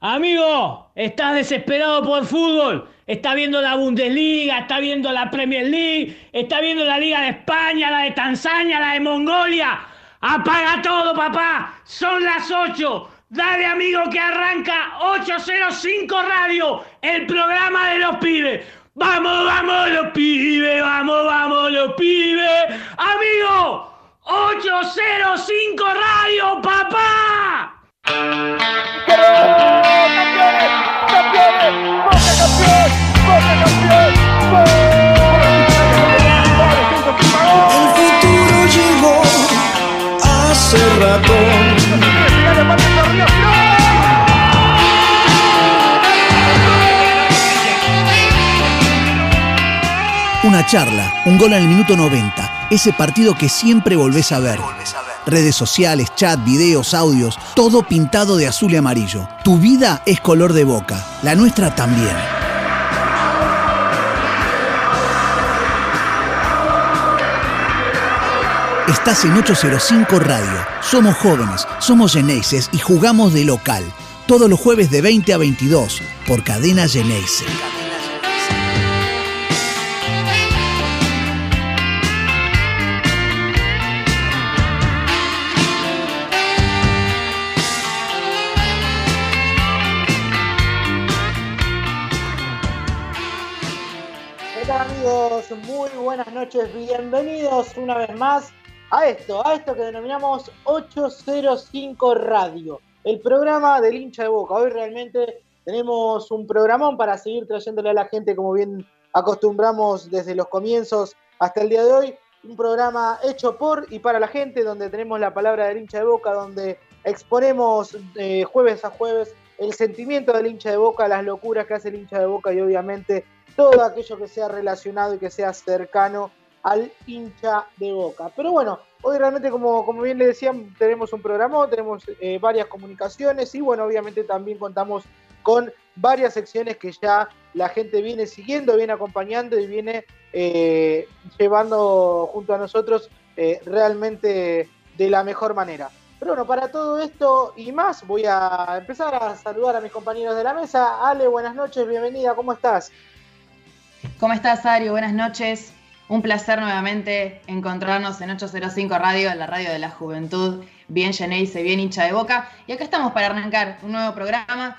Amigo, estás desesperado por fútbol. Está viendo la Bundesliga, está viendo la Premier League, está viendo la Liga de España, la de Tanzania, la de Mongolia. Apaga todo, papá. Son las 8. Dale, amigo, que arranca 805 Radio, el programa de los pibes. Vamos, vamos los pibes, vamos, vamos los pibes. Amigo, 805 Radio, papá. Una charla, un gol en el minuto 90, ese partido que siempre volvés a ver. Redes sociales, chat, videos, audios, todo pintado de azul y amarillo. Tu vida es color de boca, la nuestra también. Estás en 805 Radio. Somos jóvenes, somos Geneises y jugamos de local. Todos los jueves de 20 a 22 por Cadena Geneise. Noches, bienvenidos una vez más a esto, a esto que denominamos 805 Radio, el programa del hincha de boca. Hoy realmente tenemos un programón para seguir trayéndole a la gente como bien acostumbramos desde los comienzos hasta el día de hoy. Un programa hecho por y para la gente, donde tenemos la palabra del hincha de boca, donde exponemos eh, jueves a jueves el sentimiento del hincha de boca, las locuras que hace el hincha de boca y obviamente todo aquello que sea relacionado y que sea cercano al hincha de boca. Pero bueno, hoy realmente como, como bien le decían, tenemos un programa, tenemos eh, varias comunicaciones y bueno, obviamente también contamos con varias secciones que ya la gente viene siguiendo, viene acompañando y viene eh, llevando junto a nosotros eh, realmente de la mejor manera. Pero bueno, para todo esto y más, voy a empezar a saludar a mis compañeros de la mesa. Ale, buenas noches, bienvenida, ¿cómo estás? ¿Cómo estás, Ario? Buenas noches. Un placer nuevamente encontrarnos en 805 Radio, en la radio de la juventud, bien Geneise, bien hincha de boca. Y acá estamos para arrancar un nuevo programa,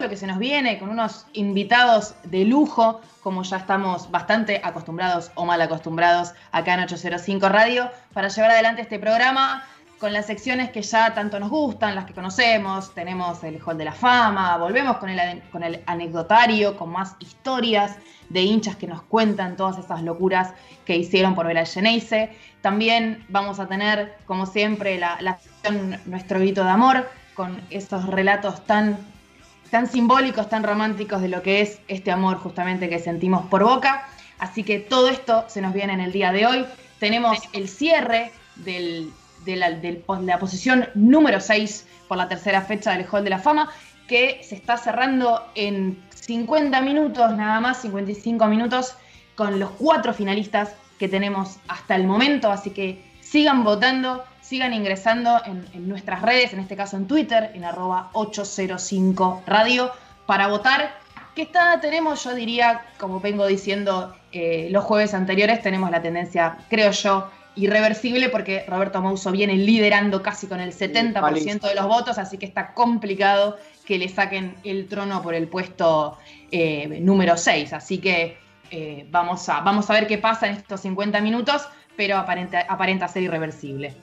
lo que se nos viene con unos invitados de lujo, como ya estamos bastante acostumbrados o mal acostumbrados acá en 805 Radio, para llevar adelante este programa con las secciones que ya tanto nos gustan, las que conocemos, tenemos el Hall de la Fama, volvemos con el, con el anecdotario, con más historias de hinchas que nos cuentan todas esas locuras que hicieron por ver al Geneise. También vamos a tener, como siempre, la, la sección Nuestro Grito de Amor, con esos relatos tan, tan simbólicos, tan románticos de lo que es este amor justamente que sentimos por boca. Así que todo esto se nos viene en el día de hoy. Tenemos el cierre del, de, la, posición número 6 por la tercera fecha del Hall de la Fama, que se está cerrando en 50 minutos, nada más, 55 minutos, con los cuatro finalistas que tenemos hasta el momento. Así que sigan votando, sigan ingresando en, en nuestras redes, en este caso en Twitter, en arroba 805 Radio, para votar. Que está, tenemos, yo diría, como vengo diciendo eh, los jueves anteriores, tenemos la tendencia, creo yo, irreversible porque Roberto Mouso viene liderando casi con el 70% de los votos, así que está complicado que le saquen el trono por el puesto eh, número 6. Así que eh, vamos, a, vamos a ver qué pasa en estos 50 minutos, pero aparenta, aparenta ser irreversible.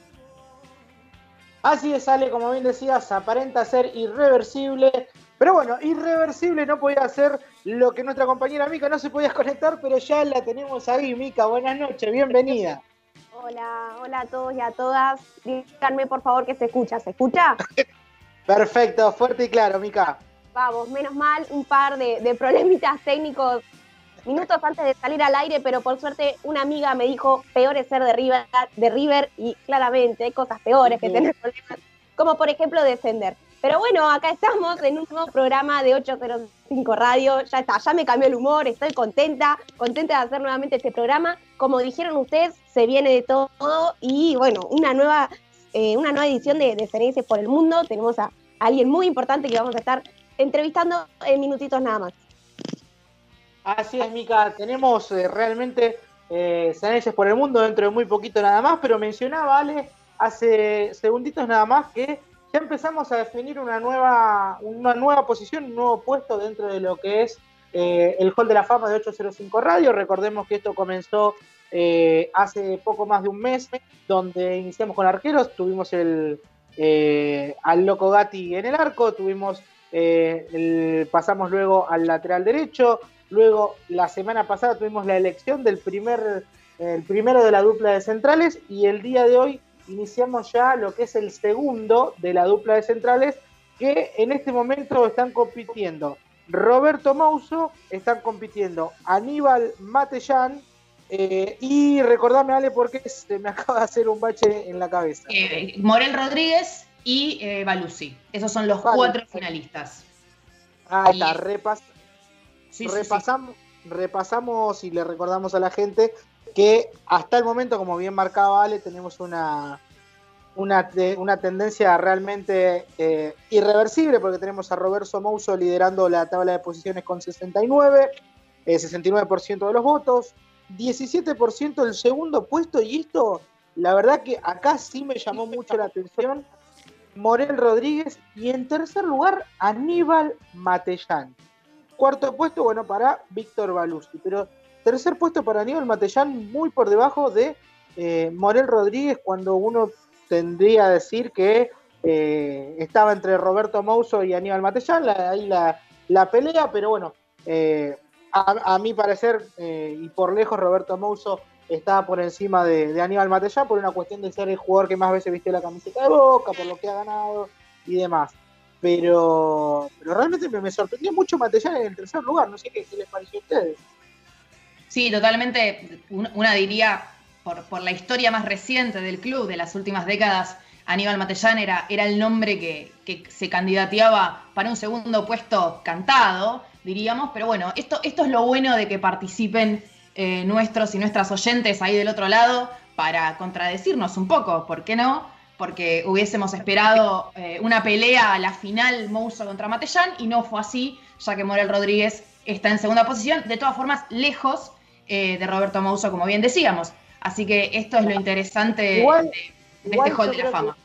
Así es, Ale, como bien decías, aparenta ser irreversible. Pero bueno, irreversible no podía hacer lo que nuestra compañera Mica no se podía conectar, pero ya la tenemos ahí. Mica, buenas noches, bienvenida. Hola, hola a todos y a todas. Díganme por favor que se escucha. ¿Se escucha? Perfecto, fuerte y claro, Mica. Vamos, menos mal, un par de, de, problemitas técnicos minutos antes de salir al aire, pero por suerte una amiga me dijo, peor es ser de River, de River y claramente hay cosas peores que tener problemas, como por ejemplo defender. Pero bueno, acá estamos en un nuevo programa de 805 Radio, ya está, ya me cambió el humor, estoy contenta, contenta de hacer nuevamente este programa. Como dijeron ustedes, se viene de todo y bueno, una nueva, eh, una nueva edición de, de por el Mundo. Tenemos a alguien muy importante que vamos a estar entrevistando en minutitos nada más. Así es, Mica. Tenemos eh, realmente eh, por el mundo dentro de muy poquito nada más, pero mencionaba Ale hace segunditos nada más que ya empezamos a definir una nueva, una nueva posición, un nuevo puesto dentro de lo que es eh, el Hall de la Fama de 805 Radio. Recordemos que esto comenzó eh, hace poco más de un mes, donde iniciamos con arqueros, tuvimos el, eh, al Loco Gatti en el arco, tuvimos pasamos luego al lateral derecho, luego la semana pasada tuvimos la elección del primer, el primero de la dupla de centrales. Y el día de hoy iniciamos ya lo que es el segundo de la dupla de centrales que en este momento están compitiendo Roberto Mouso, están compitiendo Aníbal Matellán eh, y recordame, Ale, porque se me acaba de hacer un bache en la cabeza. Eh, Morel Rodríguez y eh, Balusi. Esos son los cuatro finalistas. Ah, está, repasamos, repasamos y le recordamos a la gente que hasta el momento, como bien marcaba Ale, tenemos una, una, una tendencia realmente eh, irreversible porque tenemos a Roberto Mouso liderando la tabla de posiciones con 69, 69% eh, de los votos, 17% el segundo puesto y esto, la verdad que acá sí me llamó mucho la atención, Morel Rodríguez y en tercer lugar Aníbal Matellán. Cuarto puesto, bueno, para Víctor Baluski, pero tercer puesto para Aníbal Matellán muy por debajo de eh, Morel Rodríguez cuando uno tendría a decir que eh, estaba entre Roberto Mouso y Aníbal Matellán, ahí la, pelea, pero bueno, eh, a, mi parecer, y por lejos, Roberto Mouso está por encima de, Aníbal Matellán por una cuestión de ser el jugador que más veces vistió la camiseta de Boca, por lo que ha ganado y demás. Pero, realmente me, sorprendió mucho Matellán en el tercer lugar, no sé qué, les pareció a ustedes. Sí, totalmente. Una diría por, la historia más reciente del club de las últimas décadas, Aníbal Matellán era, era el nombre que, se candidateaba para un segundo puesto cantado, diríamos, pero bueno, esto, esto es lo bueno de que participen eh, nuestros y nuestras oyentes ahí del otro lado para contradecirnos un poco, ¿por qué no? Porque hubiésemos esperado eh, una pelea a la final Mouso contra Matellán y no fue así, ya que Morel Rodríguez está en segunda posición, de todas formas lejos eh, de Roberto Mouso, como bien decíamos. Así que esto es lo interesante de, este Hall de la Fama.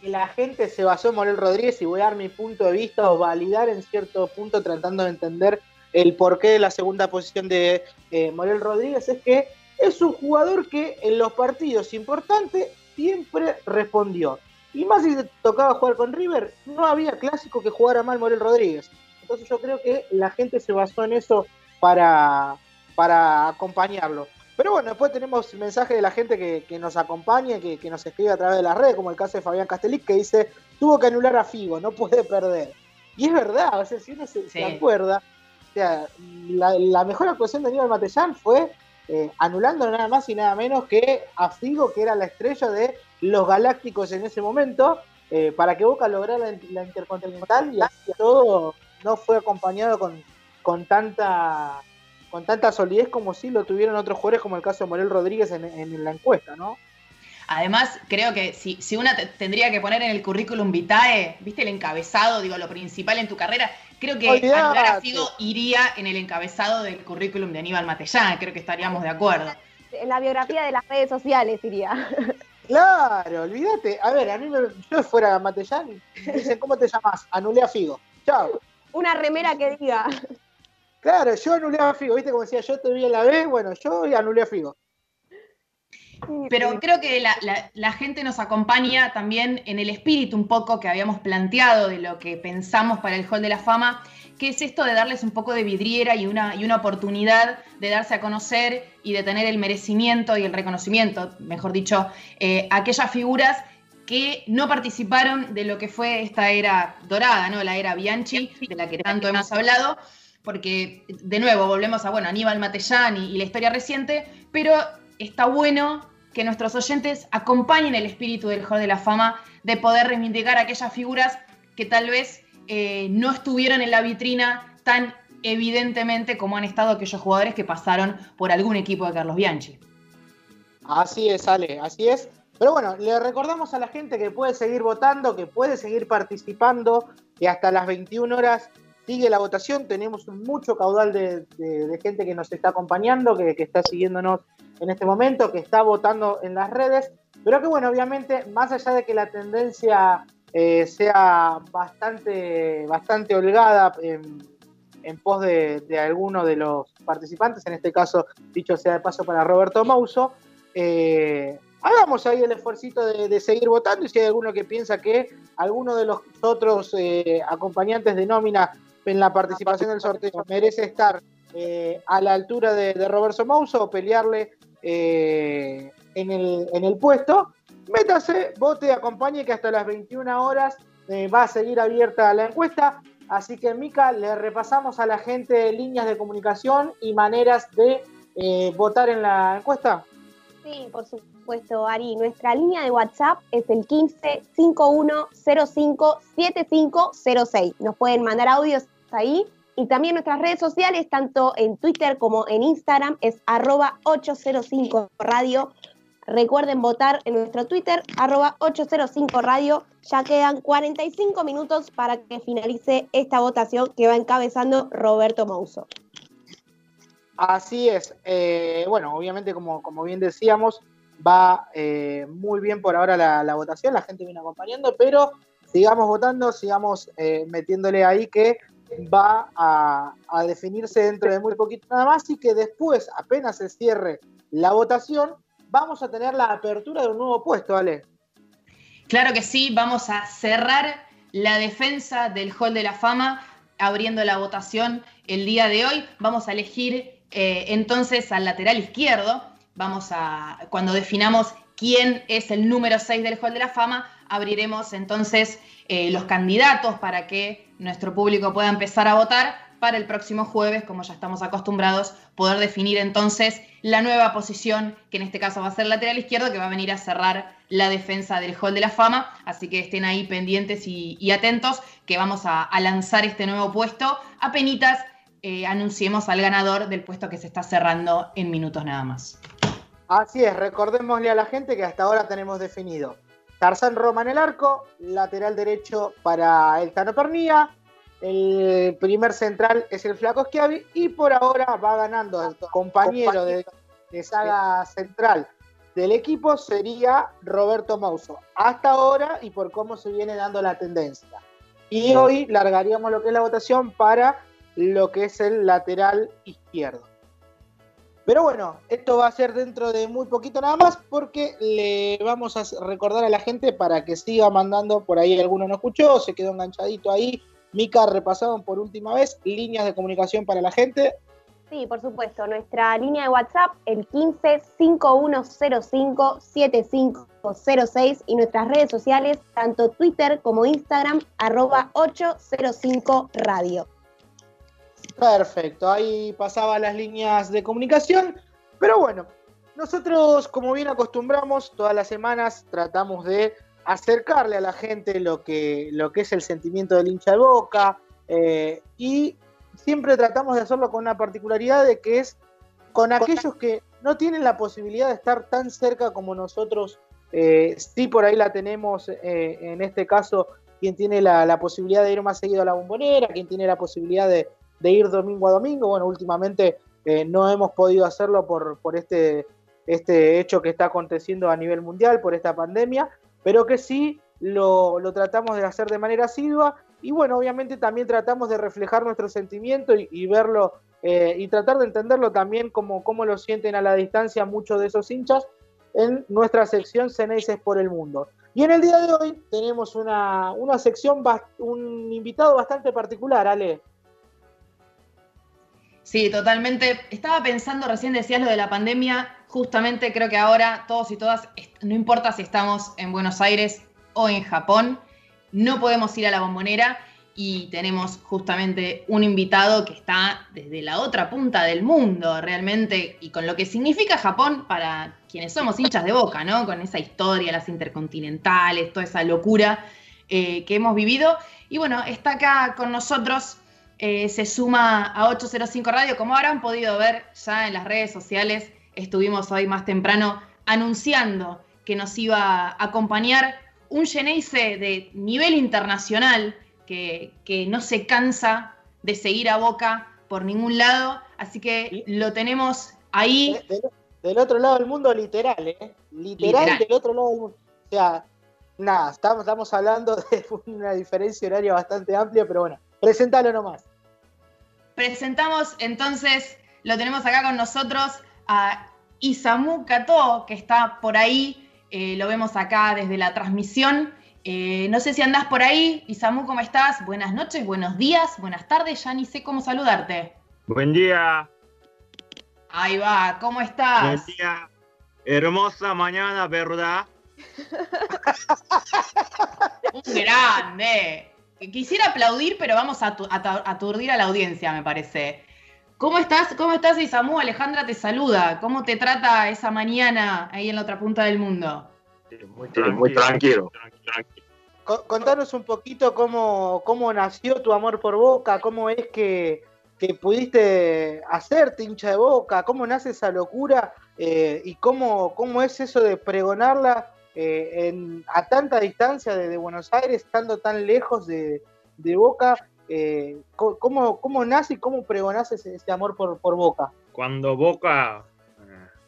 Que, la gente se basó en Morel Rodríguez y voy a dar mi punto de vista o validar en cierto punto tratando de entender el porqué de la segunda posición de eh, Morel Rodríguez es que es un jugador que en los partidos importantes siempre respondió. Y más si tocaba jugar con River, no había clásico que jugara mal Morel Rodríguez. Entonces yo creo que la gente se basó en eso para, para acompañarlo. Pero bueno, después tenemos mensajes de la gente que, nos acompaña, que, que, nos escribe a través de las redes, como el caso de Fabián Castellic, que dice, tuvo que anular a Figo, no puede perder. Y es verdad, o sea, si uno se, acuerda, o sea, la, mejor actuación de Aníbal Matellán fue eh, anulando nada más y nada menos que a Figo, que era la estrella de los Galácticos en ese momento, eh, para que Boca lograra la, Intercontinental y así todo no fue acompañado con, con tanta con tanta solidez como si lo tuvieron otros jugadores, como el caso de Morel Rodríguez en, la encuesta, ¿no? Además, creo que si, si una tendría que poner en el currículum vitae, viste el encabezado, digo, lo principal en tu carrera, creo que Aníbal Figo iría en el encabezado del currículum de Aníbal Matellán, creo que estaríamos de acuerdo. En la biografía de las redes sociales iría. Claro, olvídate. A ver, a mí me, yo fuera Matellán, dicen, ¿cómo te llamas? Anulé a Figo. Chao. Una remera que diga. Claro, yo anulé a Figo, ¿viste? Como decía, yo te vi en la B, bueno, yo anulé a Figo. Pero creo que la, gente nos acompaña también en el espíritu un poco que habíamos planteado de lo que pensamos para el Hall de la Fama, que es esto de darles un poco de vidriera y una, y una oportunidad de darse a conocer y de tener el merecimiento y el reconocimiento, mejor dicho, eh, aquellas figuras que no participaron de lo que fue esta era dorada, ¿no? La era Bianchi, de la que tanto hemos hablado, porque de nuevo volvemos a bueno, Aníbal Matellán y, la historia reciente, pero está bueno que nuestros oyentes acompañen el espíritu del Hall de la Fama de poder reivindicar aquellas figuras que tal vez eh, no estuvieron en la vitrina tan evidentemente como han estado aquellos jugadores que pasaron por algún equipo de Carlos Bianchi. Así es, Ale, así es. Pero bueno, le recordamos a la gente que puede seguir votando, que puede seguir participando, y hasta las 21 horas sigue la votación, tenemos mucho caudal de, gente que nos está acompañando, que, está siguiéndonos en este momento, que está votando en las redes, pero que bueno, obviamente, más allá de que la tendencia eh, sea bastante, bastante holgada en, pos de, de alguno de los participantes, en este caso, dicho sea de paso para Roberto Mauso, eh, hagamos ahí el esfuerzo de, seguir votando y si hay alguno que piensa que alguno de los otros eh, acompañantes de nómina en la participación del sorteo merece estar eh, a la altura de, Roberto Mouso o pelearle eh, en, el, puesto, métase, vote, acompañe que hasta las 21 horas va a seguir abierta la encuesta. Así que, Mica, le repasamos a la gente líneas de comunicación y maneras de votar en la encuesta. Sí, por supuesto, Ari. Nuestra línea de WhatsApp es el 15 5105 7506. Nos pueden mandar audios ahí. Y también nuestras redes sociales, tanto en Twitter como en Instagram, es arroba 805 radio. Recuerden votar en nuestro Twitter, arroba 805 radio. Ya quedan 45 minutos para que finalice esta votación que va encabezando Roberto Mouso. Así es. Eh, bueno, obviamente, como, como, bien decíamos, va eh, muy bien por ahora la, votación, la gente viene acompañando, pero sigamos votando, sigamos eh, metiéndole ahí que va a, definirse dentro de muy poquito nada más y que después, apenas se cierre la votación, vamos a tener la apertura de un nuevo puesto, ¿vale? Claro que sí, vamos a cerrar la defensa del Hall de la Fama abriendo la votación el día de hoy. Vamos a elegir eh, entonces, al lateral izquierdo, vamos a, cuando definamos quién es el número 6 del Hall de la Fama, abriremos entonces eh, los candidatos para que nuestro público pueda empezar a votar para el próximo jueves, como ya estamos acostumbrados, poder definir entonces la nueva posición, que en este caso va a ser lateral izquierdo, que va a venir a cerrar la defensa del Hall de la Fama. Así que estén ahí pendientes y, atentos, que vamos a, lanzar este nuevo puesto a penitas eh, anunciemos al ganador del puesto que se está cerrando en minutos nada más. Así es, recordémosle a la gente que hasta ahora tenemos definido Tarzán Roma en el arco, lateral derecho para el Tano Pernía, el primer central es el Flaco Schiavi y por ahora va ganando el compañero de, saga central del equipo sería Roberto Mauso. Hasta ahora y por cómo se viene dando la tendencia. Y hoy largaríamos lo que es la votación para lo que es el lateral izquierdo. Pero bueno, esto va a ser dentro de muy poquito nada más porque le vamos a recordar a la gente para que siga mandando, por ahí alguno no escuchó, se quedó enganchadito ahí. Mica, repasaron por última vez líneas de comunicación para la gente. Sí, por supuesto. Nuestra línea de WhatsApp, el 15 5105 7506 y nuestras redes sociales, tanto Twitter como Instagram, arroba 805 radio. Perfecto, ahí pasaba las líneas de comunicación. Pero bueno, nosotros, como bien acostumbramos, todas las semanas tratamos de acercarle a la gente lo que, lo que es el sentimiento del hincha de boca. Eh, y siempre tratamos de hacerlo con una particularidad de que es con aquellos que no tienen la posibilidad de estar tan cerca como nosotros. Eh, sí, por ahí la tenemos, eh, en este caso, quien tiene la, la posibilidad de ir más seguido a la bombonera, quien tiene la posibilidad de, de ir domingo a domingo. Bueno, últimamente eh, no hemos podido hacerlo por, por este, este hecho que está aconteciendo a nivel mundial, por esta pandemia, pero que sí lo, tratamos de hacer de manera asidua y bueno, obviamente también tratamos de reflejar nuestro sentimiento y, verlo eh, y tratar de entenderlo también como, como lo sienten a la distancia muchos de esos hinchas en nuestra sección Ceneices por el Mundo. Y en el día de hoy tenemos una, una sección, un invitado bastante particular, Ale. Sí, totalmente. Estaba pensando, recién decías lo de la pandemia, justamente creo que ahora todos y todas, no importa si estamos en Buenos Aires o en Japón, no podemos ir a la bombonera y tenemos justamente un invitado que está desde la otra punta del mundo realmente y con lo que significa Japón para quienes somos hinchas de boca, ¿no? Con esa historia, las intercontinentales, toda esa locura eh, que hemos vivido. Y bueno, está acá con nosotros eh, se suma a 805 Radio. Como habrán podido ver ya en las redes sociales, estuvimos hoy más temprano anunciando que nos iba a acompañar un Geneise de nivel internacional que, no se cansa de seguir a Boca por ningún lado, así que lo tenemos ahí. del otro lado del mundo, literal, ¿eh? Literal, del otro lado del mundo. O sea, nada, estamos, estamos hablando de una diferencia horaria bastante amplia, pero bueno, presentalo nomás. Presentamos entonces, lo tenemos acá con nosotros a Isamu Kato, que está por ahí, eh, lo vemos acá desde la transmisión. Eh, no sé si andás por ahí. Isamu, ¿cómo estás? Buenas noches, buenos días, buenas tardes, ya ni sé cómo saludarte. Buen día. Ahí va, ¿cómo estás? Buen día. Hermosa mañana, ¿verdad? Un grande. Quisiera aplaudir, pero vamos a, aturdir a la audiencia, me parece. ¿Cómo estás? ¿Cómo estás, Isamu? Alejandra te saluda. ¿Cómo te trata esa mañana ahí en la otra punta del mundo? muy tranquilo. Contanos un poquito cómo, cómo nació tu amor por Boca, cómo es que, pudiste hacerte hincha de Boca, cómo nace esa locura eh, y cómo, cómo es eso de pregonarla eh, a tanta distancia de, Buenos Aires, estando tan lejos de, Boca. Eh, ¿cómo, ¿Cómo nace y cómo pregonás ese, amor por, por Boca? Cuando Boca,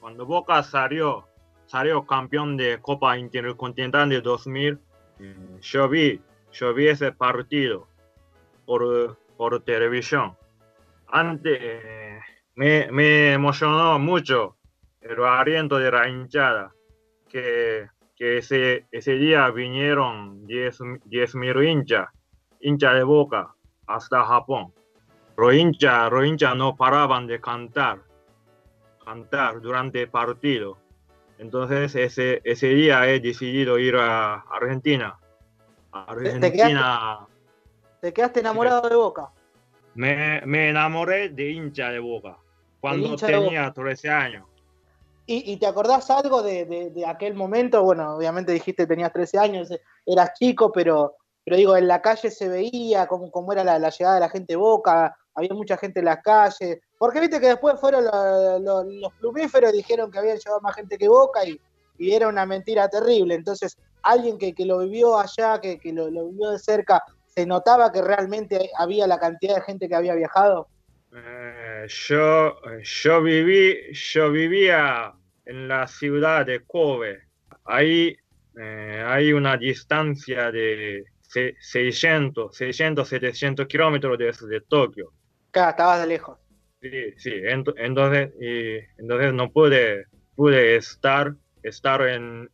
cuando Boca salió salió campeón de Copa Intercontinental de 2000, eh, yo vi, yo vi ese partido por, por televisión. Antes eh, me, me, emocionó mucho el aliento de la hinchada, que, que ese, ese día vinieron 10 mil hinchas, hinchas de boca, hasta Japón. Los hinchas, los hinchas no paraban de cantar, cantar durante el partido entonces ese, ese día he decidido ir a Argentina. Argentina. ¿Te quedaste, enamorado de Boca? Me, me, enamoré de hincha de Boca cuando tenía 13 años. ¿Y, te acordás algo de, de, aquel momento? Bueno, obviamente dijiste que tenías 13 años, eras chico, pero, pero digo, en la calle se veía cómo, cómo era la, llegada de la gente Boca, había mucha gente en las calles, porque viste que después fueron los, plumíferos, dijeron que habían llevado más gente que Boca y, era una mentira terrible. Entonces, alguien que, lo vivió allá, que, lo, vivió de cerca, ¿se notaba que realmente había la cantidad de gente que había viajado? Eh, yo, yo, viví, yo vivía en la ciudad de Kobe. Ahí eh, hay una distancia de 600, 600, 700 kilómetros desde Tokio. Claro, estabas de lejos. Sí, sí, entonces, y, entonces no pude, pude estar, estar en,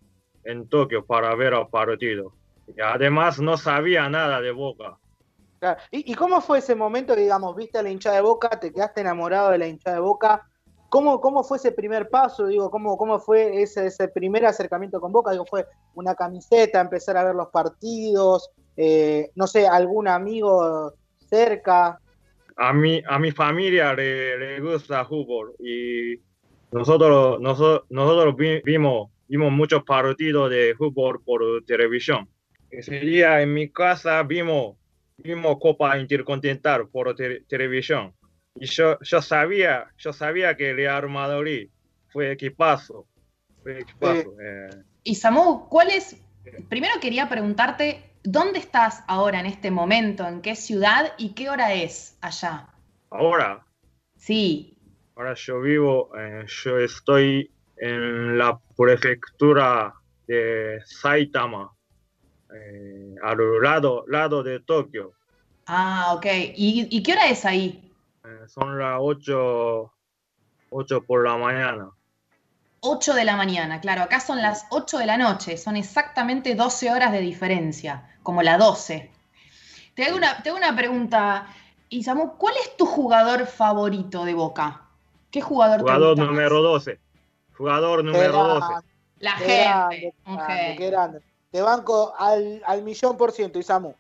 en Tokio para ver el partido. Y además no sabía nada de Boca. ¿Y, cómo fue ese momento, digamos, viste a la hinchada de Boca, te quedaste enamorado de la hinchada de Boca? ¿Cómo, cómo fue ese primer paso? Digo, ¿cómo, cómo fue ese, ese primer acercamiento con Boca? Digo, ¿fue una camiseta, empezar a ver los partidos? Eh, no sé, algún amigo cerca? a mi, a mi familia le, gusta fútbol y nosotros, nosotros, nosotros vimos, vimos muchos partidos de fútbol por televisión. Ese día en mi casa vimos, vimos Copa Intercontinental por televisión. Y yo, yo, sabía, yo sabía que el Real Madrid fue equipazo. Fue equipazo. Eh. Y Samu, ¿cuál es? Primero quería preguntarte ¿Dónde estás ahora en este momento? ¿En qué ciudad y qué hora es allá? Ahora. Sí. Ahora yo vivo, eh, yo estoy en la prefectura de Saitama, eh, al lado, lado de Tokio. Ah, ok. ¿Y, qué hora es ahí? Eh, son las 8, 8 por la mañana. 8 de la mañana, claro, acá son las 8 de la noche, son exactamente 12 horas de diferencia, como la 12. Te hago una, te hago una pregunta, Isamu, ¿cuál es tu jugador favorito de Boca? ¿Qué jugador Jugador número 12. Jugador número 12. La gente. un Qué grande. Te banco al, al millón por ciento, Isamu.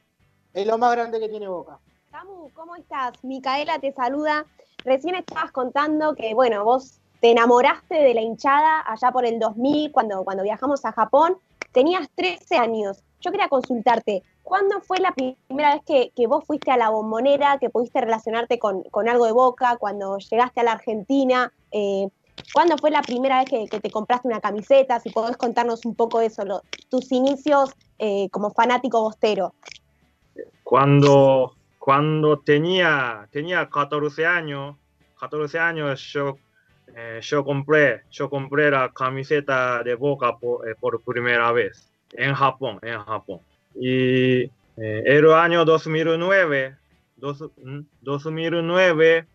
Es lo más grande que tiene Boca. Isamu, ¿cómo estás? Micaela te saluda. Recién estabas contando que, bueno, vos te enamoraste de la hinchada allá por el 2000, cuando, cuando viajamos a Japón, tenías 13 años. Yo quería consultarte, ¿cuándo fue la primera vez que, vos fuiste a la bombonera, que pudiste relacionarte con, algo de boca, cuando llegaste a la Argentina? Eh, ¿Cuándo fue la primera vez que, te compraste una camiseta? Si podés contarnos un poco eso, tus inicios eh, como fanático bostero. Cuando, cuando tenía, tenía 14 años, 14 años yo, eh, yo, compré, yo compré la camiseta de Boca por, eh, por primera vez en Japón, en Japón. Y eh, el año 2009, dos- mm, 2009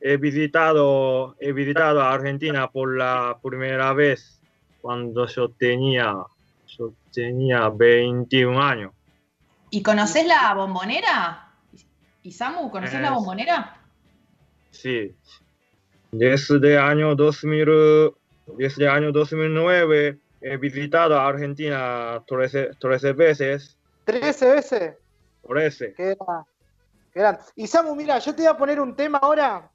he visitado, he visitado a Argentina por la primera vez cuando yo tenía, yo tenía 21 años. ¿Y conoces la bombonera? ¿Y Samu, conoces la bombonera? Sí. Desde año 2000, desde año 2009 he visitado a Argentina 13, 13 veces. 13 veces. 13. Qué gran- qué gran. Y Samu, mira, yo te voy a poner un tema ahora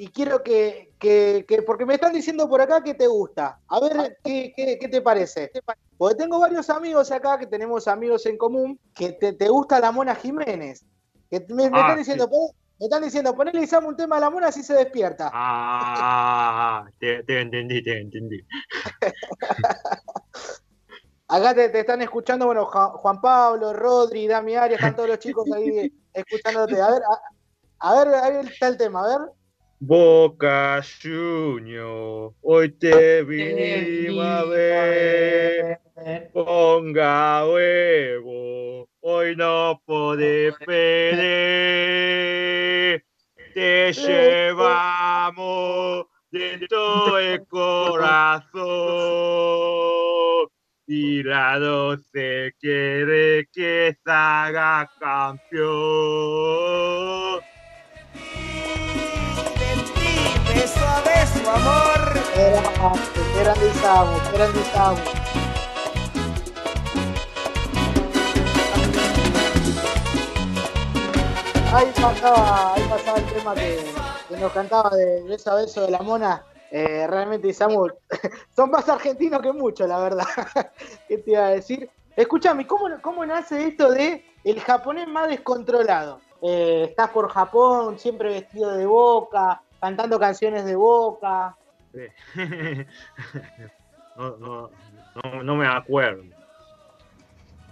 y quiero que, que- que- porque me están diciendo por acá que te gusta. A ver, ¿qué, qué- qué te parece? Porque tengo varios amigos acá, que tenemos amigos en común, que te, te gusta la Mona Jiménez. Que me, me Ah, están diciendo, "Pon- me están diciendo, ponele Samu un tema a la Mona así se despierta. Ah, te, te entendí, te entendí. Acá te, te están escuchando, bueno, Juan Pablo, Rodri, Dami Arias, están todos los chicos ahí escuchándote. A ver, a, a ver, ahí está el tema, a ver. Boca Junior, hoy te vine a ver. Ponga huevo, hoy no podés perder. Te llevamos dentro el corazón. Y la 12 quiere que se haga campeón. Qué grande, qué grande Samu, qué grande Samu. Ahí pasaba, ahí pasaba el tema que, nos cantaba de beso a beso de la mona. Eh, realmente, Samu, son más argentinos que muchos, la verdad. ¿Qué te iba a decir? Escúchame, ¿cómo, ¿cómo nace esto de el japonés más descontrolado? Eh, estás por Japón, siempre vestido de boca, cantando canciones de boca. Sí. No, no, no, no me acuerdo.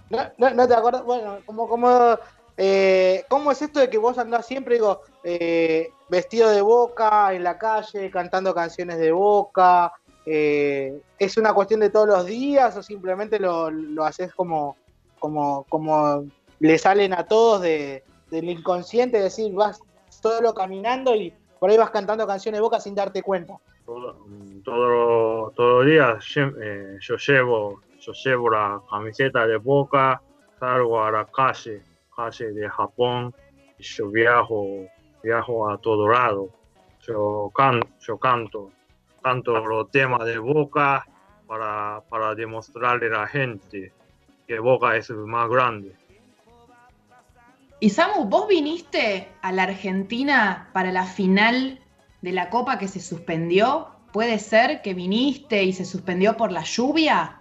No, no, no te acuerdas, bueno, como, como, eh, ¿cómo es esto de que vos andás siempre, digo, eh, vestido de boca, en la calle, cantando canciones de boca? Eh, ¿Es una cuestión de todos los días o simplemente lo, lo haces como, como, como le salen a todos de, del inconsciente, es decir, vas solo caminando y por ahí vas cantando canciones de boca sin darte cuenta? Todo, todo, todo día eh, yo llevo, yo llevo la camiseta de Boca, salgo a la calle, calle de Japón, y yo viajo, viajo a todo lado. Yo, can, yo canto, canto los temas de Boca para, para demostrarle a la gente que Boca es el más grande. Y Samu, ¿vos viniste a la Argentina para la final de la Copa que se suspendió? ¿Puede ser que viniste y se suspendió por la lluvia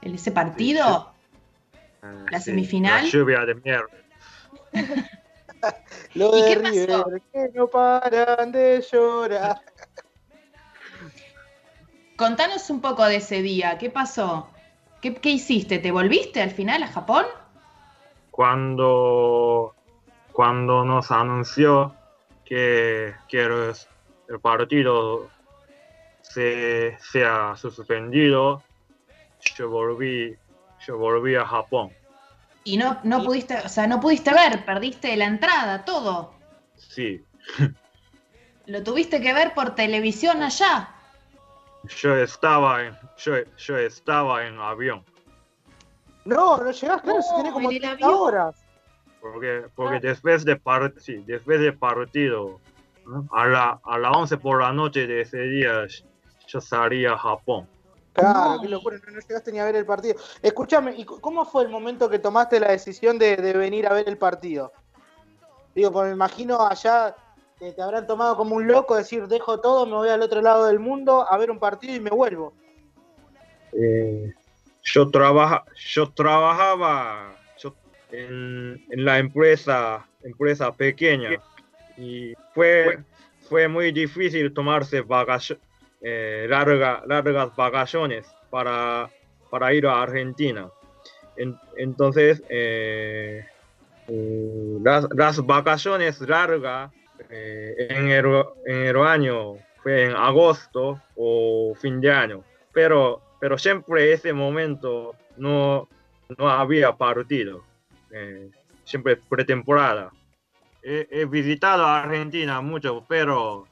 en ese partido? Eh, ¿La sí, semifinal? La lluvia de mierda. Lo ¿Y de qué pasó? River, que no paran de llorar. Contanos un poco de ese día, ¿qué pasó? ¿Qué, qué hiciste? ¿Te volviste al final a Japón? Cuando, cuando nos anunció que, que el, partido se, se ha suspendido, yo volví, yo volví a Japón. Y no, no pudiste, o sea, no pudiste ver, perdiste la entrada, todo. Sí, Lo tuviste que ver por televisión allá. yo estaba en, yo, yo estaba en avión, No, no llegás, claro, No, si tenés como en el 30 avión. horas. porque, porque después de sí, después del partido, a la, a las 11 por la noche de ese día, yo salí a Japón. Claro, qué locura, no, no llegaste ni a ver el partido. Escúchame, ¿y cómo fue el momento que tomaste la decisión de, de venir a ver el partido? Digo, pues me imagino allá que te habrán tomado como un loco, decir, dejo todo, me voy al otro lado del mundo a ver un partido y me vuelvo. Eh, yo, trabaja, yo trabajaba yo- en, en la empresa, empresa pequeña y fue, fue muy difícil tomarse vacacio- eh, larga- largas vacaciones para, para ir a Argentina. En- entonces, eh, uh, las, las vacaciones largas eh, en, el, en el año fue en agosto o fin de año, pero, pero siempre ese momento no, no había partido, eh, siempre pretemporada. He, he visitado a Argentina mucho, pero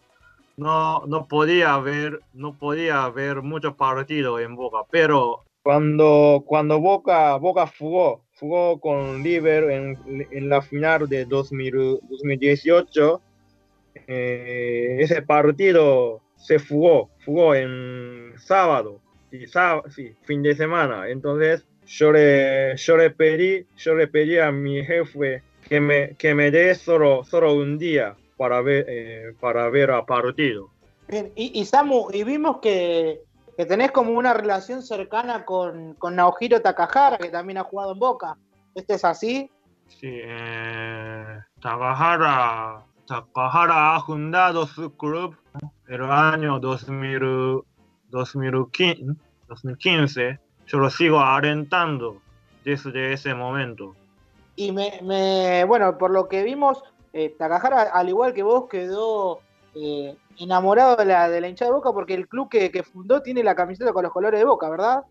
no, no podía ver, no podía ver muchos partidos en Boca, pero cuando, cuando Boca, Boca jugó, jugó con River en, en la final de 2000 2018, eh, ese partido se jugó, jugó en sábado, y sábado, sí, fin de semana. Entonces yo le, yo le pedí, yo le pedí a mi jefe que me, que me dé solo, solo un día para ver, eh, para ver a partido. Bien, y, y Samu, y vimos que, que tenés como una relación cercana con, con Naohiro Takahara, que también ha jugado en Boca. ¿Este es así? Sí, eh, Takahara, Takahara ha fundado su club el año 2000, 2015, 2015. Yo lo sigo alentando desde ese momento. Y me, me bueno, por lo que vimos, eh, Takahara, al igual que vos, quedó eh, enamorado de la, de la hinchada de Boca porque el club que, que, fundó tiene la camiseta con los colores de Boca, ¿verdad?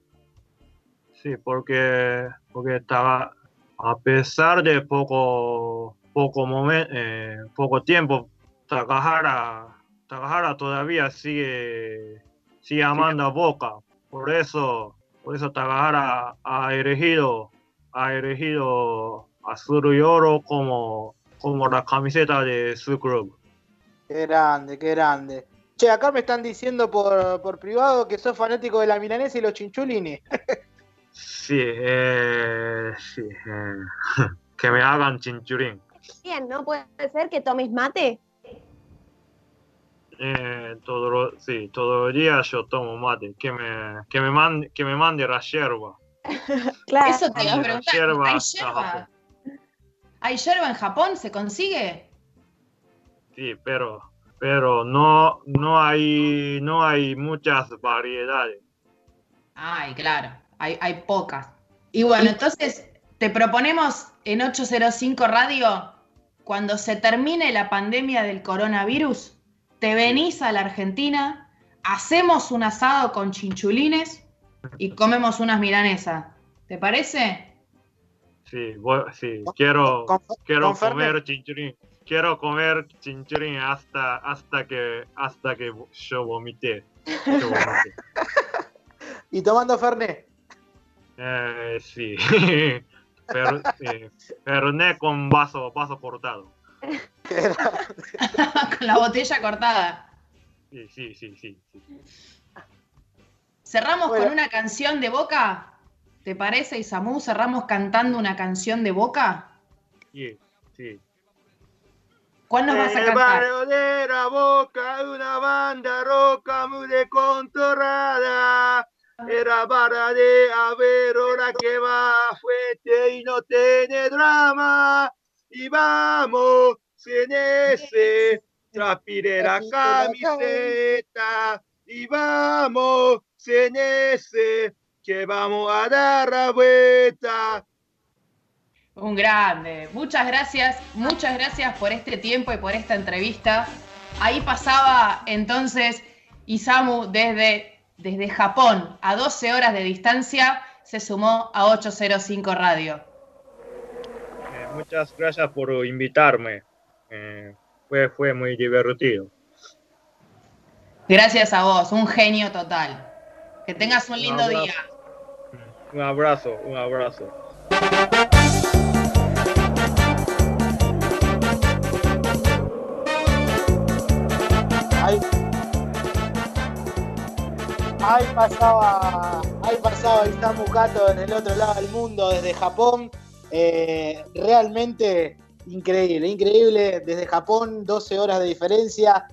Sí, porque, porque estaba, a pesar de poco, poco, momento, eh, poco tiempo, Takahara, Takahara todavía sigue, sigue amando a Boca. Por eso, por eso Takahara ha elegido, ha elegido azul y oro como, como la camiseta de su club. Qué grande, qué grande. Che, acá me están diciendo por, por privado que sos fanático de la milanesa y los chinchulines. sí, eh, sí eh, que me hagan chinchulín. Bien, ¿no? ¿Puede ser que tomes mate? Eh, todo lo, sí, todo el día yo tomo mate. Que me, que me, mande, que me mande la yerba. claro. Eso te iba a preguntar. Yerba, ¿Hay yerba? ¿Hay yerba en Japón? ¿Se consigue? Sí, pero, pero no, no, hay, no hay muchas variedades. Ay, claro, hay, hay pocas. Y bueno, entonces te proponemos en 805 Radio, cuando se termine la pandemia del coronavirus, te venís a la Argentina, hacemos un asado con chinchulines y comemos unas milanesas. ¿Te parece? Sí, voy, sí. quiero, con, quiero con comer chinchulín. Quiero comer chinchulín hasta, hasta, que, hasta que yo vomité. Yo vomité. ¿Y tomando Fernet? Eh, sí. Pero, eh, Fernet con vaso, vaso cortado. con la botella cortada. Sí, sí, sí, sí. sí. ¿Cerramos bueno. con una canción de Boca? ¿Te parece, Isamu? ¿Cerramos cantando una canción de Boca? Sí, sí. ¿Cuál nos vas a cantar? barrio de la Boca, una banda roca muy descontorrada. Era para de haber hora que va fuerte y no tiene drama. Y vamos, en ese, transpire la camiseta. Y vamos, en ese, que vamos a dar la vuelta. Un grande. Muchas gracias, muchas gracias por este tiempo y por esta entrevista. Ahí pasaba entonces Isamu desde, desde Japón, a 12 horas de distancia, se sumó a 805 Radio. Muchas gracias por invitarme. Eh, fue, fue muy divertido. Gracias a vos, un genio total. Que tengas un lindo un día. Un abrazo, un abrazo. Ahí, ahí pasaba, ahí pasaba Isamu Kato en el otro lado del mundo, desde Japón. Eh, realmente increíble, increíble. Desde Japón, 12 horas de diferencia,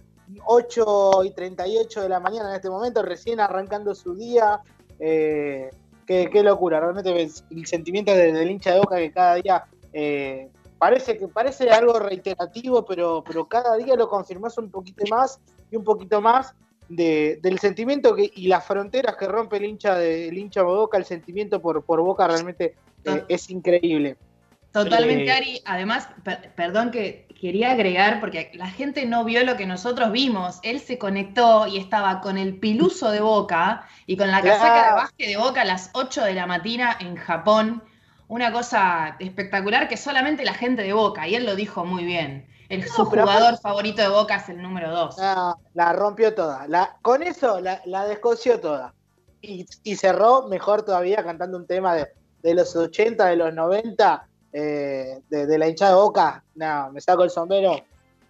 8 y 38 de la mañana en este momento, recién arrancando su día. Eh, qué, locura, realmente el sentimiento del, hincha de boca que cada día eh, parece que parece algo reiterativo, pero, pero cada día lo confirmás un poquito más y un poquito más de, del sentimiento y las fronteras que rompe el hincha de el hincha de Boca, el sentimiento por, por Boca realmente eh, es increíble. Totalmente, Eh, Ari. Además, per- perdón que quería agregar, porque la gente no vio lo que nosotros vimos. Él se conectó y estaba con el piluso de Boca y con la Claro. casaca de básquet de Boca a las 8 de la mañana en Japón. Una cosa espectacular que solamente la gente de Boca, y él lo dijo muy bien. El, No, su pero jugador favorito de Boca es el número 2. No, la rompió toda. La, con eso la, la descoció toda. Y, y cerró mejor todavía cantando un tema de, de los 80, de los 90, eh, de, la hinchada de boca. No, me saco el sombrero.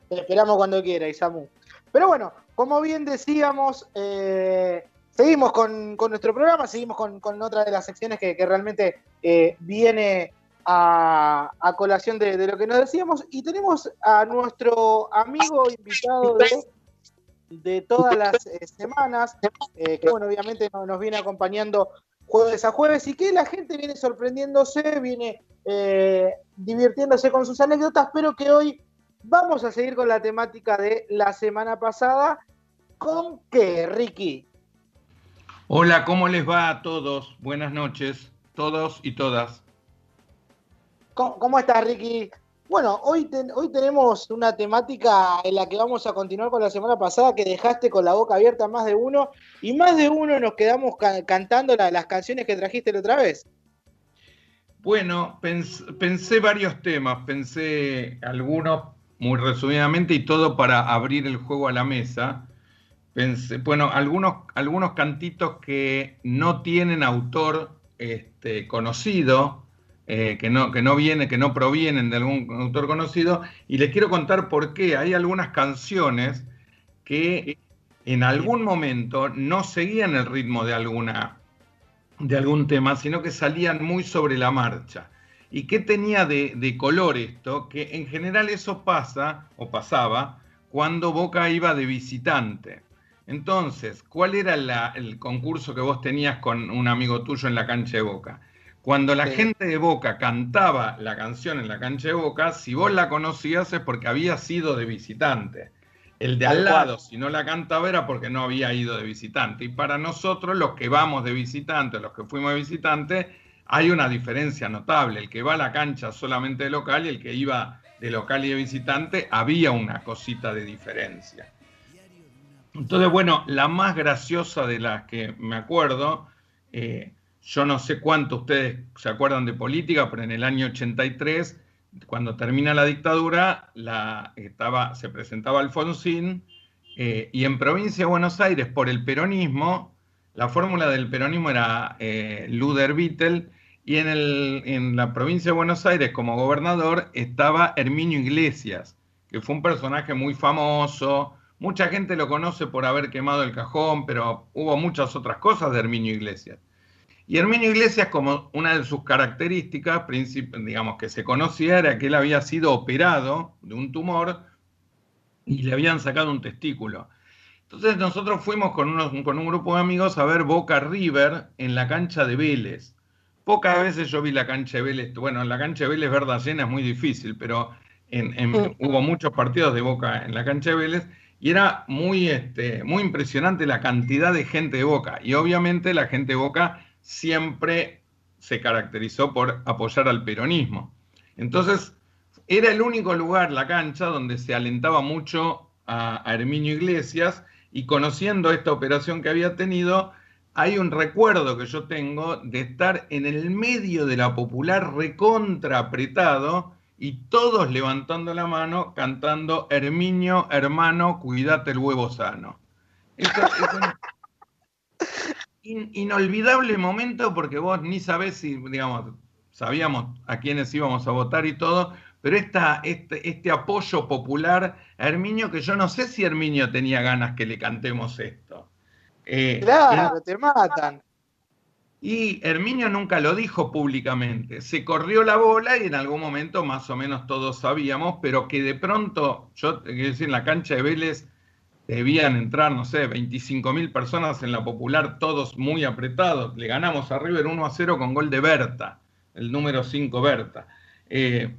Te esperamos cuando quiera, Isamu. Pero bueno, como bien decíamos, eh, seguimos con, con nuestro programa, seguimos con, con otra de las secciones que, realmente eh, viene a, colación de, lo que nos decíamos. Y tenemos a nuestro amigo invitado de, de todas las eh, semanas, que bueno, obviamente no- nos viene acompañando jueves a jueves y que la gente viene sorprendiéndose, viene eh, divirtiéndose con sus anécdotas, pero que hoy vamos a seguir con la temática de la semana pasada. ¿Con qué, Ricky? Hola, ¿cómo les va a todos? Buenas noches, todos y todas. ¿Cómo, cómo estás, Ricky? Bueno, hoy, hoy tenemos una temática en la que vamos a continuar con la semana pasada, que dejaste con la boca abierta más de uno, y más de uno nos quedamos ca- cantando la- las canciones que trajiste la otra vez. Bueno, pens- pensé varios temas, pensé algunos muy resumidamente y todo para abrir el juego a la mesa. Pensé, bueno, algunos, algunos cantitos que no tienen autor este, conocido, eh, que, no, que, no viene, que no provienen de algún autor conocido, y les quiero contar por qué. Hay algunas canciones que en algún momento no seguían el ritmo de alguna de algún tema, sino que salían muy sobre la marcha. ¿Y qué tenía de, de color esto? Que en general eso pasa, o pasaba, cuando Boca iba de visitante. Entonces, ¿cuál era el concurso que vos tenías con un amigo tuyo en la cancha de Boca? Cuando la Sí. gente de Boca cantaba la canción en la cancha de Boca, si vos la conocías es porque había sido de visitante. El de al lado, si no la cantaba, era porque no había ido de visitante. Y para nosotros, los que vamos de visitante, los que fuimos de visitante, hay una diferencia notable. El que va a la cancha solamente de local y el que iba de local y de visitante, había una cosita de diferencia. Entonces, bueno, la más graciosa de las que me acuerdo, eh, yo no sé cuánto ustedes se acuerdan de política, pero en el año 83, cuando termina la dictadura, la, se presentaba Alfonsín eh, y en provincia de Buenos Aires, por el peronismo, la fórmula del peronismo era eh, Luder Vittel y en, en la provincia de Buenos Aires como gobernador estaba Herminio Iglesias, que fue un personaje muy famoso. Mucha gente lo conoce por haber quemado el cajón, pero hubo muchas otras cosas de Herminio Iglesias. Y Herminio Iglesias, como una de sus características, digamos, que se conocía, era que él había sido operado de un tumor y le habían sacado un testículo. Entonces nosotros fuimos con, unos- con un grupo de amigos a ver Boca River en la cancha de Vélez. Pocas veces yo vi la cancha de Vélez, bueno, en la cancha de Vélez verda llena es muy difícil, pero en- en- hubo muchos partidos de Boca en la cancha de Vélez y era muy, este, muy impresionante la cantidad de gente de Boca. Y obviamente la gente de Boca siempre se caracterizó por apoyar al peronismo. Entonces, era el único lugar, la cancha, donde se alentaba mucho a, Herminio Iglesias y conociendo esta operación que había tenido, hay un recuerdo que yo tengo de estar en el medio de la popular recontra apretado y todos levantando la mano cantando Herminio, hermano, cuídate el huevo sano. In- inolvidable momento porque vos ni sabés si, digamos, sabíamos a quiénes íbamos a votar y todo, pero esta, este, este apoyo popular a Herminio, que yo no sé si Herminio tenía ganas que le cantemos esto. Eh, Claro, te matan. y Herminio nunca lo dijo públicamente. Se corrió la bola y en algún momento más o menos todos sabíamos, pero que de pronto, yo quiero decir, en la cancha de Vélez debían entrar, no sé, 25 mil personas en la popular, todos muy apretados. Le ganamos a River 1 a 0 con gol de Berta, el número 5 Berta. Eh,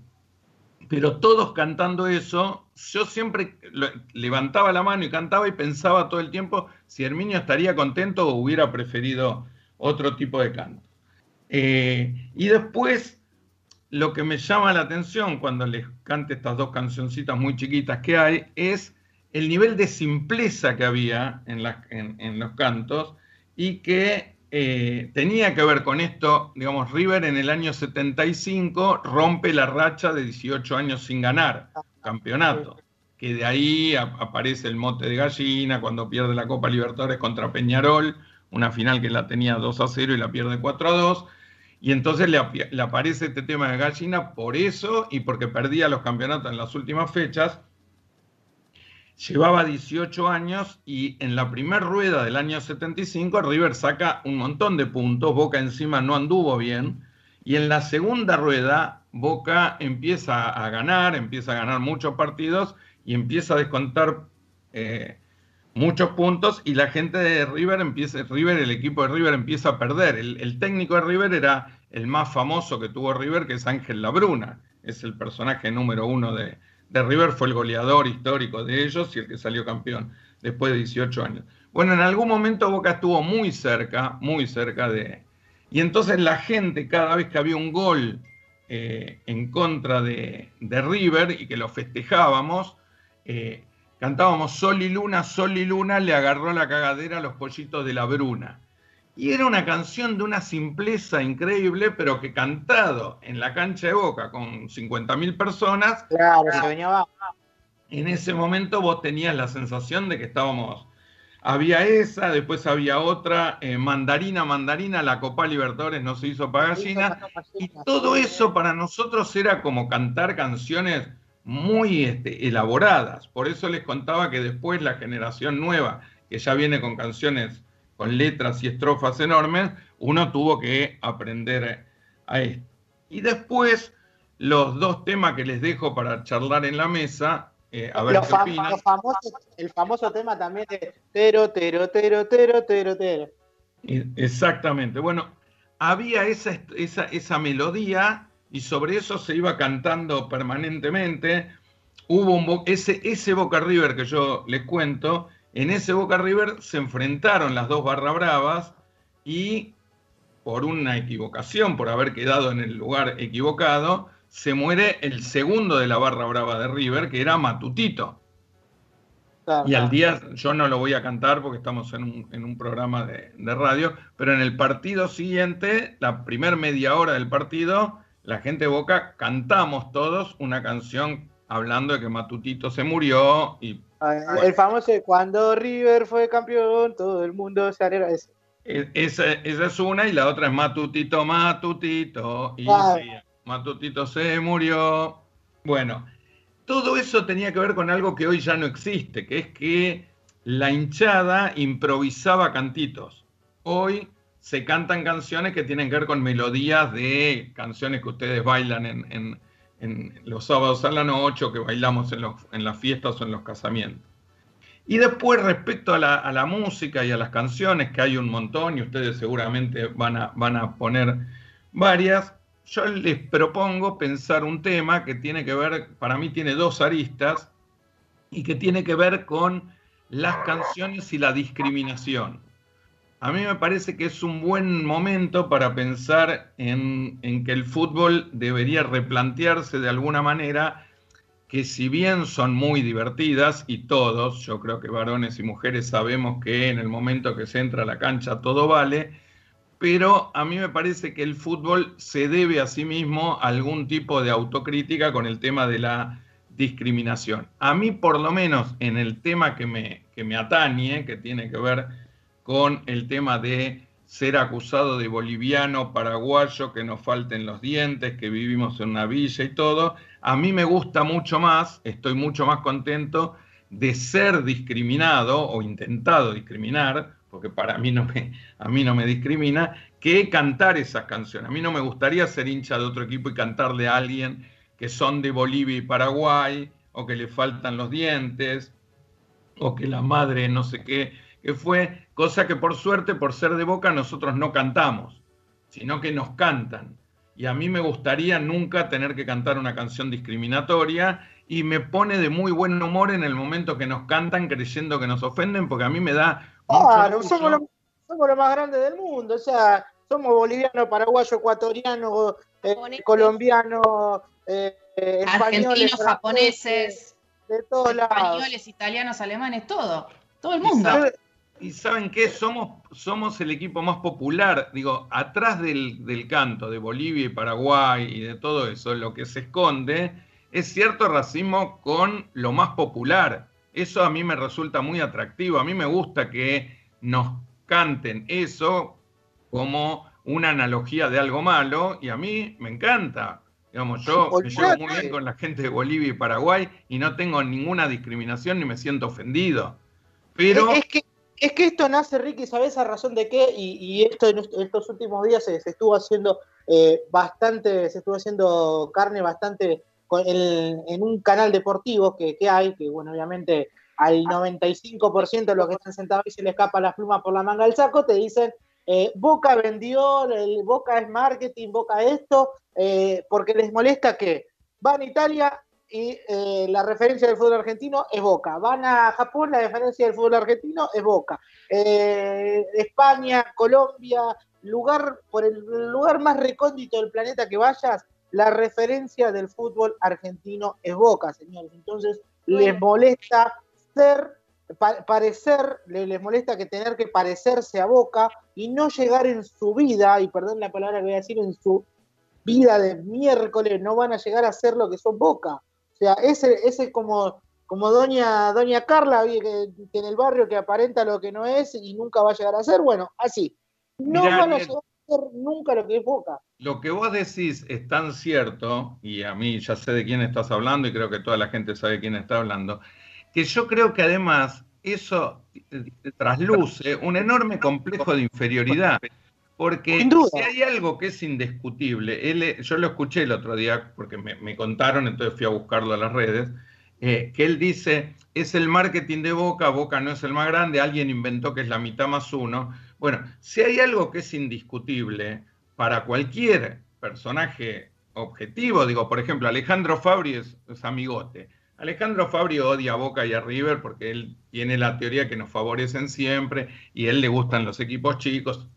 pero todos cantando eso, yo siempre levantaba la mano y cantaba y pensaba todo el tiempo si Herminio estaría contento o hubiera preferido otro tipo de canto. Eh, y después, lo que me llama la atención cuando les cante estas dos cancioncitas muy chiquitas que hay es el nivel de simpleza que había en, en, los cantos y que eh, tenía que ver con esto, digamos, River en el año 75 rompe la racha de 18 años sin ganar campeonato, que de ahí aparece el mote de gallina cuando pierde la Copa Libertadores contra Peñarol, una final que la tenía 2 a 0 y la pierde 4 a 2 y entonces le, aparece este tema de Gallina por eso y porque perdía los campeonatos en las últimas fechas. Llevaba 18 años y en la primera rueda del año 75 River saca un montón de puntos, Boca encima no anduvo bien y en la segunda rueda Boca empieza a ganar, empieza a ganar muchos partidos y empieza a descontar eh, muchos puntos y la gente de River empieza, River, el equipo de River empieza a perder. El, técnico de River era el más famoso que tuvo River, que es Ángel Labruna. Es el personaje número uno de, River, fue el goleador histórico de ellos y el que salió campeón después de 18 años. Bueno, en algún momento Boca estuvo muy cerca, muy cerca de... Y entonces la gente, cada vez que había un gol eh, en contra de, River y que lo festejábamos, eh, Cantábamos Sol y Luna, Sol y Luna, le agarró la cagadera a los pollitos de la Bruna. Y era una canción de una simpleza increíble, pero que cantado en la cancha de Boca con 50.000 personas. Claro, se venía En ese momento vos tenías la sensación de que estábamos. Había esa, después había otra, eh, Mandarina, Mandarina, la Copa Libertadores no se hizo para. Y todo eso para nosotros era como cantar canciones muy este, elaboradas. Por eso les contaba que después la generación nueva, que ya viene con canciones con letras y estrofas enormes, uno tuvo que aprender a esto. Y después los dos temas que les dejo para charlar en la mesa, eh, a ver qué opinan. el famoso tema también de tero, tero, tero, tero, tero, tero. Exactamente. Bueno, había esa, esa, esa melodía y sobre eso se iba cantando permanentemente. Hubo un, ese, ese Boca River que yo les cuento, en ese Boca River se enfrentaron las dos barra bravas y por una equivocación, por haber quedado en el lugar equivocado, se muere el segundo de la barra brava de River, que era Matutito. y al día, yo no lo voy a cantar porque estamos en un, en un programa de, de, radio, pero en el partido siguiente, la primer media hora del partido, la gente de Boca cantamos todos una canción hablando de que Matutito se murió y... El famoso cuando River fue campeón, todo el mundo se alegra ese. Esa, es una y la otra es Matutito, Matutito. Y Matutito se murió. Bueno, todo eso tenía que ver con algo que hoy ya no existe, que es que la hinchada improvisaba cantitos. Hoy se cantan canciones que tienen que ver con melodías de canciones que ustedes bailan en, los sábados a la noche o que bailamos en, las fiestas o en los casamientos. Y después respecto a la, música y a las canciones, que hay un montón y ustedes seguramente van a, van a poner varias, yo les propongo pensar un tema que tiene que ver, para mí tiene dos aristas, y que tiene que ver con las canciones y la discriminación a mí me parece que es un buen momento para pensar en, que el fútbol debería replantearse de alguna manera que si bien son muy divertidas y todos, yo creo que varones y mujeres sabemos que en el momento que se entra a la cancha todo vale, pero a mí me parece que el fútbol se debe a sí mismo algún tipo de autocrítica con el tema de la discriminación. A mí por lo menos en el tema que me, que me atañe, que tiene que ver con el tema de ser acusado de boliviano, paraguayo, que nos falten los dientes, que vivimos en una villa y todo. A mí me gusta mucho más, estoy mucho más contento de ser discriminado o intentado discriminar, porque para mí no me, a mí no me discrimina, que cantar esas canciones. A mí no me gustaría ser hincha de otro equipo y cantarle a alguien que son de Bolivia y Paraguay, o que le faltan los dientes, o que la madre no sé qué que fue cosa que por suerte, por ser de boca, nosotros no cantamos, sino que nos cantan. Y a mí me gustaría nunca tener que cantar una canción discriminatoria y me pone de muy buen humor en el momento que nos cantan creyendo que nos ofenden, porque a mí me da... Claro, somos lo, somos lo más grande del mundo, o sea, somos boliviano, paraguayo, ecuatoriano, eh, colombianos, eh, argentinos, japoneses, de todos españoles, italianos, alemanes, todo, todo el mundo. Y saben qué, somos, somos el equipo más popular, digo, atrás del, del, canto de Bolivia y Paraguay y de todo eso, lo que se esconde es cierto racismo con lo más popular. Eso a mí me resulta muy atractivo, a mí me gusta que nos canten eso como una analogía de algo malo y a mí me encanta. Digamos, yo me llevo muy bien con la gente de Bolivia y Paraguay y no tengo ninguna discriminación ni me siento ofendido. Pero... Es, que, es que esto nace, Ricky, ¿sabes a razón de qué? Y, esto en estos últimos días se, estuvo haciendo eh, bastante, se estuvo haciendo carne bastante en, en un canal deportivo que, que, hay, que bueno, obviamente al 95% de los que están sentados y se le escapa la pluma por la manga del saco, te dicen eh, Boca vendió, el Boca es marketing, Boca esto, eh, porque les molesta que van a Italia y eh, la referencia del fútbol argentino es Boca, van a Japón, la referencia del fútbol argentino es Boca, España, Colombia, lugar por el lugar más recóndito del planeta que vayas, la referencia del fútbol argentino es Boca, señores. Entonces, les molesta ser parecer, les molesta que tener que parecerse a Boca y no llegar en su vida, y perdón la palabra que voy a decir, en su vida de miércoles, no van a llegar a ser lo que son Boca. O sea, ese, ese como, como doña, doña Carla, que, en el barrio que aparenta lo que no es y nunca va a llegar a ser, bueno, así. No van a llegar a ser nunca lo que es Boca. Lo que vos decís es tan cierto, y a mí ya sé de quién estás hablando y creo que toda la gente sabe quién está hablando, que yo creo que además eso trasluce un enorme complejo de inferioridad. Porque si hay algo que es indiscutible, él, yo lo escuché el otro día porque me, contaron, entonces fui a buscarlo a las redes, eh, que él dice, es el marketing de Boca, Boca no es el más grande, alguien inventó que es la mitad más uno. Bueno, si hay algo que es indiscutible para cualquier personaje objetivo, digo, por ejemplo, Alejandro Fabri es amigote, Alejandro Fabio odia a Boca y a River porque él tiene la teoría que nos favorecen siempre y a él le gustan los equipos chicos,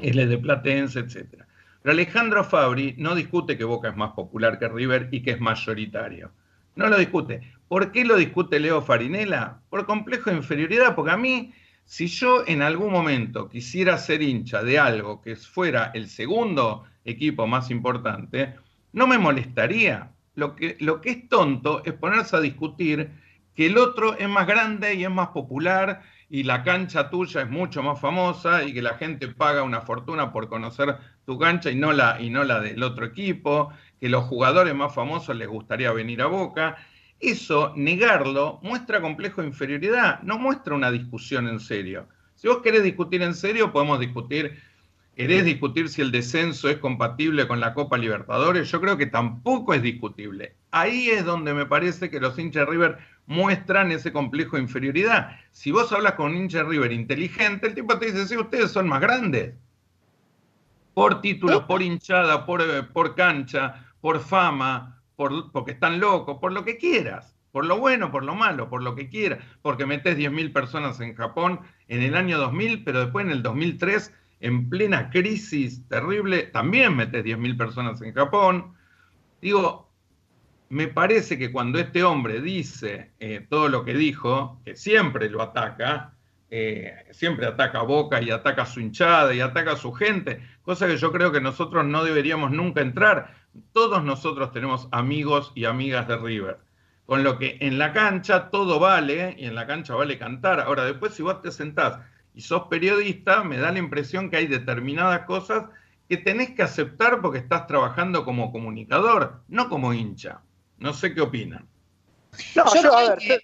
él es de Platense, etc. Pero Alejandro Fabri no discute que Boca es más popular que River y que es mayoritario. No lo discute. ¿Por qué lo discute Leo Farinela? Por complejo de inferioridad, porque a mí, si yo en algún momento quisiera ser hincha de algo que fuera el segundo equipo más importante, no me molestaría lo que, lo que es tonto es ponerse a discutir que el otro es más grande y es más popular y la cancha tuya es mucho más famosa y que la gente paga una fortuna por conocer tu cancha y no la, y no la del otro equipo, que los jugadores más famosos les gustaría venir a Boca. Eso, negarlo, muestra complejo de inferioridad, no muestra una discusión en serio. Si vos querés discutir en serio, podemos discutir ¿Querés discutir si el descenso es compatible con la Copa Libertadores? Yo creo que tampoco es discutible. Ahí es donde me parece que los hinchas River muestran ese complejo de inferioridad. Si vos hablas con un hincha River inteligente, el tipo te dice, sí, ustedes son más grandes. Por títulos, por hinchada, por, eh, por cancha, por fama, por, porque están locos, por lo que quieras. Por lo bueno, por lo malo, por lo que quieras. Porque metes 10.000 personas en Japón en el año 2000, pero después en el 2003 en plena crisis terrible, también metes 10.000 personas en Japón. Digo, me parece que cuando este hombre dice eh, todo lo que dijo, que siempre lo ataca, eh, siempre ataca a Boca y ataca a su hinchada y ataca a su gente, cosa que yo creo que nosotros no deberíamos nunca entrar. Todos nosotros tenemos amigos y amigas de River. Con lo que en la cancha todo vale y en la cancha vale cantar. Ahora, después si vos te sentás y sos periodista, me da la impresión que hay determinadas cosas que tenés que aceptar porque estás trabajando como comunicador, no como hincha. No sé qué opinan. No, yo, a ver.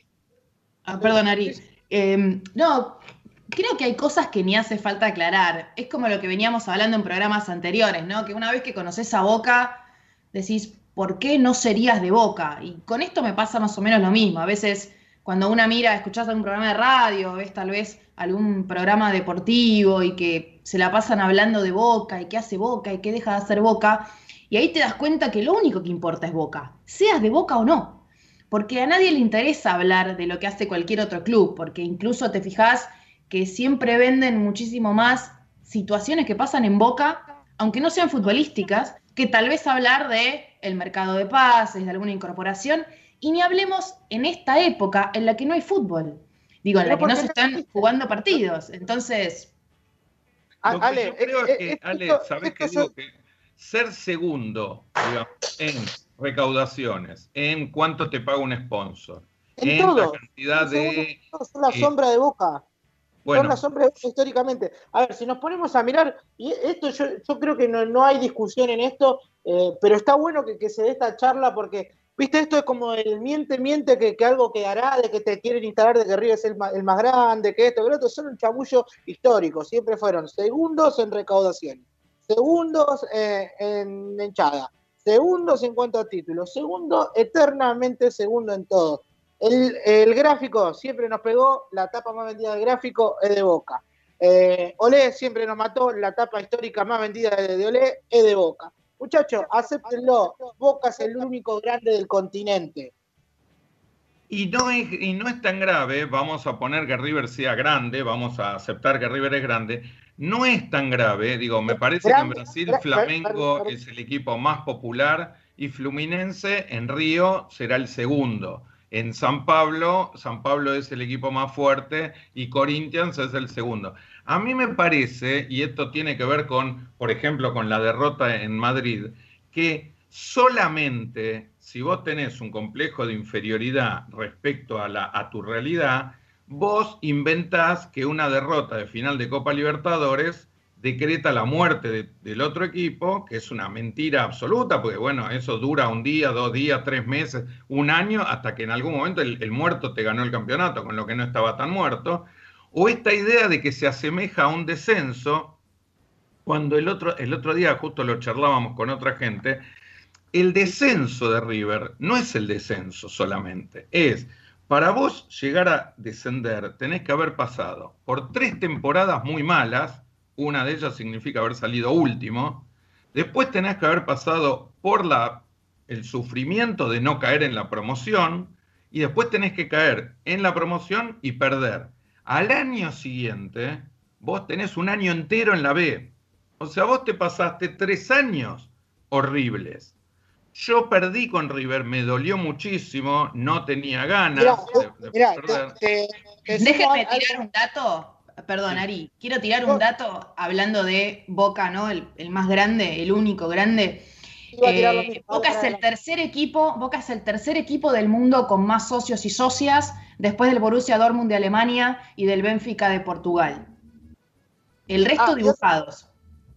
Ah, perdón, Ari. Em, no, creo que hay cosas que ni hace falta aclarar. Es como lo que veníamos hablando en programas anteriores, ¿no? Que una vez que conoces a Boca, decís, ¿por qué no serías de Boca? Y con esto me pasa más o menos lo mismo. A veces, cuando una mira, escuchás algún programa de radio, ves tal vez algún programa deportivo y que se la pasan hablando de Boca y qué hace Boca y qué deja de hacer Boca, y ahí te das cuenta que lo único que importa es Boca, seas de Boca o no, porque a nadie le interesa hablar de lo que hace cualquier otro club, porque incluso te fijas que siempre venden muchísimo más situaciones que pasan en Boca, aunque no sean futbolísticas, que tal vez hablar de el mercado de pases, de alguna incorporación, y ni hablemos en esta época en la que no hay fútbol. Digo, en la que no se están jugando partidos. Entonces. Ale, es que, Ale, ¿sabés qué digo? Que ser segundo, digamos, en recaudaciones, en cuánto te paga un sponsor, en, la cantidad de. Son la sombra de boca. Son la sombra de boca históricamente. A ver, si nos ponemos a mirar, y esto yo, yo creo que no, no hay discusión en esto, eh, pero está bueno que, que se dé esta charla porque Viste, esto es como el miente, miente que, que, algo quedará, de que te quieren instalar de que River es el, el más grande, que esto, que lo otro, son un chamullo histórico, siempre fueron segundos en recaudación, segundos eh, en hinchada, segundos en cuanto a títulos, segundo, eternamente segundo en todo. El, el, gráfico siempre nos pegó, la tapa más vendida del gráfico es de Boca. Eh, Olé siempre nos mató, la tapa histórica más vendida de, de Olé es de Boca. Muchachos, acéptenlo. Boca es el único grande del continente. Y no, es, y no es tan grave, vamos a poner que River sea grande, vamos a aceptar que River es grande. No es tan grave, digo, me parece que en Brasil Flamengo es el equipo más popular y Fluminense en Río será el segundo. En San Pablo, San Pablo es el equipo más fuerte y Corinthians es el segundo. A mí me parece, y esto tiene que ver con, por ejemplo, con la derrota en Madrid, que solamente si vos tenés un complejo de inferioridad respecto a, la, a tu realidad, vos inventás que una derrota de final de Copa Libertadores decreta la muerte del otro equipo, que es una mentira absoluta, porque bueno, eso dura un día, dos días, tres meses, un año, hasta que en algún momento el muerto te ganó el campeonato, con lo que no estaba tan muerto. O esta idea de que se asemeja a un descenso, cuando el otro, el otro día justo lo charlábamos con otra gente, el descenso de River no es el descenso solamente, es para vos llegar a descender tenés que haber pasado por tres temporadas muy malas, una de ellas significa haber salido último, después tenés que haber pasado por la, el sufrimiento de no caer en la promoción, y después tenés que caer en la promoción y perder. Al año siguiente, vos tenés un año entero en la B. O sea, vos te pasaste tres años horribles. Yo perdí con River, me dolió muchísimo, no tenía ganas de, perder. Déjenme tirar un dato. Perdón, Ari, quiero tirar un dato hablando de Boca, ¿no? El, el más grande, el único grande. Eh, Boca es el tercer equipo, Boca es el tercer equipo del mundo con más socios y socias, después del Borussia Dortmund de Alemania y del Benfica de Portugal. El resto ah, dibujados.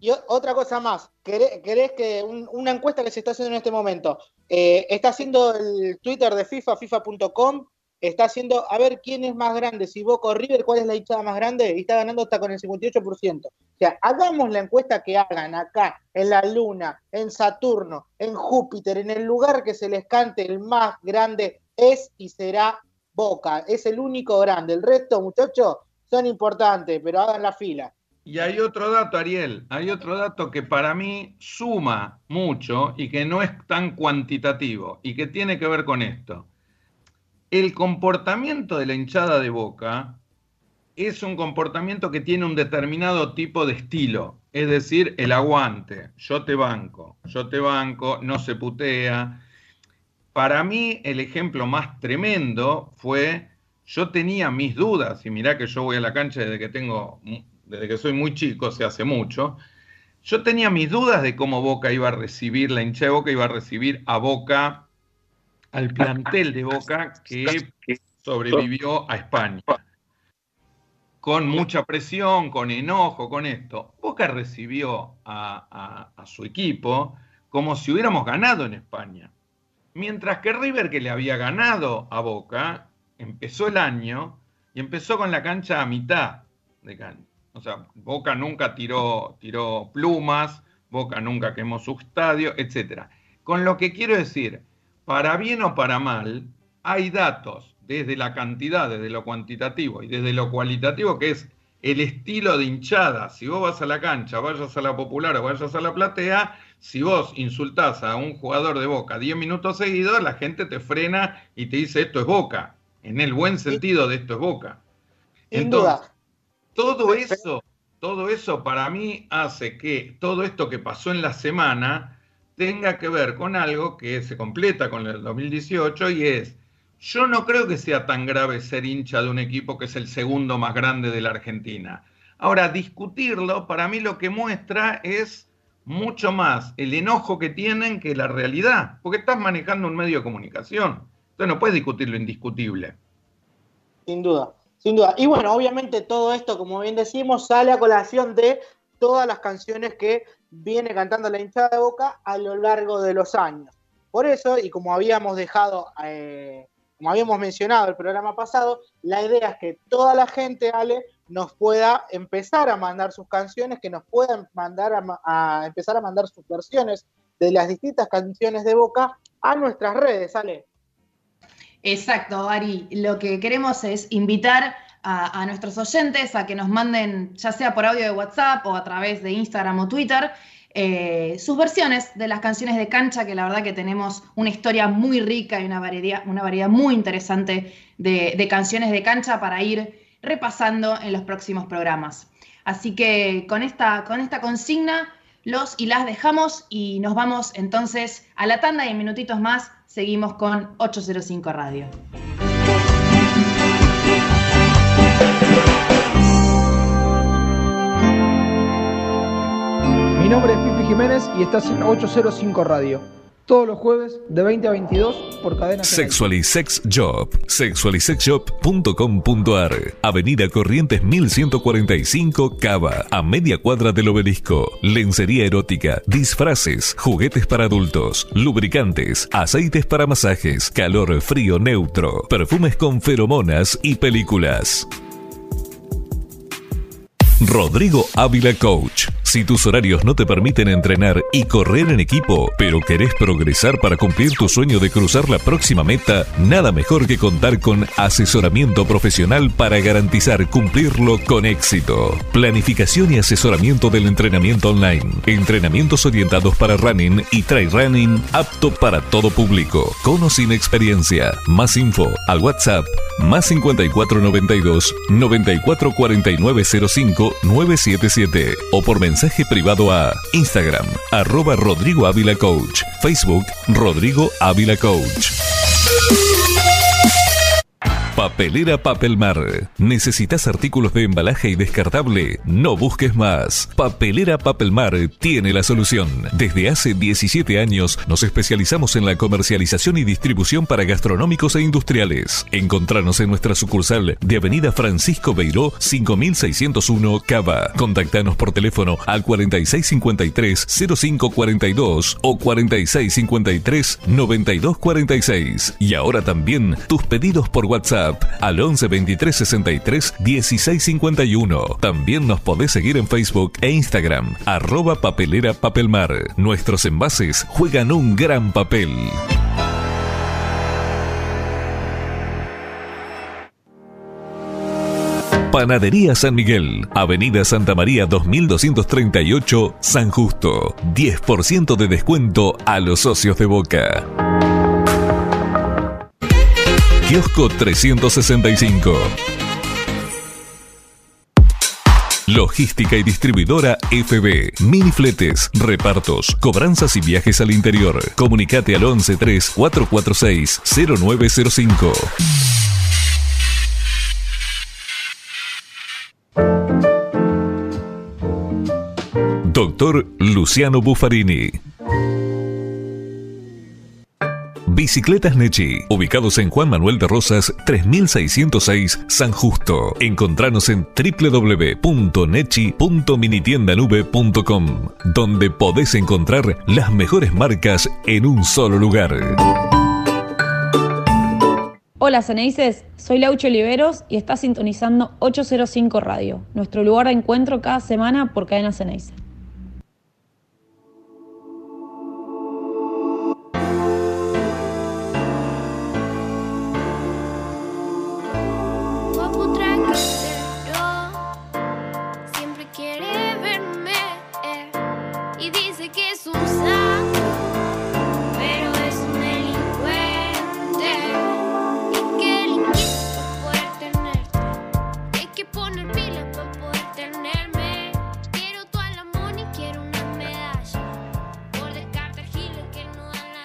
Y otra cosa más, ¿querés, que una encuesta que se está haciendo en este momento? Eh, está haciendo el Twitter de FIFA, FIFA.com, está haciendo a ver quién es más grande, si Boca o River, cuál es la hinchada más grande, y está ganando hasta con el 58%. O sea, hagamos la encuesta que hagan acá, en la Luna, en Saturno, en Júpiter, en el lugar que se les cante el más grande es y será Boca. Es el único grande. El resto, muchachos, son importantes, pero hagan la fila. Y hay otro dato, Ariel, hay otro dato que para mí suma mucho y que no es tan cuantitativo y que tiene que ver con esto el comportamiento de la hinchada de boca es un comportamiento que tiene un determinado tipo de estilo, es decir, el aguante, yo te banco, yo te banco, no se putea. Para mí el ejemplo más tremendo fue, yo tenía mis dudas, y mirá que yo voy a la cancha desde que tengo, desde que soy muy chico, se hace mucho, yo tenía mis dudas de cómo Boca iba a recibir, la hincha de Boca iba a recibir a Boca al plantel de Boca que sobrevivió a España. Con mucha presión, con enojo, con esto. Boca recibió a, su equipo como si hubiéramos ganado en España. Mientras que River, que le había ganado a Boca, empezó el año y empezó con la cancha a mitad de cancha. O sea, Boca nunca tiró, tiró plumas, Boca nunca quemó su estadio, etc. Con lo que quiero decir, para bien o para mal, hay datos desde la cantidad, desde lo cuantitativo y desde lo cualitativo, que es el estilo de hinchada. Si vos vas a la cancha, vayas a la popular o vayas a la platea, si vos insultás a un jugador de boca 10 minutos seguidos, la gente te frena y te dice esto es boca, en el buen sentido de esto es boca. Entonces, todo eso, todo eso para mí hace que todo esto que pasó en la semana tenga que ver con algo que se completa con el 2018 y es, yo no creo que sea tan grave ser hincha de un equipo que es el segundo más grande de la Argentina. Ahora, discutirlo para mí lo que muestra es mucho más el enojo que tienen que la realidad, porque estás manejando un medio de comunicación. Entonces no puedes discutir lo indiscutible. Sin duda, sin duda. Y bueno, obviamente todo esto, como bien decimos, sale a colación de todas las canciones que viene cantando la hinchada de Boca a lo largo de los años. Por eso, y como habíamos dejado, eh, como habíamos mencionado el programa pasado, la idea es que toda la gente, Ale, nos pueda empezar a mandar sus canciones, que nos puedan mandar a, empezar a mandar sus versiones de las distintas canciones de Boca a nuestras redes, Ale. Exacto, Ari. Lo que queremos es invitar a, nuestros oyentes a que nos manden, ya sea por audio de WhatsApp o a través de Instagram o Twitter, eh, sus versiones de las canciones de cancha, que la verdad que tenemos una historia muy rica y una variedad, una variedad muy interesante de, canciones de cancha para ir repasando en los próximos programas. Así que con esta, con esta consigna los y las dejamos y nos vamos entonces a la tanda y en minutitos más seguimos con 805 Radio. Mi nombre es Pipi Jiménez y estás en 805 Radio. Todos los jueves de 20 a 22 por cadena. Sexualisex Job. Sexualisexshop.com.ar. Avenida Corrientes 1145 Cava. A media cuadra del obelisco. Lencería erótica. Disfraces. Juguetes para adultos. Lubricantes. Aceites para masajes. Calor frío neutro. Perfumes con feromonas y películas. Rodrigo Ávila Coach. Si tus horarios no te permiten entrenar y correr en equipo, pero querés progresar para cumplir tu sueño de cruzar la próxima meta, nada mejor que contar con asesoramiento profesional para garantizar cumplirlo con éxito. Planificación y asesoramiento del entrenamiento online. Entrenamientos orientados para running y try running apto para todo público. Con o sin experiencia. Más info al WhatsApp más 5492 944905 977 o por mensaje privado a Instagram arroba Rodrigo Ávila Coach, Facebook Rodrigo Ávila Coach. Papelera Papelmar. ¿Necesitas artículos de embalaje y descartable? No busques más. Papelera Papelmar tiene la solución. Desde hace 17 años nos especializamos en la comercialización y distribución para gastronómicos e industriales. Encontranos en nuestra sucursal de Avenida Francisco Beiró 5601 Cava. Contactanos por teléfono al 4653-0542 o 4653-9246. Y ahora también tus pedidos por WhatsApp al 11 23 63 16 51. También nos podés seguir en Facebook e Instagram, arroba papelera papelmar. Nuestros envases juegan un gran papel. Panadería San Miguel, Avenida Santa María 2238, San Justo. 10% de descuento a los socios de Boca. Kiosco 365. Logística y distribuidora FB. Minifletes, repartos, cobranzas y viajes al interior. Comunicate al 113 446 0905. Doctor Luciano Buffarini Bicicletas Nechi, ubicados en Juan Manuel de Rosas 3606 San Justo. Encontranos en www.nechi.minitiendanube.com, donde podés encontrar las mejores marcas en un solo lugar. Hola Ceneices, soy Laucho Oliveros y está sintonizando 805 Radio, nuestro lugar de encuentro cada semana por Cadena Ceneice.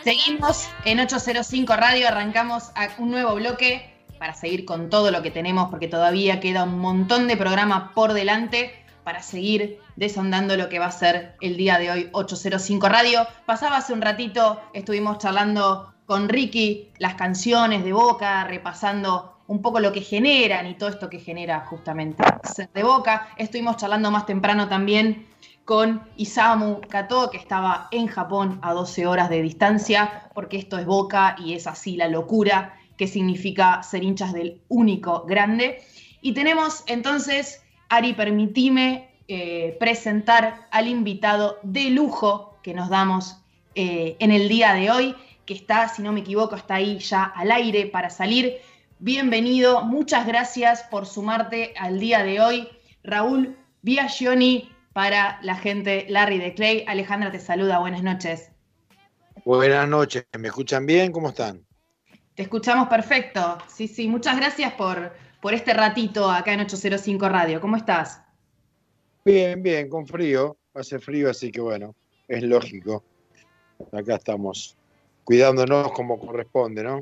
Seguimos en 805 Radio, arrancamos un nuevo bloque para seguir con todo lo que tenemos, porque todavía queda un montón de programa por delante para seguir desondando lo que va a ser el día de hoy 805 Radio. Pasaba hace un ratito, estuvimos charlando con Ricky las canciones de Boca, repasando un poco lo que generan y todo esto que genera justamente ser de Boca. Estuvimos charlando más temprano también con Isamu Kato, que estaba en Japón a 12 horas de distancia, porque esto es Boca y es así la locura que significa ser hinchas del único grande. Y tenemos entonces, Ari, permitime eh, presentar al invitado de lujo que nos damos eh, en el día de hoy, que está, si no me equivoco, está ahí ya al aire para salir. Bienvenido, muchas gracias por sumarte al día de hoy. Raúl Biagioni, para la gente Larry de Clay. Alejandra te saluda, buenas noches. Buenas noches, ¿me escuchan bien? ¿Cómo están? Te escuchamos perfecto. Sí, sí, muchas gracias por, por este ratito acá en 805 Radio. ¿Cómo estás? Bien, bien, con frío. Hace frío, así que bueno, es lógico. Acá estamos cuidándonos como corresponde, ¿no?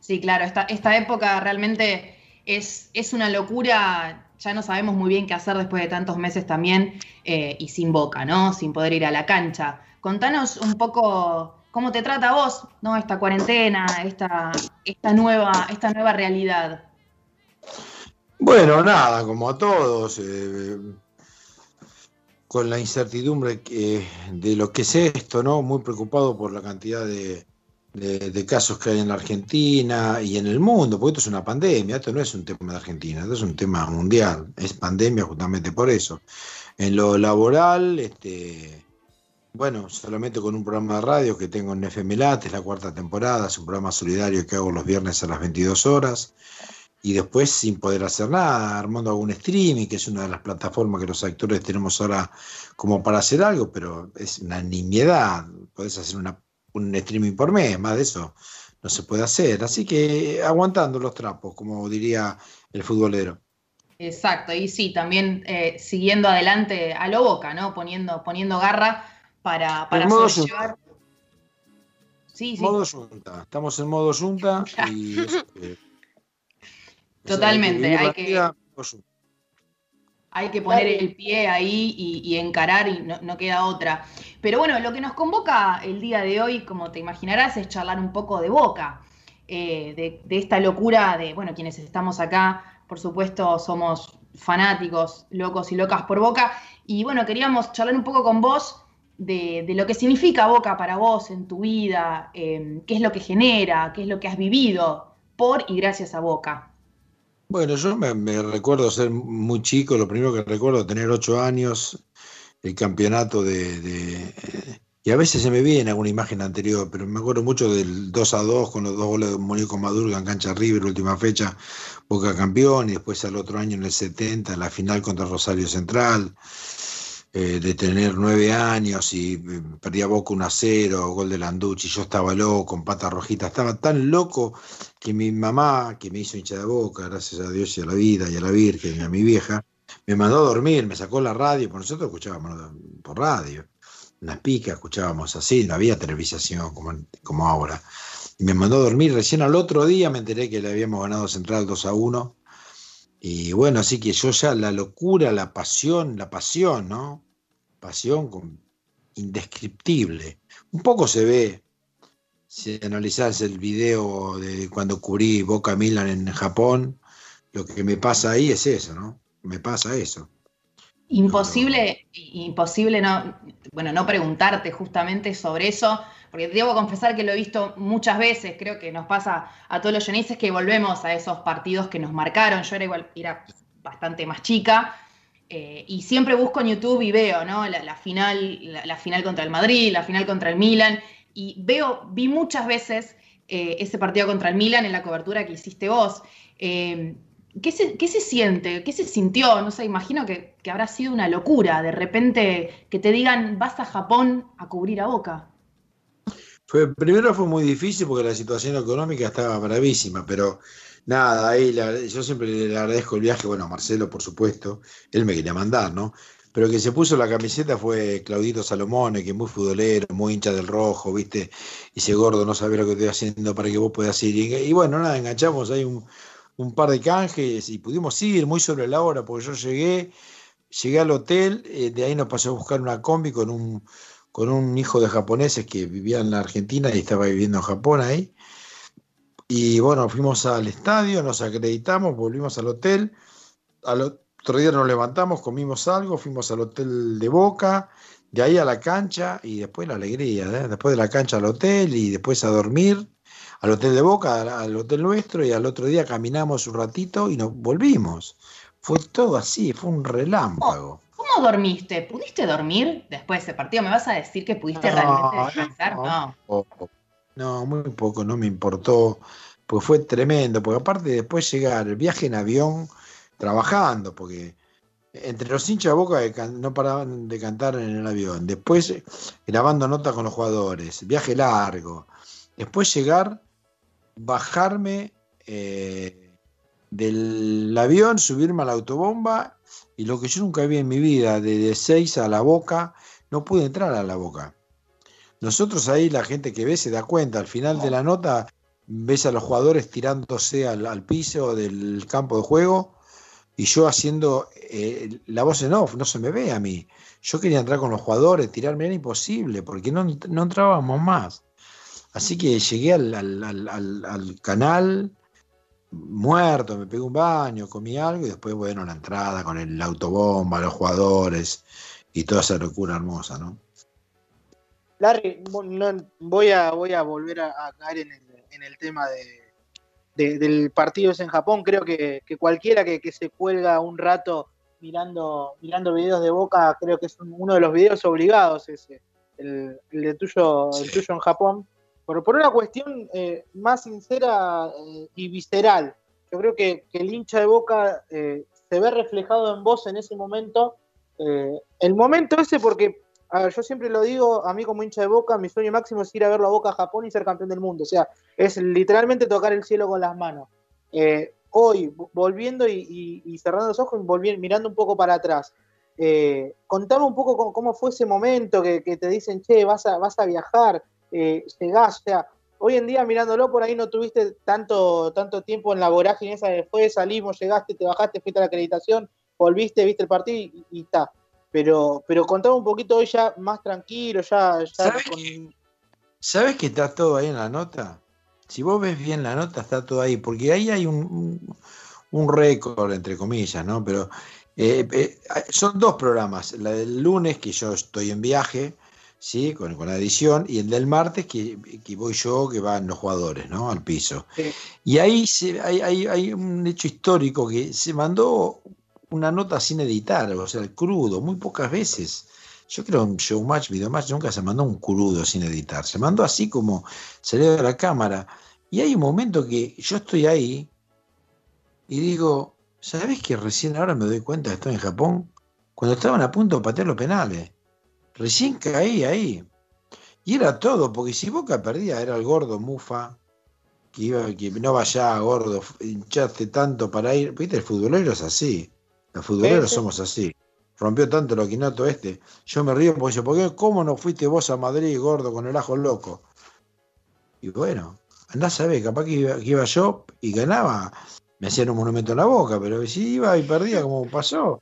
Sí, claro, esta, esta época realmente es, es una locura ya no sabemos muy bien qué hacer después de tantos meses también eh, y sin boca, ¿no? Sin poder ir a la cancha. Contanos un poco cómo te trata vos, ¿no? Esta cuarentena, esta, esta, nueva, esta nueva realidad. Bueno, nada, como a todos, eh, con la incertidumbre de lo que es esto, ¿no? Muy preocupado por la cantidad de, de, casos que hay en la Argentina y en el mundo, porque esto es una pandemia, esto no es un tema de Argentina, esto es un tema mundial, es pandemia justamente por eso. En lo laboral, este, bueno, solamente con un programa de radio que tengo en FMLAT, es la cuarta temporada, es un programa solidario que hago los viernes a las 22 horas, y después sin poder hacer nada, armando algún streaming, que es una de las plataformas que los actores tenemos ahora como para hacer algo, pero es una nimiedad, podés hacer una un streaming por mes, más de eso no se puede hacer. Así que aguantando los trapos, como diría el futbolero. Exacto, y sí, también eh, siguiendo adelante a lo boca, ¿no? Poniendo, poniendo garra para, para sobrellevar. Sí, sí. Modo junta. Estamos en modo junta y. Este, Totalmente, hay que hay que poner el pie ahí y, encarar y no, queda otra. Pero bueno, lo que nos convoca el día de hoy, como te imaginarás, es charlar un poco de boca, eh, de, esta locura de, bueno, quienes estamos acá, por supuesto, somos fanáticos, locos y locas por boca. Y bueno, queríamos charlar un poco con vos de, lo que significa boca para vos en tu vida, eh, qué es lo que genera, qué es lo que has vivido por y gracias a boca. Bueno, yo me, recuerdo ser muy chico, lo primero que recuerdo tener ocho años, el campeonato de, y a veces se me viene alguna imagen anterior, pero me acuerdo mucho del 2 a 2 con los dos goles de Mónico Madurga en cancha River, última fecha, Boca campeón, y después al otro año en el 70, la final contra Rosario Central. Eh, de tener nueve años y eh, perdía Boca 1 a 0, gol de Landucci, yo estaba loco, con pata rojita, estaba tan loco que mi mamá, que me hizo hincha de Boca, gracias a Dios y a la vida y a la Virgen y a mi vieja, me mandó a dormir, me sacó la radio, por nosotros escuchábamos por radio, unas picas escuchábamos así, no había televisación como, como ahora. Me mandó a dormir, recién al otro día me enteré que le habíamos ganado Central 2 a 1. Y bueno, así que yo ya la locura, la pasión, la pasión, ¿no? Pasión indescriptible. Un poco se ve, si analizás el video de cuando cubrí Boca Milan en Japón, lo que me pasa ahí es eso, ¿no? Me pasa eso. Imposible, imposible no, bueno, no preguntarte justamente sobre eso, porque debo confesar que lo he visto muchas veces, creo que nos pasa a todos los yonices que volvemos a esos partidos que nos marcaron. Yo era igual, era bastante más chica, eh, y siempre busco en YouTube y veo, ¿no? La, final, la, final contra el Madrid, la final contra el Milan. Y veo, vi muchas veces eh, ese partido contra el Milan en la cobertura que hiciste vos. Eh, ¿qué, se, siente? ¿Qué se sintió? No sé, imagino que, que, habrá sido una locura de repente que te digan vas a Japón a cubrir a Boca. Fue, primero fue muy difícil porque la situación económica estaba bravísima, pero nada, ahí yo siempre le agradezco el viaje, bueno, a Marcelo, por supuesto, él me quería mandar, ¿no? pero que se puso la camiseta fue Claudito Salomone, que muy futbolero, muy hincha del rojo, ¿viste? Y ese gordo no sabe lo que estoy haciendo para que vos puedas ir. Y, bueno, nada, enganchamos ahí un, un par de canjes y pudimos ir muy sobre la hora, porque yo llegué, llegué al hotel, eh, de ahí nos pasó a buscar una combi con un, con un hijo de japoneses que vivía en la Argentina y estaba viviendo en Japón ahí. Y bueno, fuimos al estadio, nos acreditamos, volvimos al hotel. Al otro día nos levantamos, comimos algo, fuimos al hotel de Boca, de ahí a la cancha y después la alegría, ¿eh? después de la cancha al hotel y después a dormir al hotel de Boca, al hotel nuestro, y al otro día caminamos un ratito y nos volvimos. Fue todo así, fue un relámpago. ¿Cómo dormiste? ¿Pudiste dormir después de ese partido? ¿Me vas a decir que pudiste realmente descansar? No. No. No, muy poco, no me importó, pues fue tremendo, porque aparte después llegar, el viaje en avión, trabajando, porque entre los hinchas de boca no paraban de cantar en el avión, después grabando notas con los jugadores, viaje largo, después llegar bajarme eh, del avión, subirme a la autobomba y lo que yo nunca vi en mi vida, de 6 a la boca, no pude entrar a la boca. Nosotros ahí, la gente que ve se da cuenta, al final de la nota ves a los jugadores tirándose al, piso del campo de juego y yo haciendo eh, la voz en off, no se me ve a mí. Yo quería entrar con los jugadores, tirarme era imposible, porque no, no entrábamos más. Así que llegué al, canal muerto, me pegué un baño, comí algo y después, bueno, la entrada con el autobomba, los jugadores y toda esa locura hermosa, ¿no? Larry, voy, a, voy a volver a, caer en el, tema de, del partido en Japón. Creo que, cualquiera que, se cuelga un rato mirando, mirando videos de Boca, creo que es uno de los videos obligados ese, el, de tuyo, el tuyo en Japón por, por una cuestión eh, más sincera eh, y visceral. Yo creo que, el hincha de Boca eh, se ve reflejado en vos en ese momento. el momento ese, porque yo siempre lo digo, a mí como hincha de Boca, mi sueño máximo es ir a verlo a Boca a Japón y ser campeón del mundo. O sea, es literalmente tocar el cielo con las manos. hoy, volviendo y, cerrando los ojos, volviendo, mirando un poco para atrás, contame un poco cómo, fue ese momento que, te dicen, che, vas a, vas a viajar, eh, llegás, o sea, hoy en día mirándolo por ahí no tuviste tanto, tanto tiempo en la vorágine esa después salimos, llegaste, te bajaste, fuiste a la acreditación, volviste, viste el partido y está. Pero, pero contame un poquito hoy ya más tranquilo, ya, ¿Sabes, que, ¿Sabes que está todo ahí en la nota? Si vos ves bien la nota, está todo ahí, porque ahí hay un, un, récord, entre comillas, ¿no? Pero eh, eh, son dos programas, la del lunes, que yo estoy en viaje, ¿sí? Con, la edición, y el del martes que, voy yo, que van los jugadores, ¿no? Al piso. Y ahí se, hay, hay, un hecho histórico que se mandó una nota sin editar, o sea, crudo, muy pocas veces. Yo creo en Showmatch, Videomatch, nunca se mandó un crudo sin editar. Se mandó así como salió de la cámara. Y hay un momento que yo estoy ahí y digo, ¿sabes que recién ahora me doy cuenta que estoy en Japón? Cuando estaban a punto de patear los penales. Recién caí ahí. Y era todo, porque si Boca perdía, era el gordo Mufa, que, iba, que no vaya gordo, hinchaste tanto para ir. Viste, el futbolero es así. Los futboleros somos así. Rompió tanto lo quinoto este. Yo me río porque ¿por qué? ¿Cómo no fuiste vos a Madrid, gordo, con el ajo loco? Y bueno, andás a ver, capaz que iba, que iba yo y ganaba, me hacían un monumento en la boca, pero si iba y perdía, como pasó,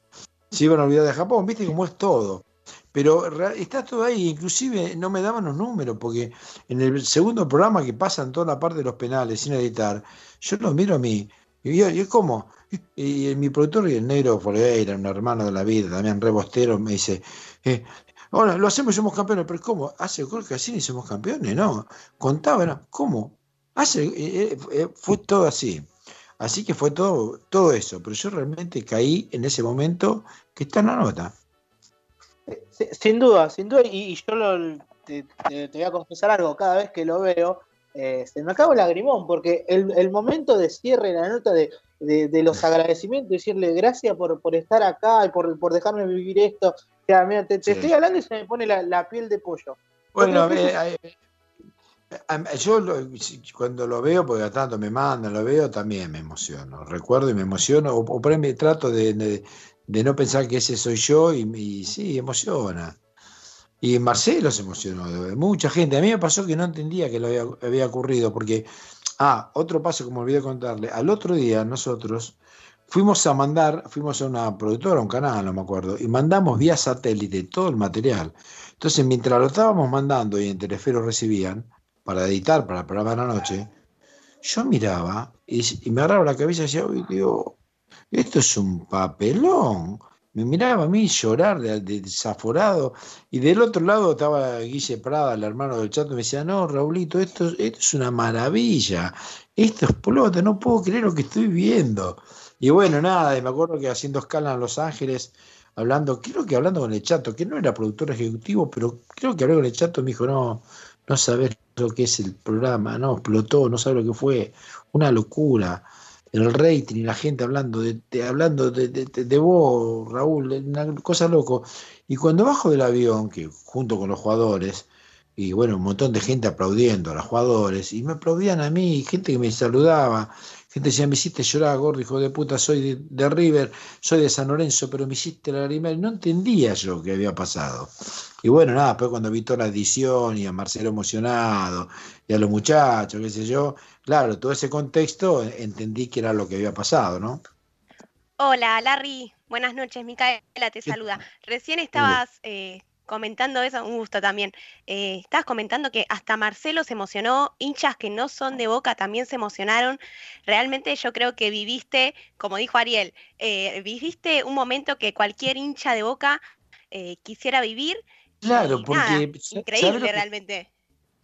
se iban a olvidar de Japón, viste cómo es todo. Pero está todo ahí, inclusive no me daban los números, porque en el segundo programa que pasan toda la parte de los penales sin editar, yo los miro a mí, y yo, yo ¿cómo? Y, mi productor, y el negro Foreira, un hermano de la vida, también rebostero, me dice, eh, lo hacemos y somos campeones, pero ¿cómo? Hace gol que así ni somos campeones, no. Contaba, ¿cómo? Hace, eh, eh, fue todo así. Así que fue todo, todo eso, pero yo realmente caí en ese momento que está en la nota. Sin duda, sin duda, y, yo te, voy a confesar algo, cada vez que lo veo, eh, se me acaba el lagrimón, porque el, momento de cierre, la nota de, los agradecimientos, decirle gracias por, estar acá y por, dejarme vivir esto, o sea, mira, te, estoy hablando y se me pone la, piel de pollo. Bueno, yo cuando lo veo, porque tanto me mandan, lo veo, también me emociono. Recuerdo y me emociono, o, por ahí me trato de, de no pensar que ese soy yo y, y sí, emociona. Y Marcelo se emocionó, mucha gente. A mí me pasó que no entendía que lo había, había ocurrido, porque, ah, otro paso que me olvidé contarle, al otro día nosotros fuimos a mandar, fuimos a una productora, un canal, no me acuerdo, y mandamos vía satélite todo el material. Entonces, mientras lo estábamos mandando y en Telefero recibían, para editar para el programa de la noche, yo miraba y, me agarraba la cabeza y decía, digo, esto es un papelón. Me miraba a mí llorar de, de desaforado. Y del otro lado estaba Guille Prada, el hermano del chato, y me decía, no, Raulito, esto, esto es una maravilla. Esto explota, no puedo creer lo que estoy viendo. Y bueno, nada, y me acuerdo que haciendo escala en Los Ángeles, hablando, creo que hablando con el chato, que no era productor ejecutivo, pero creo que hablé con el chato, me dijo, no, no sabes lo que es el programa, no, explotó, no sabes lo que fue, una locura. El rating y la gente hablando de, de hablando de, de, de, vos, Raúl, una cosa loco. Y cuando bajo del avión, que junto con los jugadores, y bueno, un montón de gente aplaudiendo a los jugadores, y me aplaudían a mí, gente que me saludaba, gente decía, me hiciste llorar, gordo, hijo de puta, soy de, de River, soy de San Lorenzo, pero me hiciste la y no entendía yo qué había pasado. Y bueno, nada, después cuando vi toda la edición y a Marcelo emocionado, y a los muchachos, qué sé yo, claro, todo ese contexto entendí que era lo que había pasado, ¿no? Hola, Larry. Buenas noches, Micaela te saluda. Recién estabas eh, comentando eso, un gusto también. Eh, estabas comentando que hasta Marcelo se emocionó, hinchas que no son de Boca también se emocionaron. Realmente yo creo que viviste, como dijo Ariel, eh, viviste un momento que cualquier hincha de Boca eh, quisiera vivir. Claro, y porque nada, ¿sabes lo increíble que- realmente.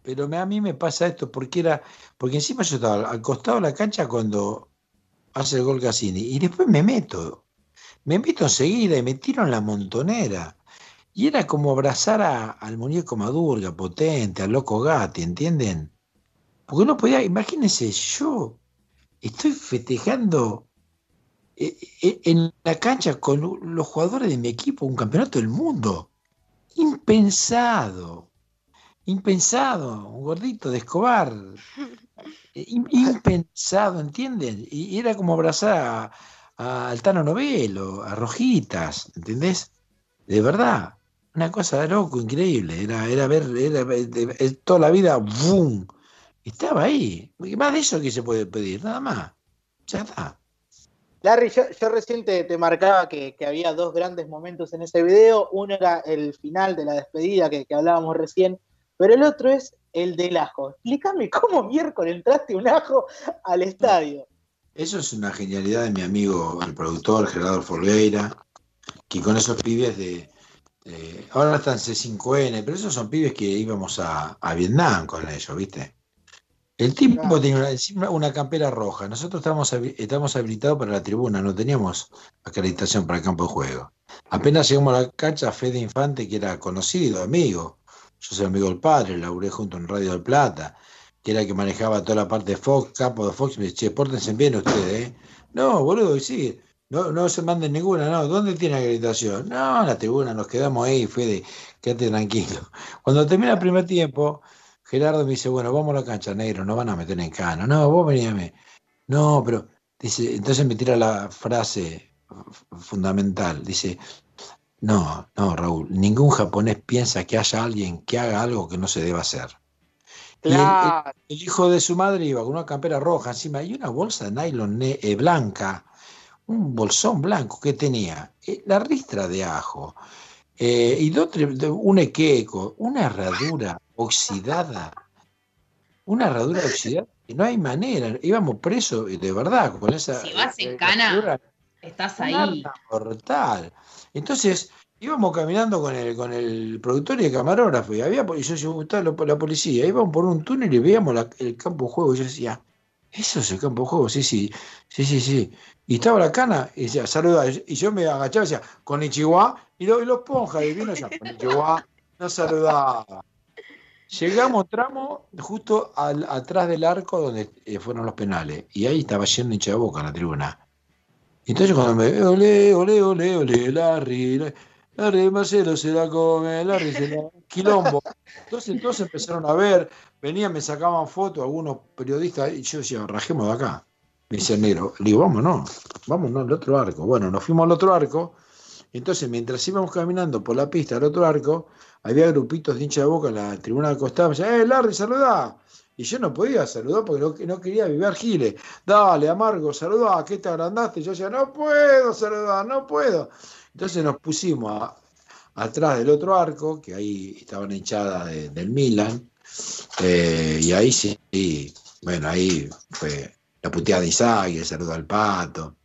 Pero a mí me pasa esto porque era, porque encima yo estaba al costado de la cancha cuando hace el gol Cassini y después me meto, me meto enseguida y me tiro en la montonera. Y era como abrazar a- al muñeco Madurga, potente, al loco Gatti, ¿entienden? Porque no podía, imagínense, yo estoy festejando eh, eh, en la cancha con los jugadores de mi equipo un campeonato del mundo. Impensado impensado, un gordito de Escobar, eh, im- impensado, ¿entienden? Y era como abrazar a, a Altano Novelo, a Rojitas, ¿entendés? De verdad, una cosa de loco, increíble, era, era ver, era eh, toda la vida, ¡boom! Estaba ahí, ¿Qué más de eso que se puede pedir, nada más, ya está. Larry, yo, yo recién te, te marcaba que, que había dos grandes momentos en ese video. Uno era el final de la despedida que, que hablábamos recién, pero el otro es el del ajo. Explícame cómo miércoles entraste un ajo al estadio. Eso es una genialidad de mi amigo, el productor Gerardo Folgueira, que con esos pibes de. Eh, ahora están C5N, pero esos son pibes que íbamos a, a Vietnam con ellos, ¿viste? El tipo tenía una, encima una campera roja. Nosotros estábamos, estábamos habilitados para la tribuna, no teníamos acreditación para el campo de juego. Apenas llegamos a la cancha, Fede Infante, que era conocido, amigo. Yo soy amigo del padre, laburé junto en Radio del Plata, que era el que manejaba toda la parte de Fox, campo de Fox. Me dice, che, pórtense bien ustedes, ¿eh? No, boludo, sí. No, no se manden ninguna, no. ¿Dónde tiene acreditación? No, en la tribuna, nos quedamos ahí, Fede, quédate tranquilo. Cuando termina el primer tiempo, Gerardo me dice, bueno, vamos a la cancha, negro, no van a meter en cano. No, vos veníame. No, pero, dice, entonces me tira la frase fundamental. Dice, no, no, Raúl, ningún japonés piensa que haya alguien que haga algo que no se deba hacer. Y el- el, Claro. el hijo de su madre iba con una campera roja encima y una bolsa de nylon eh, blanca, un bolsón blanco que tenía, eh, la ristra de ajo, eh, y dos, un equeco, una herradura oxidada, una herradura oxidada, que no hay manera, íbamos presos eh, de verdad con esa Si vas en eh, cana, herradura estás ahí. mortal. Entonces, íbamos caminando con el, con el productor y el camarógrafo, y había, y yo, yo estaba la, la policía, íbamos por un túnel y veíamos la- el campo de juego, y yo decía, eso campo de juego, sí, sí, sí, sí, sí. Y estaba la cana, y decía, saluda, y yo me agachaba y decía, con Ichiwa, y, lo- los ponjas, y vino ya, con Ichiwa, no saludaba. Llegamos, tramo, justo al- atrás del arco donde eh, fueron los penales, y ahí estaba yendo hincha de boca en la tribuna. Entonces cuando me ole, ole, ole, ole, Larry, Larry, Larry, Marcelo se la come, Larry se la... Quilombo. Entonces, entonces empezaron a ver, venían, me sacaban fotos algunos periodistas, y yo decía, rajemos de acá. Me dice el negro, le digo, vámonos, vámonos al otro arco. Bueno, nos fuimos al otro arco, Entonces, mientras íbamos caminando por la pista al otro arco, había grupitos de hincha de boca en la tribuna del costado. Me decían, ¡eh, Larry, saludá! Y yo no podía saludar porque no, quería vivir Giles. Dale, Amargo, saludá, ¿qué te agrandaste? Yo decía, no puedo saludar, no puedo. Entonces nos pusimos atrás del otro arco, que ahí estaban hinchadas de- del Milan. Eh, y ahí sí, y, bueno, ahí fue la puteada de Isaac, el saludo al pato.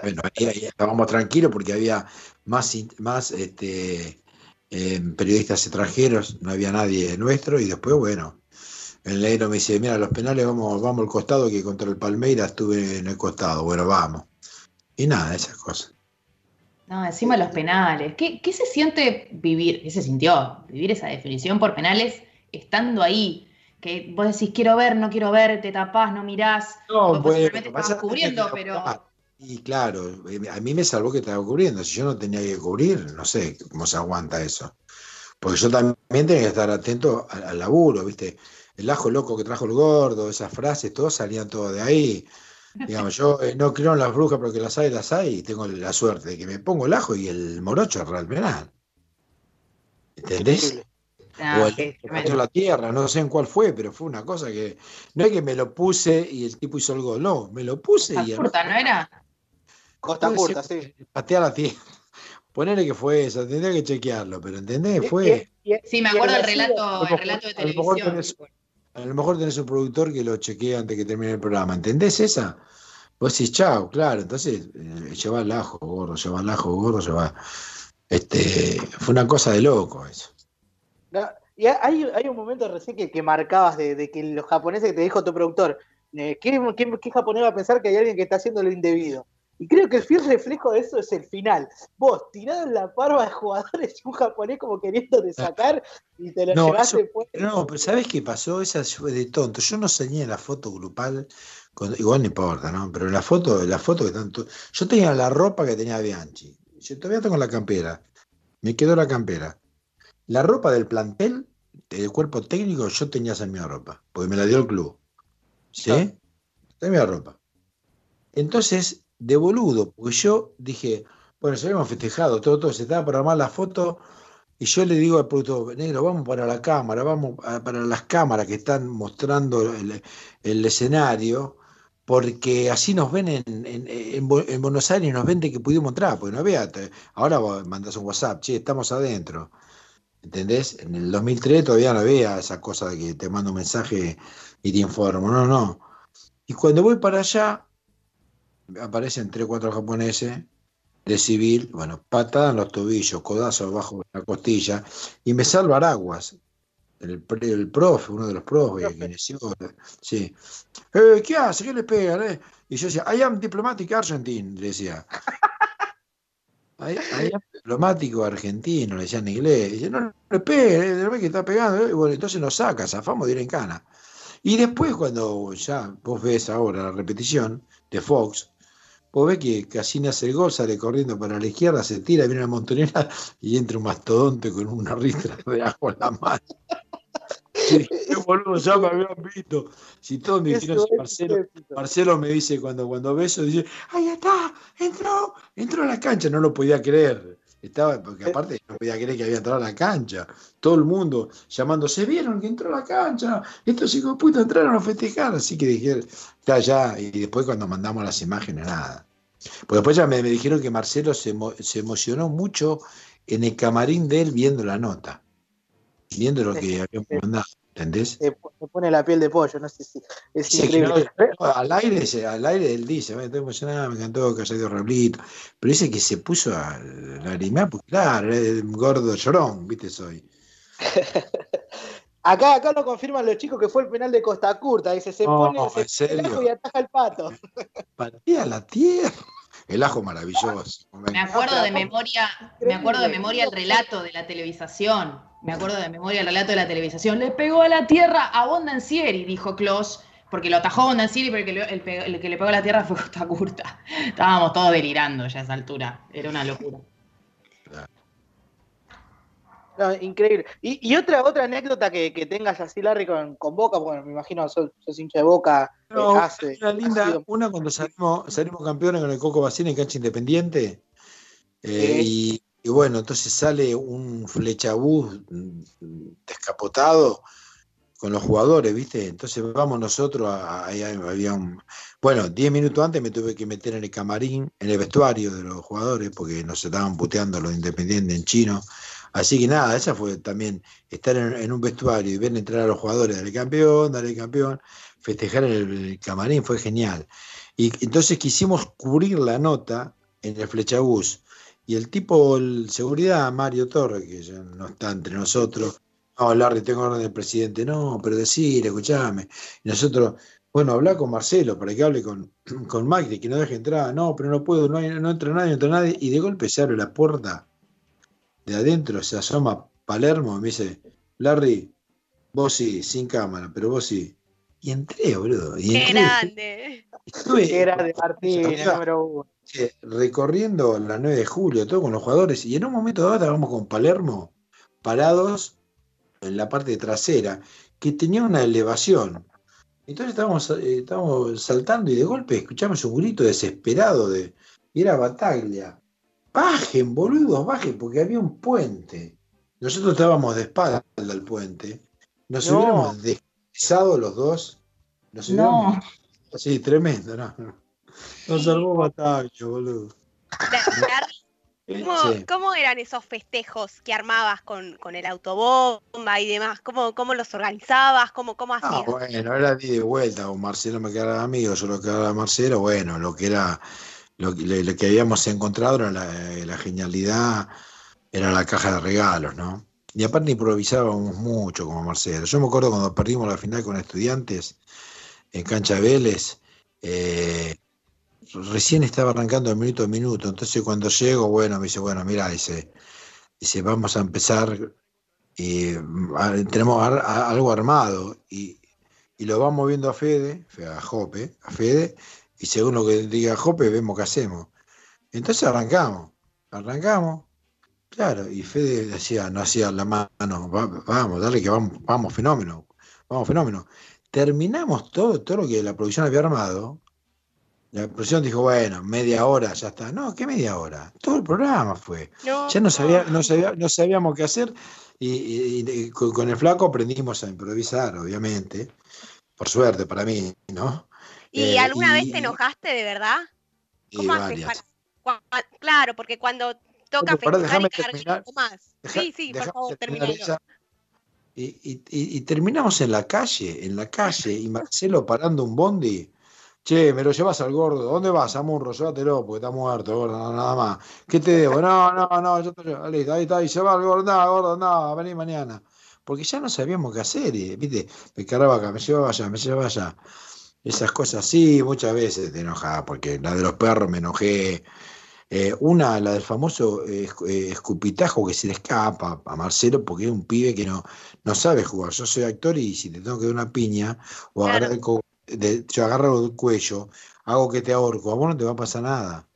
Bueno, ahí, estábamos tranquilos porque había más, más este, eh, periodistas extranjeros, no había nadie nuestro, y después, bueno, el negro me dice, mira, los penales vamos, vamos al costado, que contra el Palmeiras estuve en el costado, bueno, vamos. Y nada, esas cosas. No, encima los penales. ¿Qué, qué se siente vivir? ¿Qué se sintió? Vivir esa definición por penales estando ahí. Que vos decís, quiero ver, no quiero ver, te tapás, no mirás. No, Vos bueno, posiblemente lo que pasa estabas es cubriendo, pero. Y claro, eh, a mí me salvó que estaba cubriendo. Si yo no tenía que cubrir, no sé cómo se aguanta eso. Porque yo también tenía que estar atento al, al laburo, ¿viste? El ajo loco que trajo el gordo, esas frases, todos salían todos de ahí. Digamos, yo eh, no creo en las brujas porque las hay, las hay, y tengo la suerte de que me pongo el ajo y el morocho al penal. ¿Entendés? Ah, o el la tierra, no sé en cuál fue, pero fue una cosa que no es que me lo puse y el tipo hizo el gol, no, me lo puse y el Curta, ¿no era? Costa Curta, sí. patear la tierra. Ponele que fue esa, tendría que chequearlo, pero ¿entendés? Y- Fue. y- y- Sí, me y acuerdo del recibo- relato, el relato de a lo mejor televisión. tenés- A lo mejor tenés un productor que lo chequee antes que termine el programa. ¿Entendés esa? Vos decís, chao, claro. Entonces, eh, lleva el ajo, gordo, lleva el ajo, gordo, lleva. Este, fue una cosa de loco eso. Y hay, hay un momento recién que, que marcabas de, de que los japoneses que te dijo tu productor, eh, ¿qué, qué, qué japonés va a pensar que hay alguien que está haciendo lo indebido? Y creo que el fiel reflejo de eso es el final. Vos tirado en la parva de jugadores y un japonés como queriéndote sacar y te lo No, llevaste eso- pues. No, pero ¿sabés qué pasó? Esa fue de tonto. Yo no señé la foto grupal, con- igual no importa, ¿no? Pero la foto, la foto que tanto. Yo tenía la ropa que tenía Bianchi. Yo todavía tengo la campera. Me quedó la campera. La ropa del plantel, del cuerpo técnico, yo tenía esa misma ropa, porque me la dio el club. ¿Sí? Ah. Esa misma ropa. Entonces, de boludo, porque yo dije, bueno, ya habíamos festejado, todo, todo, se estaba por armar la foto. Y yo le digo al productor, negro, vamos para la cámara, vamos a- para las cámaras que están mostrando el, el escenario, porque así nos ven en, en- en Bu- en Buenos Aires, nos ven de que pudimos entrar, porque no había, ahora vos mandás un WhatsApp, che, estamos adentro, ¿entendés? En el 2003 todavía no había esa cosa de que te mando un mensaje y te informo, no, no. Y cuando voy para allá, aparecen tres o cuatro japoneses de civil, bueno, patada en los tobillos, codazo abajo de la costilla, y me salva Araguas, el, el profe, uno de los profes, que inició, sí. "Eh, ¿Qué hace? ¿Qué le pegan? eh?". Y yo decía, I am diplomatic Argentine, le decía. I am diplomático argentino, le decía en inglés. Dice, no le pegue, eh, que está pegando. eh". Y bueno, entonces nos saca, zafamos de ir en cana. Y después, cuando ya vos ves ahora la repetición de Fox, vos ves que Casina hace el gol, sale corriendo para la izquierda, se tira, viene una montonera y entra un mastodonte con una ristra de ajo en la mano. "Qué boludo, ya me habían visto. Si todos me dijeron, si Marcelo, Marcelo me dice cuando, cuando ve eso, dice, ahí está, entró, entró a la cancha, no lo podía creer. Estaba, porque aparte no podía creer que había entrado a la cancha. Todo el mundo llamándose, vieron que entró a la cancha, estos hijos de puta entraron a festejar, así que dije, ya, ya, y después cuando mandamos las imágenes, nada. Pues después ya me, me dijeron que Marcelo se, se emocionó mucho en el camarín de él viendo la nota, viendo lo que habíamos mandado, ¿entendés? Se, pone la piel de pollo, no sé si es Dice que no, increíble. no, al aire, al aire él dice, "Ay, estoy emocionado, me encantó que haya ido Raulito, pero dice que se puso a lagrimear, porque claro, es un gordo llorón, viste, soy. Acá, acá lo confirman los chicos que fue el penal de Costa Curta. Dice, se pone ¿en se serio? el ajo y ataja el pato. Patea la tierra. El ajo maravilloso. Me acuerdo de memoria, me acuerdo de memoria el relato de la televisación. Me acuerdo de memoria el relato de la televisación. Le pegó a la tierra a Bondancieri, dijo Klaus, porque lo atajó Bondancieri, pero el que, le, el pe- el que le pegó a la tierra fue Costa Curta. Estábamos todos delirando ya a esa altura. Era una locura. No, increíble. Y, y otra, otra anécdota que, que tengas así, Larry, con, con Boca, bueno, me imagino sos, sos hincha de Boca. eh, No, hace, una ha linda, sido- una cuando salimos, salimos campeones con el Coco Bacín en cancha independiente. Eh, y, y bueno, entonces sale un flechabús descapotado con los jugadores, ¿viste? Entonces vamos nosotros, a- había. Bueno, 10 minutos antes me tuve que meter en el camarín, en el vestuario de los jugadores, porque nos estaban puteando los independientes en chino. Así que nada, esa fue también estar en, en un vestuario y ver entrar a los jugadores, dale campeón, dale campeón, festejar en el, el camarín fue genial. Y entonces quisimos cubrir la nota en el flechabús. Y el tipo, el seguridad, Mario Torre, que ya no está entre nosotros, no, Larry, tengo orden del presidente, no, pero decir, escuchame. Y nosotros, bueno, habla con Marcelo para que hable con, con Magdi, que no deje entrar, no, pero no puedo, no, hay- no entra nadie, no entra nadie. Y de golpe se abre la puerta de adentro, se asoma Palermo y me dice, Larry, vos sí, sin cámara, pero vos sí. Y entré, boludo. Y Qué grande. estuve- Qué grande Martín, número uno. Recorriendo la 9 de julio, todo con los jugadores, y en un momento dado estábamos con Palermo parados en la parte trasera, que tenía una elevación. Entonces estábamos, eh, estábamos saltando y de golpe escuchamos un grito desesperado de. Y era Bataglia. Bajen, boludos, bajen, porque había un puente. Nosotros estábamos de espalda al puente. Nos No. hubiéramos deslizado los dos. Nos No. hubiéramos. Sí, tremendo, ¿no? Nos salvó Bataglia, boludo. Eh, ¿Cómo, sí. cómo eran esos festejos que armabas con, con el autobomba y demás? ¿Cómo, cómo los organizabas? ¿Cómo, cómo Ah, hacías? bueno, era de ida y vuelta, o Marcelo me quedaba amigo, yo lo quedaba Marcelo, bueno, lo que era, lo, que- lo que habíamos encontrado era la, la genialidad, era la caja de regalos, ¿no? Y aparte improvisábamos mucho como Marcelo. Yo me acuerdo cuando perdimos la final con estudiantes en Cancha Vélez, eh, recién estaba arrancando el minuto a minuto, entonces cuando llego, bueno, me dice, bueno, mira, dice, dice, vamos a empezar a- tenemos ar- a- algo armado y, y lo vamos viendo a Fede, fe- a Jope, a Fede, y según lo que diga Jope, vemos qué hacemos. Entonces arrancamos, arrancamos, claro, y Fede decía, no hacía la mano, "Va- vamos, dale que vamos, vamos, fenómeno, vamos, fenómeno. Terminamos todo, todo lo que la producción había armado. La producción dijo, bueno, media hora, ya está. No, ¿qué media hora? Todo el programa fue. No, Ya no, sabía, no, sabía- no sabíamos qué hacer y, y- y con, el flaco aprendimos a improvisar, obviamente. Por suerte para mí, ¿no? ¿Y Eh, alguna vez te enojaste de verdad? Claro, porque cuando toca Pero y terminar. más. Deja- sí, sí, por favor, termina. esa. Y, y- y- y terminamos en la calle, en la calle, y Marcelo parando un bondi. Che, me lo llevas al gordo. ¿Dónde vas, Amurro? Llévatelo, porque está muerto, gordo, no, nada más. ¿Qué te debo? No, no, no, yo te llevo. Listo, ahí está, y se va el gordo, no, gordo, no, vení mañana. Porque ya no sabíamos qué hacer, y, ¿viste? Me cargaba acá, me llevaba allá, me llevaba allá. Esas cosas, sí, muchas veces te enojaba, porque la de los perros me enojé. Eh, una, la del famoso eh, escu- eh, escupitajo que se le escapa a Marcelo porque es un pibe que no, no sabe jugar. Yo soy actor y si te tengo que dar una piña o Claro. agarrar el co- de- yo agarro el cuello, hago que te ahorco, a vos no te va a pasar nada.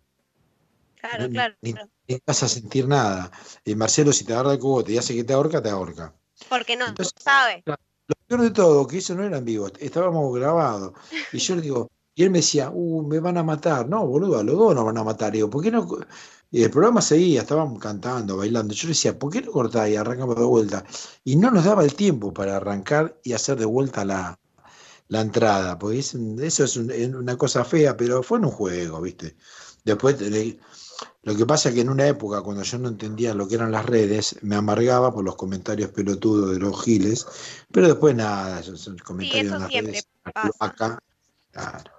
Claro, claro. Ni, ni vas a sentir nada. Y Marcelo, si te agarra el cogote y hace que te ahorca, te ahorca. Porque no Entonces- sabe. Lo peor de todo, que eso no era en vivo, estábamos grabados. Y yo le digo, y él me decía, uh, me van a matar. No, boludo, a los dos nos van a matar. Y digo, ¿por qué no? co-?" Y el programa seguía, estábamos cantando, bailando. Yo le decía, ¿por qué no cortás y arrancamos de vuelta? Y no nos daba el tiempo para arrancar y hacer de vuelta la, la entrada, porque es eso es, un- es una cosa fea, pero fue en un juego, ¿viste? Después, le- lo que pasa es que en una época, cuando yo no entendía lo que eran las redes, me amargaba por los comentarios pelotudos de los giles, pero después nada, esos comentarios eso en las siempre redes. pasa. Acá, claro.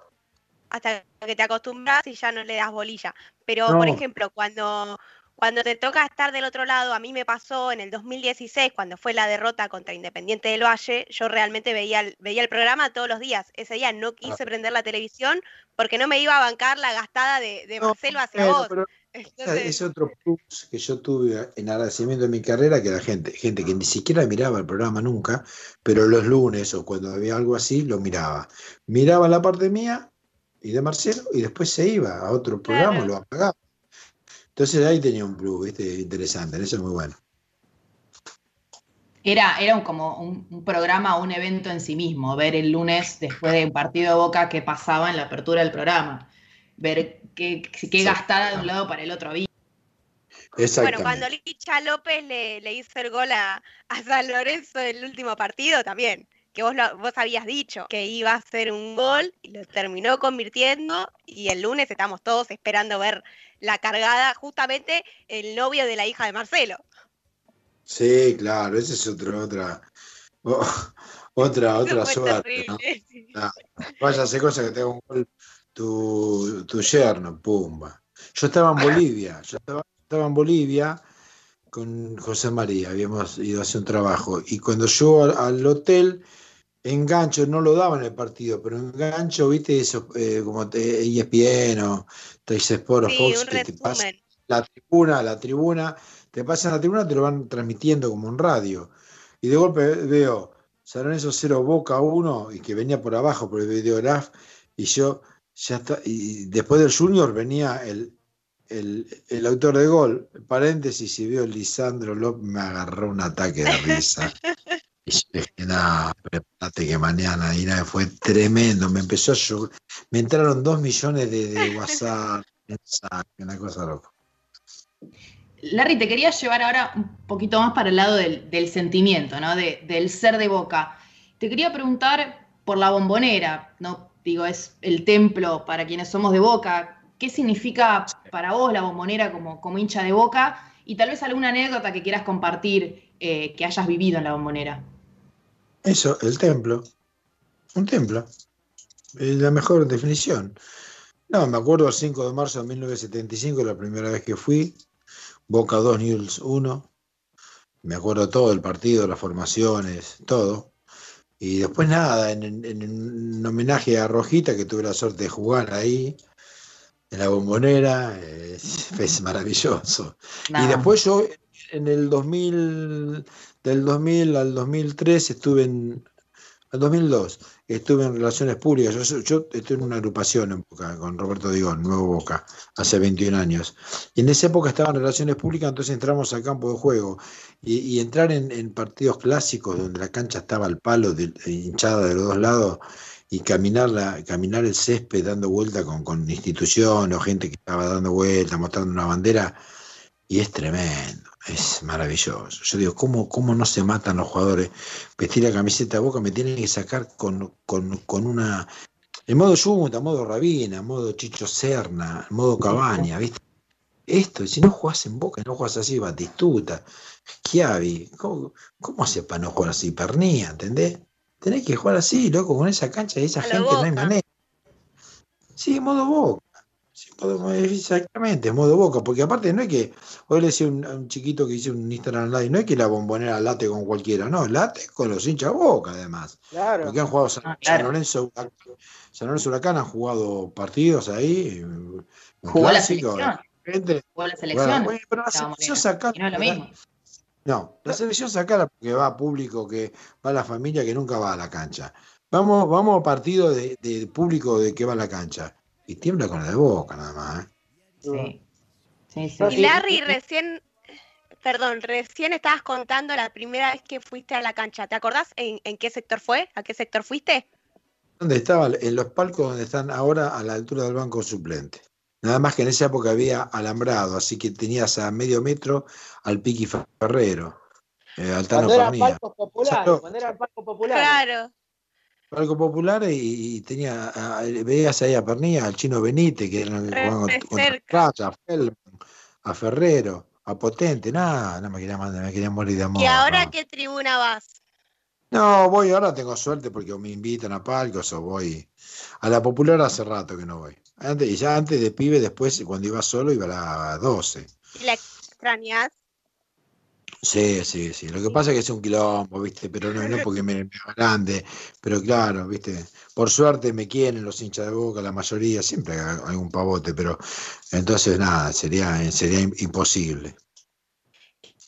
hasta que te acostumbras y ya no le das bolilla. Pero, No. por ejemplo, cuando, cuando te toca estar del otro lado, a mí me pasó en el 2016, cuando fue la derrota contra Independiente del Valle, yo realmente veía el, veía el programa todos los días. Ese día no quise prender la televisión porque no me iba a bancar la gastada de, de No, Marcelo hacia vos. pero Esa- Entonces, Es otro plus que yo tuve en agradecimiento de mi carrera, que la gente, gente que ni siquiera miraba el programa nunca, pero los lunes o cuando había algo así, lo miraba. Miraba la parte mía y de Marcelo y después se iba a otro programa, Claro. lo apagaba. Entonces ahí tenía un plus, ¿viste? Interesante, eso es muy bueno. Era, era un- como un, un programa, un evento en sí mismo, ver el lunes después de un partido de Boca qué pasaba en la apertura del programa, ver qué, qué Sí. gastada de un lado para el otro había. Bueno, cuando Licha López le, le hizo el gol a, a San Lorenzo en el último partido, también que vos, vos habías dicho que iba a ser un gol y lo terminó convirtiendo y el lunes estamos todos esperando ver la cargada, justamente el novio de la hija de Marcelo. Sí, claro, esa es otra, otra, otra, otra suerte. ¿no? Vaya a hacer cosas que te haga un gol tu, tu yerno, pumba. Yo estaba en Bolivia, yo estaba, estaba en Bolivia con José María, habíamos ido a hacer un trabajo y cuando yo al hotel engancho, no lo daban el partido, pero engancho, viste, eso, eh, como te, ESPN o Sport o Fox, que te pasa la tribuna, la tribuna, te pasan la tribuna, te lo van transmitiendo como en radio. Y de golpe veo San Lorenzo 0, Boca 1, y que venía por abajo por el videograf, y yo ya está, y después del Junior venía el, el, el, autor de gol, paréntesis, y veo Lisandro López, me agarró un ataque de risa. Y dije, no, prepárate que mañana. Y fue tremendo. Me empezó a Me entraron dos millones de, de WhatsApp, una cosa loca. Larry, te quería llevar ahora un poquito más para el lado del, del sentimiento, ¿no? De, del ser de boca. Te quería preguntar por la bombonera, ¿no? Digo, es el templo para quienes somos de boca. ¿Qué significa para vos la bombonera como, como hincha de boca? Y tal vez alguna anécdota que quieras compartir eh, que hayas vivido en la bombonera. Eso, el templo. Un templo. Es la mejor definición. No, me acuerdo el 5 de marzo de 1975, la primera vez que fui. Boca 2, News 1. Me acuerdo todo el partido, las formaciones, todo. Y después nada, en, homenaje a Rojita, que tuve la suerte de jugar ahí, en la bombonera, es, maravilloso. Y después yo, en el 2000, del 2000 al 2003 estuve en, al 2002 estuve en relaciones públicas. Yo, yo estuve en una agrupación en Boca, con Roberto Digón, Nuevo Boca, hace 21 años. Y en esa época estaba en relaciones públicas, entonces entramos al campo de juego. Y, entrar en, partidos clásicos donde la cancha estaba al palo, hinchada de los dos lados, y caminar, la, caminar el césped dando vuelta con, con institución o gente que estaba dando vuelta, mostrando una bandera, y es tremendo es maravilloso. Yo digo, ¿cómo, ¿cómo no se matan los jugadores? Vestir la camiseta de boca me tienen que sacar con, con, una. En modo Junta, modo Rabina, modo Chicho Serna, modo Cabaña, ¿viste? Esto, si no jugás en boca, no jugás así, Batistuta, Schiavi, ¿cómo, cómo hace para no jugar así? Pernía, ¿entendés? Tenés que jugar así, loco, con esa cancha y esa gente no hay manera. Sí, en modo boca. Exactamente, modo boca, porque aparte no es que, hoy le decía a un, chiquito que hice un Instagram Live, no es que la bombonera late con cualquiera, no, late con los hinchas boca además. Claro. Porque han jugado San, ah, Lorenzo, San Lorenzo Huracán, han jugado partidos ahí. Jugó la selección. Jugó la selección. pero la selección sacar, no, no, la selección sacara porque va público, que va la familia que nunca va a la cancha. Vamos, vamos a partido de, de público de que va a la cancha y tiembla con la de boca nada más. ¿eh? Sí. Sí, Y Larry, recién, perdón, recién estabas contando la primera vez que fuiste a la cancha. ¿Te acordás en, qué sector fue? ¿A qué sector fuiste? ¿Dónde estaba? En los palcos donde están ahora a la altura del banco suplente. Nada más que en esa época había alambrado, así que tenías a medio metro al Piqui Ferrero. Eh, Altano cuando era palco popular, cuando era palco popular. Claro algo popular y, tenía, veías ahí a Pernilla, al chino Benítez, que eran contra a Ferrero, a Potente, nada, no me quería, me quería morir de amor. ¿Y ahora qué tribuna vas? No, voy, ahora tengo suerte porque me invitan a palcos o voy. A la popular hace rato que no voy. Antes, y ya antes de pibe, después, cuando iba solo, iba a las 12. ¿Y la extrañas? Sí, sí, sí. Lo que pasa es que es un quilombo, ¿viste? Pero no, no porque me, me grande. Pero claro, ¿viste? Por suerte me quieren los hinchas de boca, la mayoría, siempre hay un pavote, pero entonces nada, sería, sería imposible.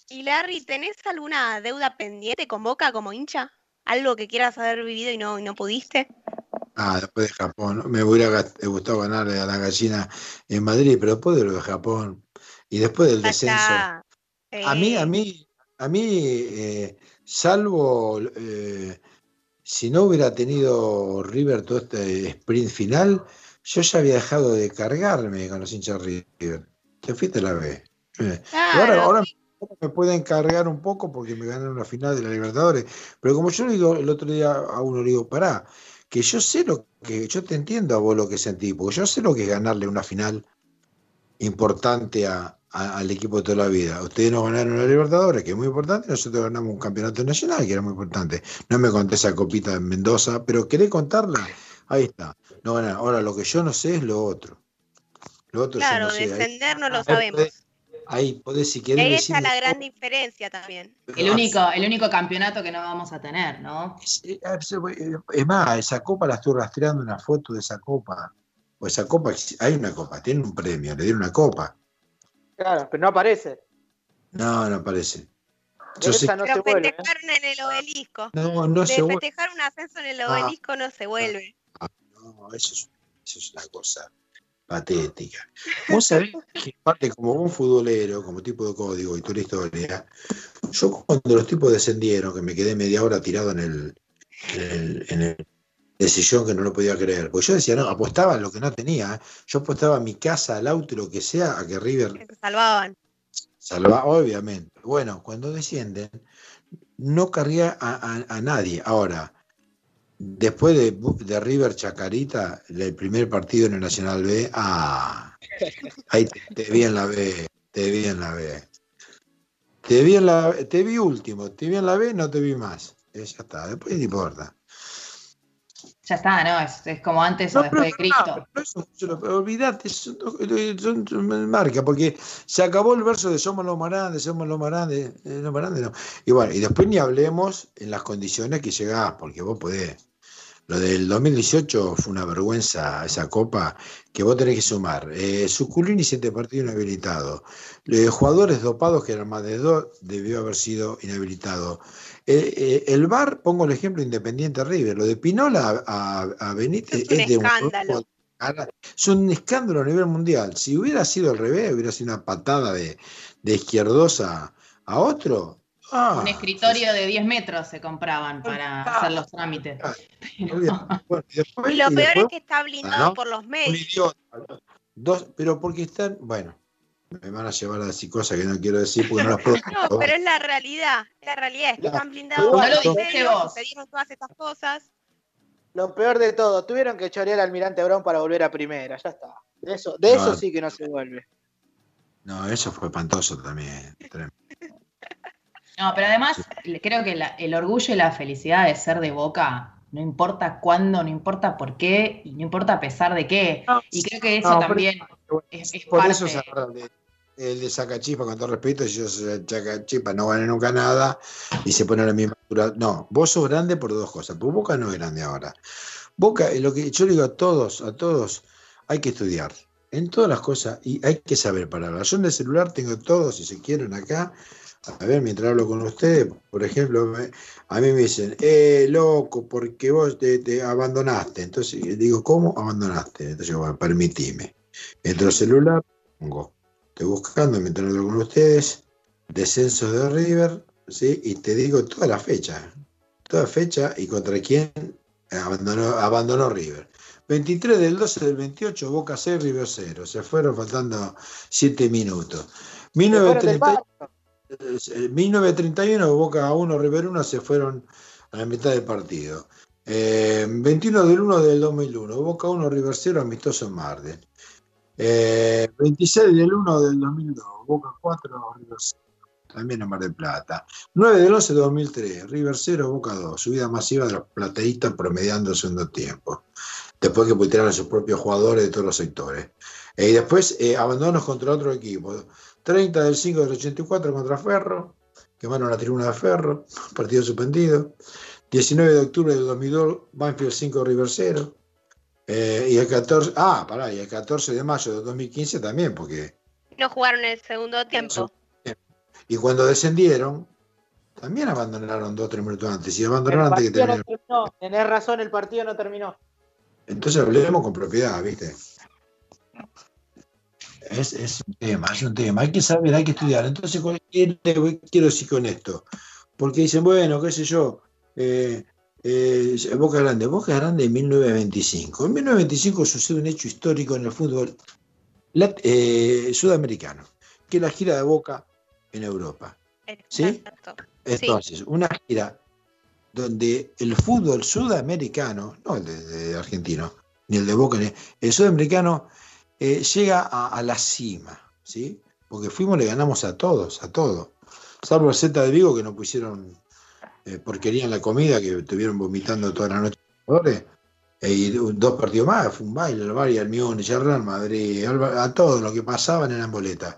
Y Larry, ¿tenés alguna deuda pendiente con Boca como hincha? ¿Algo que quieras haber vivido y no, no pudiste? Ah, después de Japón. Me hubiera gustado ganar a la gallina en Madrid, pero después de lo de Japón y después del descenso. A mí, a mí, a mí, eh, salvo eh, si no hubiera tenido River todo este sprint final, yo ya había dejado de cargarme con los hinchas River. Te fuiste la vez. Eh, ahora, ahora, me pueden cargar un poco porque me ganaron la final de la Libertadores. Pero como yo le digo el otro día a uno, le digo, pará, que yo sé lo que, yo te entiendo a vos lo que sentí, porque yo sé lo que es ganarle una final importante a, al equipo de toda la vida. Ustedes nos ganaron la Libertadores, que es muy importante, nosotros ganamos un campeonato nacional, que era muy importante. No me conté esa copita en Mendoza, pero ¿querés contarla? Ahí está. No, ahora lo que yo no sé es lo otro. Lo otro claro, defender no lo sabemos. Ahí podés, si querés. Ahí está la gran diferencia también. El único, el único campeonato que no vamos a tener, ¿no? Es, más, esa copa la estoy rastreando una foto de esa copa. O esa copa, hay una copa, tiene un premio, le dieron una copa. Claro, pero no aparece. No, no aparece. Yo sé... no pero festejaron en el obelisco. No, no se vuelve. festejar un ascenso en el ah. obelisco no se vuelve. Ah, no, eso es, eso es una cosa patética. Vos sabés que parte como un futbolero, como tipo de código y toda la historia, yo cuando los tipos descendieron, que me quedé media hora tirado en el, en el, sillón que no lo podía creer, pues yo decía, no, apostaba lo que no tenía, ¿eh? yo apostaba mi casa, al auto, lo que sea, a que River... Que se salvaban. Salva, obviamente. Bueno, cuando descienden, no carría a nadie. Ahora, Después de, River Chacarita, el primer partido en el Nacional B, ah, ahí te, vi en la B, te vi en la B. Te vi, en la, te vi último, te vi en la B, no te vi más. Eh, ya está, después no importa. Ya está, ¿no? Es, como antes o después de Cristo. No, olvídate, son, son, marca, porque se acabó el verso de somos los más grandes, somos los más grandes, eh, los más grandes, no. Y bueno, y después ni hablemos en las condiciones que llegás, porque vos podés. Lo del 2018 fue una vergüenza esa copa que vos tenés que sumar. Eh, Suculini, siete partidos inhabilitado. Eh, jugadores dopados, que eran más de dos, debió haber sido inhabilitado. Eh, eh, el VAR, pongo el ejemplo Independiente River. Lo de Pinola a, Benítez es, un escándalo. es un escándalo a nivel mundial. Si hubiera sido al revés, hubiera sido una patada de, de izquierdosa a otro, Ah, un escritorio de 10 metros se compraban para hacer los trámites. y, lo peor es que está blindado por los medios. Dos, pero porque están, bueno, me van a llevar a decir cosas que no quiero decir porque no las puedo. no, pero es la realidad. La realidad es que están blindados medios, se dieron todas estas cosas. Lo peor de todo, tuvieron que chorear al Almirante Brown para volver a primera, ya está. De eso, de eso sí que no se vuelve. No, eso fue espantoso también. No, pero además creo que el orgullo y la felicidad de ser de Boca no importa cuándo, no importa por qué y no importa a pesar de qué. y creo que eso también es, por eso se el de Sacachipa, con todo respeto, si yo soy Sacachipa, no gane nunca nada y se pone a la misma. No, vos sos grande por dos cosas, pues Boca no es grande ahora. Boca, lo que yo digo a todos, a todos, hay que estudiar en todas las cosas y hay que saber parar. Yo en el celular tengo todos, si se quieren acá, a ver, mientras hablo con ustedes, por ejemplo, a mí me dicen, eh, loco, porque vos te, abandonaste. Entonces digo, ¿cómo abandonaste? Entonces, bueno, permitime. Entro al celular, pongo, estoy buscando mientras hablo con ustedes, descenso de River, ¿sí? Y te digo toda la fecha, toda fecha y contra quién abandonó, River. 23 del 12 del 28, Boca 6, River 0. Se fueron faltando 7 minutos. 1930. En 1931, Boca 1, River 1 se fueron a la mitad del partido. 21 eh, del 1 del 2001, Boca 1, River 0, amistoso en Marden. 26 del 1 del 2002, Boca 4, River 0, también en Mar del Plata. 9 del 11 del 2003, River 0, Boca 2, subida masiva de los plateístas promediando el segundo tiempo. Después que putearon a sus propios jugadores de todos los sectores. Eh, y después eh, abandonos contra otro equipo. 30 del 5 del 84 contra Ferro, quemaron la tribuna de Ferro, partido suspendido. 19 de octubre del 2002, Banfield 5 River 0. Eh, y el 14, ah, pará, y el 14 de mayo del 2015 también, porque... No jugaron el segundo tiempo. Y cuando descendieron, también abandonaron dos o tres minutos antes. Y abandonaron antes que terminara. No Tenés razón, el partido no terminó. Entonces hablemos con propiedad, ¿viste? Es, un tema, es un tema. Hay que saber, hay que estudiar. Entonces, ¿qué quiero decir con esto? Porque dicen, bueno, qué sé yo, eh, eh, Boca Grande. Boca Grande en 1925. En 1925 sucede un hecho histórico en el fútbol eh, sudamericano. que la gira de Boca en Europa. ¿Sí? Entonces, una gira donde el fútbol sudamericano, no el de, de argentino, ni el de Boca, ni el sudamericano eh, llega a, a la cima, ¿sí? Porque fuimos, le ganamos a todos, a todos. Salvo el Z de Vigo que no pusieron eh, porquería en la comida, que estuvieron vomitando toda la noche. Eh, y dos partidos más, fue un baile, el Bayern, el Múnich, el Real Madrid, a todo lo que pasaban eran boletas.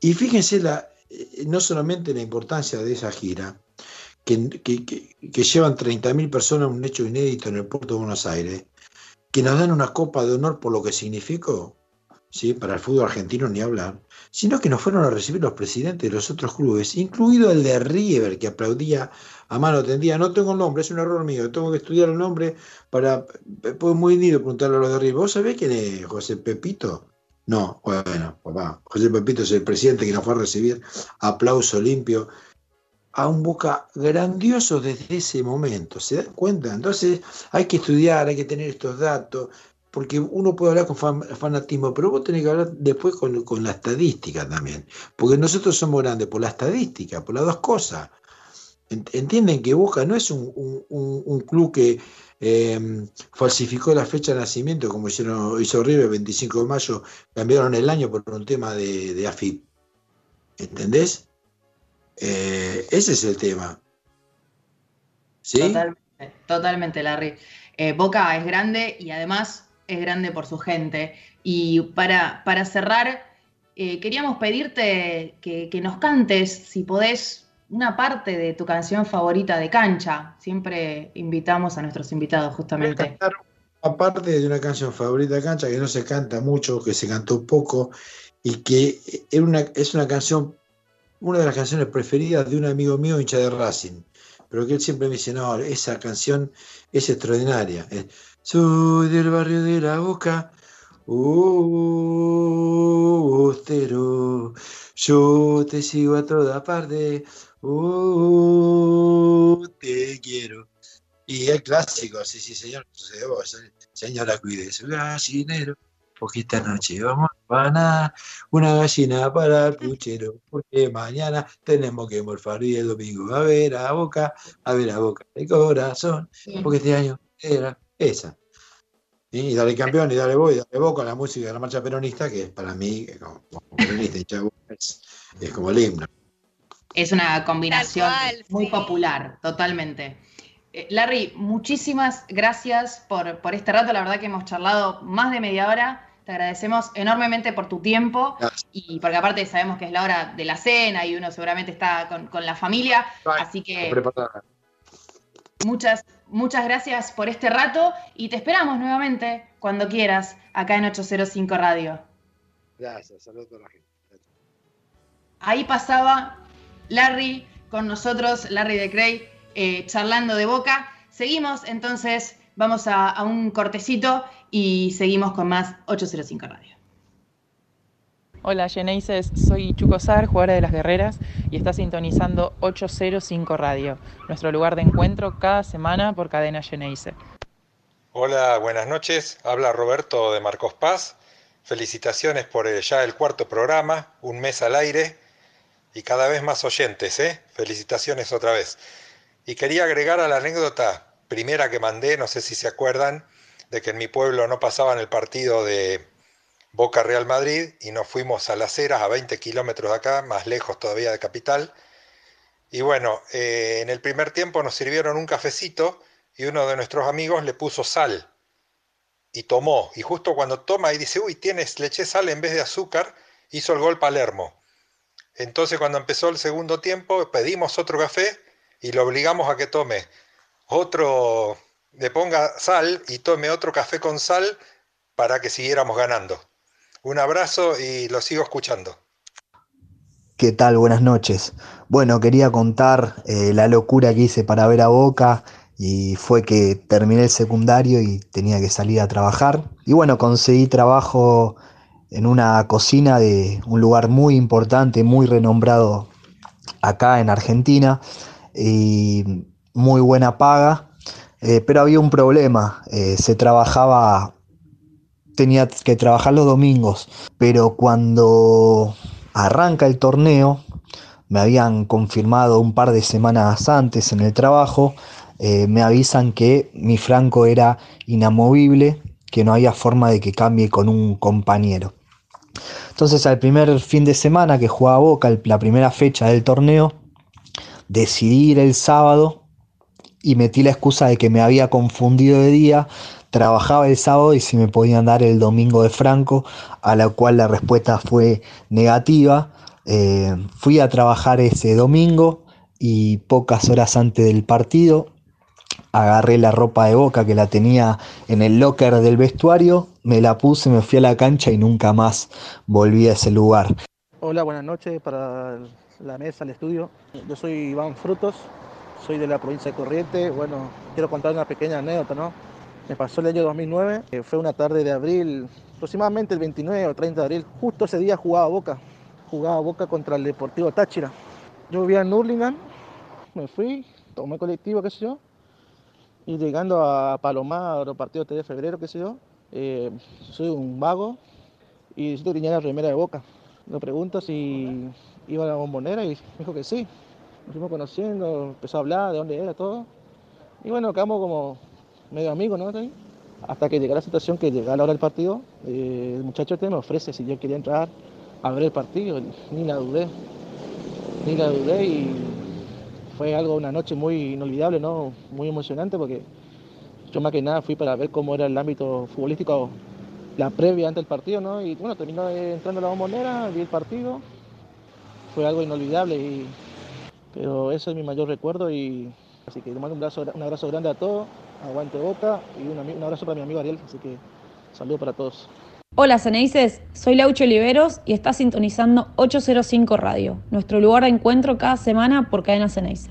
Y fíjense la, eh, no solamente la importancia de esa gira, que, que- que- que llevan 30.000 personas, un hecho inédito en el puerto de Buenos Aires, que nos dan una copa de honor por lo que significó, ¿sí? para el fútbol argentino ni hablar, sino que nos fueron a recibir los presidentes de los otros clubes, incluido el de River, que aplaudía a mano tendida. No tengo el nombre, es un error mío, tengo que estudiar el nombre para... Pues muy lindo preguntarle a los de River. ¿Vos sabés quién es José Pepito? No, bueno, papá, José Pepito es el presidente que nos fue a recibir, aplauso limpio, a un Boca grandioso desde ese momento, ¿se dan cuenta? Entonces hay que estudiar, hay que tener estos datos, porque uno puede hablar con fan- fanatismo, pero vos tenés que hablar después con, con la estadística también, porque nosotros somos grandes por la estadística, por las dos cosas. Ent- Entienden que Boca no es un, un- un- club que eh, falsificó la fecha de nacimiento, como hicieron, hizo River el 25 de mayo, cambiaron el año por un tema de, de AFIP. ¿Entendés? Eh, ese es el tema. ¿Sí? Totalmente, totalmente, Larry. Eh, Boca es grande y además es grande por su gente. Y para, para cerrar, eh, queríamos pedirte que, nos cantes, si podés, una parte de tu canción favorita de cancha. Siempre invitamos a nuestros invitados, justamente. aparte de una canción favorita de cancha que no se canta mucho, que se cantó poco y que una, es una canción, una de las canciones preferidas de un amigo mío hincha de Racing, pero que él siempre me dice, no, esa canción es extraordinaria. Soy del barrio de La Boca, uh, Ostero, yo te sigo a toda parte, uh, te quiero. Y el clásico, sí, sí, señor, eh, señora, cuide su gallinero, porque esta noche vamos a panar una gallina para el puchero, porque mañana tenemos que morfar y el domingo a ver a boca, a ver a boca de corazón, porque este año era esa. Y dale campeón, y dale voy, dale boca, la música de la marcha peronista, que es para mí, como, como peronista, es, es como el himno. Es una combinación cual, muy sí. popular, totalmente. Eh, Larry, muchísimas gracias por, por este rato. La verdad que hemos charlado más de media hora. Te agradecemos enormemente por tu tiempo Gracias. y porque aparte sabemos que es la hora de la cena y uno seguramente está con, con la familia. Así que Preparada. Muchas, muchas gracias por este rato y te esperamos nuevamente cuando quieras acá en 805 Radio. Gracias, saludos a la gente. Ahí pasaba Larry con nosotros, Larry de Cray, eh, charlando de boca. Seguimos, entonces vamos a, a un cortecito y seguimos con más 805 Radio. Hola Geneises, soy Chuco Sar, jugadora de las Guerreras, y está sintonizando 805 Radio, nuestro lugar de encuentro cada semana por cadena Geneise. Hola, buenas noches. Habla Roberto de Marcos Paz. Felicitaciones por el- ya el cuarto programa, un mes al aire y cada vez más oyentes, ¿eh? Felicitaciones otra vez. Y quería agregar a la anécdota primera que mandé, no sé si se acuerdan, de que en mi pueblo no pasaban el partido de Boca Real Madrid y nos fuimos a Las Heras, a 20 kilómetros de acá, más lejos todavía de Capital. Y bueno, eh, en el primer tiempo nos sirvieron un cafecito y uno de nuestros amigos le puso sal y tomó. Y justo cuando toma y dice, uy, tienes, le eché sal en vez de azúcar, hizo el gol Palermo. Entonces cuando empezó el segundo tiempo pedimos otro café y lo obligamos a que tome otro, le ponga sal y tome otro café con sal para que siguiéramos ganando. Un abrazo y lo sigo escuchando. ¿Qué tal? Buenas noches. Bueno, quería contar eh, la locura que hice para ver a Boca y fue que terminé el secundario y tenía que salir a trabajar. Y bueno, conseguí trabajo en una cocina de un lugar muy importante, muy renombrado acá en Argentina y muy buena paga, eh, pero había un problema, eh, se trabajaba tenía que trabajar los domingos, pero cuando arranca el torneo, me habían confirmado un par de semanas antes en el trabajo, eh, me avisan que mi franco era inamovible, que no había forma de que cambie con un compañero. Entonces al primer fin de semana que jugaba Boca, la primera fecha del torneo, decidí ir el sábado y metí la excusa de que me había confundido de día, trabajaba el sábado y si me podían dar el domingo de Franco, a la cual la respuesta fue negativa. Eh, fui a trabajar ese domingo y pocas horas antes del partido agarré la ropa de boca que la tenía en el locker del vestuario, me la puse, me fui a la cancha y nunca más volví a ese lugar. Hola, buenas noches para la mesa, el estudio. Yo soy Iván Frutos, soy de la provincia de Corrientes. Bueno, quiero contar una pequeña anécdota, ¿no? Me pasó el año 2009, fue una tarde de abril, aproximadamente el 29 o 30 de abril. Justo ese día jugaba Boca, jugaba Boca contra el Deportivo Táchira. Yo vivía en Nurlingan, me fui, tomé colectivo, qué sé yo, y llegando a Palomar o partido 3 de febrero, qué sé yo, eh, soy un vago y necesito tenía la primera de Boca. Me pregunto si iba a la bombonera y me dijo que sí. Nos fuimos conociendo, empezó a hablar de dónde era todo. Y bueno, quedamos como medio amigos, ¿no? Hasta que llegó la situación que llegó la hora del partido, eh, el muchacho este me ofrece si yo quería entrar a ver el partido, ni la dudé, ni la dudé y fue algo, una noche muy inolvidable, ¿no? Muy emocionante porque yo más que nada fui para ver cómo era el ámbito futbolístico, la previa antes del partido, ¿no? Y bueno, terminó entrando la bombonera, vi el partido, fue algo inolvidable y pero ese es mi mayor recuerdo y así que le mando un abrazo, un abrazo grande a todos, aguante boca y un, abrazo para mi amigo Ariel, así que saludo para todos. Hola Ceneices, soy Laucho Oliveros y está sintonizando 805 Radio, nuestro lugar de encuentro cada semana por Cadena Ceneice.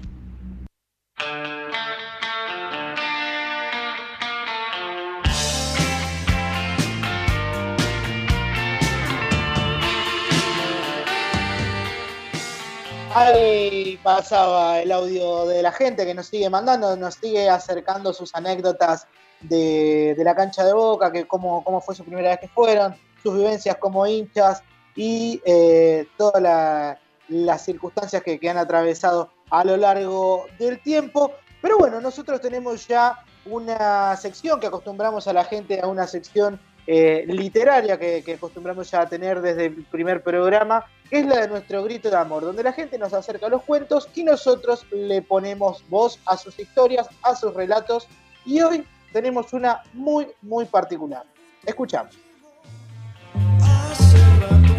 Ahí pasaba el audio de la gente que nos sigue mandando, nos sigue acercando sus anécdotas de, la cancha de Boca, que cómo, cómo, fue su primera vez que fueron, sus vivencias como hinchas y eh, todas las circunstancias que, han atravesado a lo largo del tiempo. Pero bueno, nosotros tenemos ya una sección que acostumbramos a la gente a una sección eh, literaria que, acostumbramos ya a tener desde el primer programa, que es la de nuestro grito de amor, donde la gente nos acerca los cuentos y nosotros le ponemos voz a sus historias, a sus relatos. Y hoy tenemos una muy, muy particular. Escuchamos.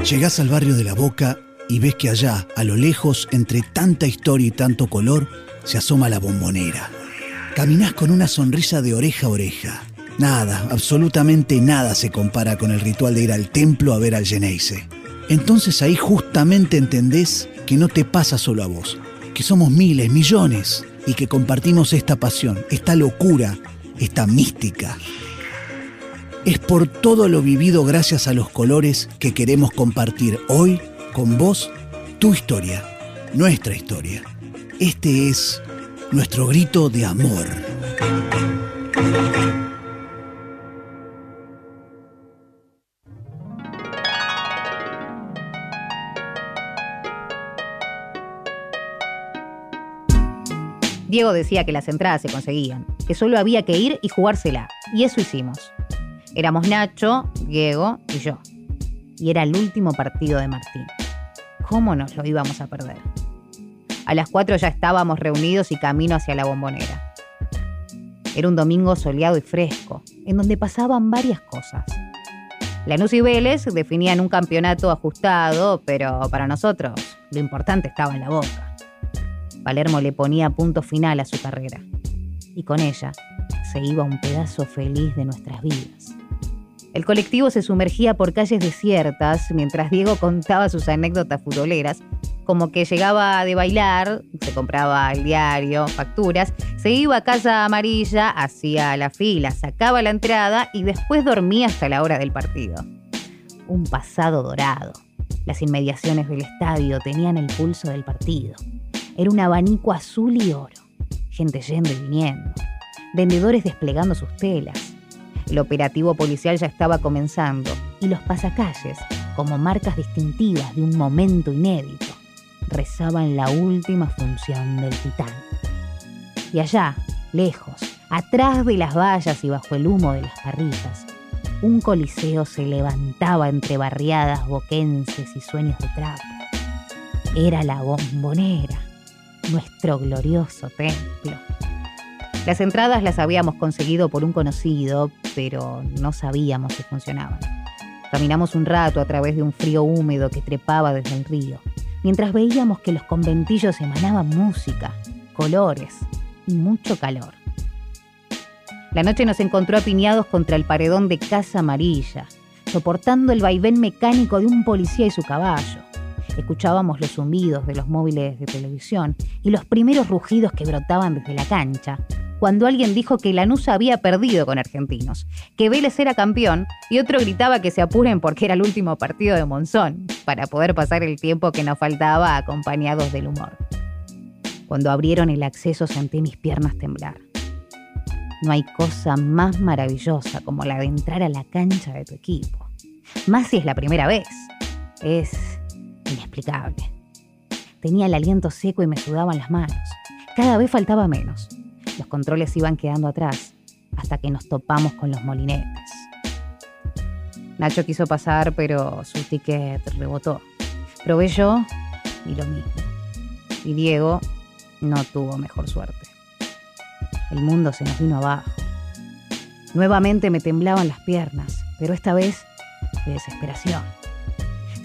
Llegás al barrio de la Boca y ves que allá, a lo lejos, entre tanta historia y tanto color, se asoma la bombonera. Caminás con una sonrisa de oreja a oreja Nada, absolutamente nada se compara con el ritual de ir al templo a ver al Geneise. Entonces ahí justamente entendés que no te pasa solo a vos, que somos miles, millones, y que compartimos esta pasión, esta locura, esta mística. Es por todo lo vivido gracias a los colores que queremos compartir hoy con vos tu historia, nuestra historia. Este es nuestro grito de amor. Diego decía que las entradas se conseguían, que solo había que ir y jugársela. Y eso hicimos. Éramos Nacho, Diego y yo. Y era el último partido de Martín. ¿Cómo nos lo íbamos a perder? A las 4 ya estábamos reunidos y camino hacia la bombonera. Era un domingo soleado y fresco, en donde pasaban varias cosas. Lanús y Vélez definían un campeonato ajustado, pero para nosotros lo importante estaba en la boca. Palermo le ponía punto final a su carrera. Y con ella se iba un pedazo feliz de nuestras vidas. El colectivo se sumergía por calles desiertas mientras Diego contaba sus anécdotas futboleras, como que llegaba de bailar, se compraba el diario, facturas, se iba a casa amarilla, hacía la fila, sacaba la entrada y después dormía hasta la hora del partido. Un pasado dorado. Las inmediaciones del estadio tenían el pulso del partido. Era un abanico azul y oro. Gente yendo y viniendo. Vendedores desplegando sus telas. El operativo policial ya estaba comenzando y los pasacalles, como marcas distintivas de un momento inédito, rezaban la última función del titán. Y allá, lejos, atrás de las vallas y bajo el humo de las parrillas, un coliseo se levantaba entre barriadas boquenses y sueños de trapo. Era la bombonera, nuestro glorioso templo. Las entradas las habíamos conseguido por un conocido, pero no sabíamos si funcionaban. Caminamos un rato a través de un frío húmedo que trepaba desde el río, mientras veíamos que los conventillos emanaban música, colores y mucho calor. La noche nos encontró apiñados contra el paredón de Casa Amarilla, soportando el vaivén mecánico de un policía y su caballo. Escuchábamos los zumbidos de los móviles de televisión y los primeros rugidos que brotaban desde la cancha, cuando alguien dijo que Lanús había perdido con Argentinos, que Vélez era campeón y otro gritaba que se apuren porque era el último partido de Monzón, para poder pasar el tiempo que nos faltaba acompañados del humor. Cuando abrieron el acceso sentí mis piernas temblar. No hay cosa más maravillosa como la de entrar a la cancha de tu equipo. Más si es la primera vez. Es inexplicable. Tenía el aliento seco y me sudaban las manos. Cada vez faltaba menos. Los controles iban quedando atrás hasta que nos topamos con los molinetes. Nacho quiso pasar, pero su ticket rebotó. Probé yo y lo mismo. Y Diego no tuvo mejor suerte. El mundo se nos vino abajo. Nuevamente me temblaban las piernas, pero esta vez de desesperación.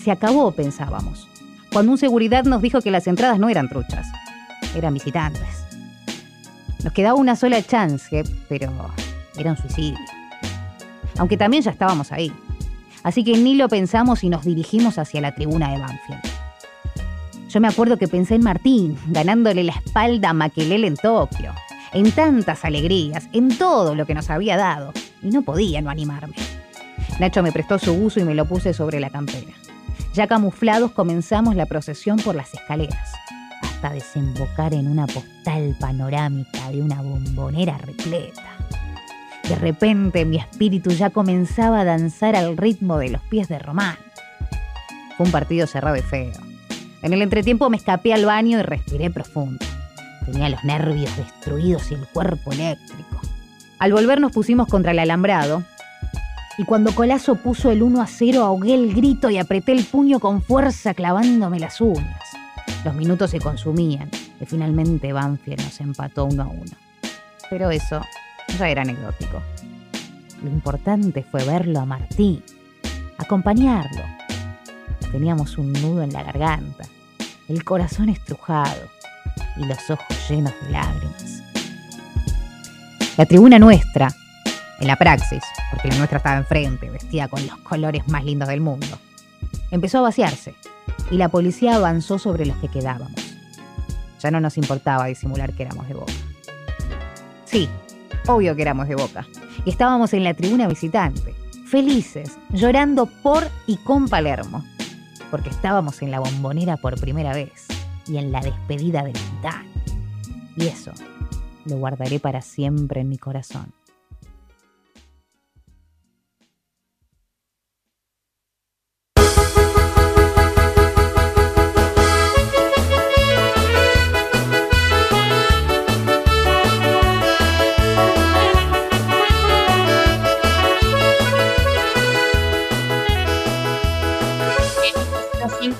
Se acabó, pensábamos, cuando un seguridad nos dijo que las entradas no eran truchas, eran visitantes. Nos quedaba una sola chance, pero era un suicidio. Aunque también ya estábamos ahí. Así que ni lo pensamos y nos dirigimos hacia la tribuna de Banfield. Yo me acuerdo que pensé en Martín, ganándole la espalda a Maquelele en Tokio en tantas alegrías, en todo lo que nos había dado, y no podía no animarme. Nacho me prestó su uso y me lo puse sobre la campera. Ya camuflados comenzamos la procesión por las escaleras, hasta desembocar en una postal panorámica de una bombonera repleta. De repente mi espíritu ya comenzaba a danzar al ritmo de los pies de Román. Fue un partido cerrado y feo. En el entretiempo me escapé al baño y respiré profundo. Tenía los nervios destruidos y el cuerpo eléctrico. Al volver nos pusimos contra el alambrado y cuando Colazo puso el 1 a 0 ahogué el grito y apreté el puño con fuerza clavándome las uñas. Los minutos se consumían y finalmente Banfield nos empató 1 a 1. Pero eso ya era anecdótico. Lo importante fue verlo a Martín, acompañarlo. Teníamos un nudo en la garganta, el corazón estrujado y los ojos llenos de lágrimas. La tribuna nuestra, en la praxis, porque la nuestra estaba enfrente, vestida con los colores más lindos del mundo, empezó a vaciarse y la policía avanzó sobre los que quedábamos. Ya no nos importaba disimular que éramos de boca. Sí, obvio que éramos de boca. Y estábamos en la tribuna visitante, felices, llorando por y con Palermo, porque estábamos en la bombonera por primera vez y en la despedida del titán. Y eso lo guardaré para siempre en mi corazón.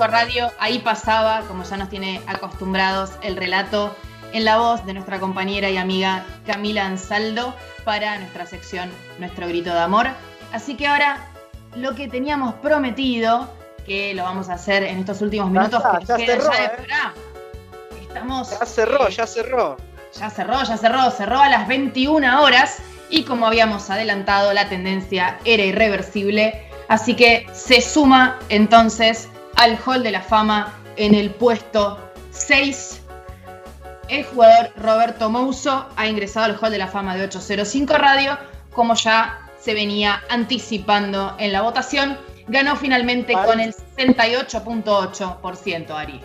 Radio, ahí pasaba, como ya nos tiene acostumbrados, el relato en la voz de nuestra compañera y amiga Camila Ansaldo para nuestra sección Nuestro Grito de Amor. Así que ahora lo que teníamos prometido, que lo vamos a hacer en estos últimos minutos, ya, que cerró, ya de ¿eh? Estamos, Ya cerró, eh, ya cerró. ya cerró, ya cerró, cerró a las 21 horas y como habíamos adelantado, la tendencia era irreversible. Así que se suma entonces al Hall de la Fama en el puesto 6. El jugador Roberto Mouso ha ingresado al Hall de la Fama de 805 Radio, como ya se venía anticipando en la votación. Ganó finalmente con el 68.8%, Ari.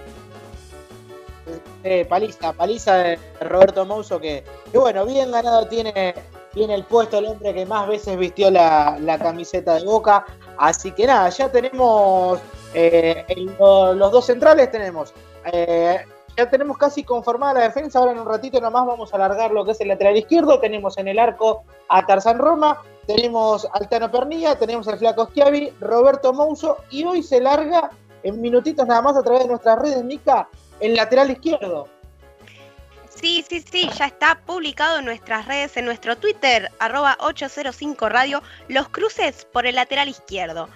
Eh, paliza, paliza de Roberto Mouso que, que bueno, bien ganado tiene tiene el puesto el hombre que más veces vistió la, la camiseta de Boca. Así que nada, ya tenemos eh, lo- los dos centrales, tenemos. eh, ya tenemos casi conformada la defensa. Ahora en un ratito nomás vamos a alargar lo que es el lateral izquierdo. Tenemos en el arco a Tarzán Roma, tenemos al Tano Pernilla, tenemos al Flaco Schiavi, Roberto Mouso y hoy se larga en minutitos nada más a través de nuestras redes, Mica, el lateral izquierdo. Sí, sí, sí, ya está publicado en nuestras redes, en nuestro Twitter, arroba 805 Radio, los cruces por el lateral izquierdo.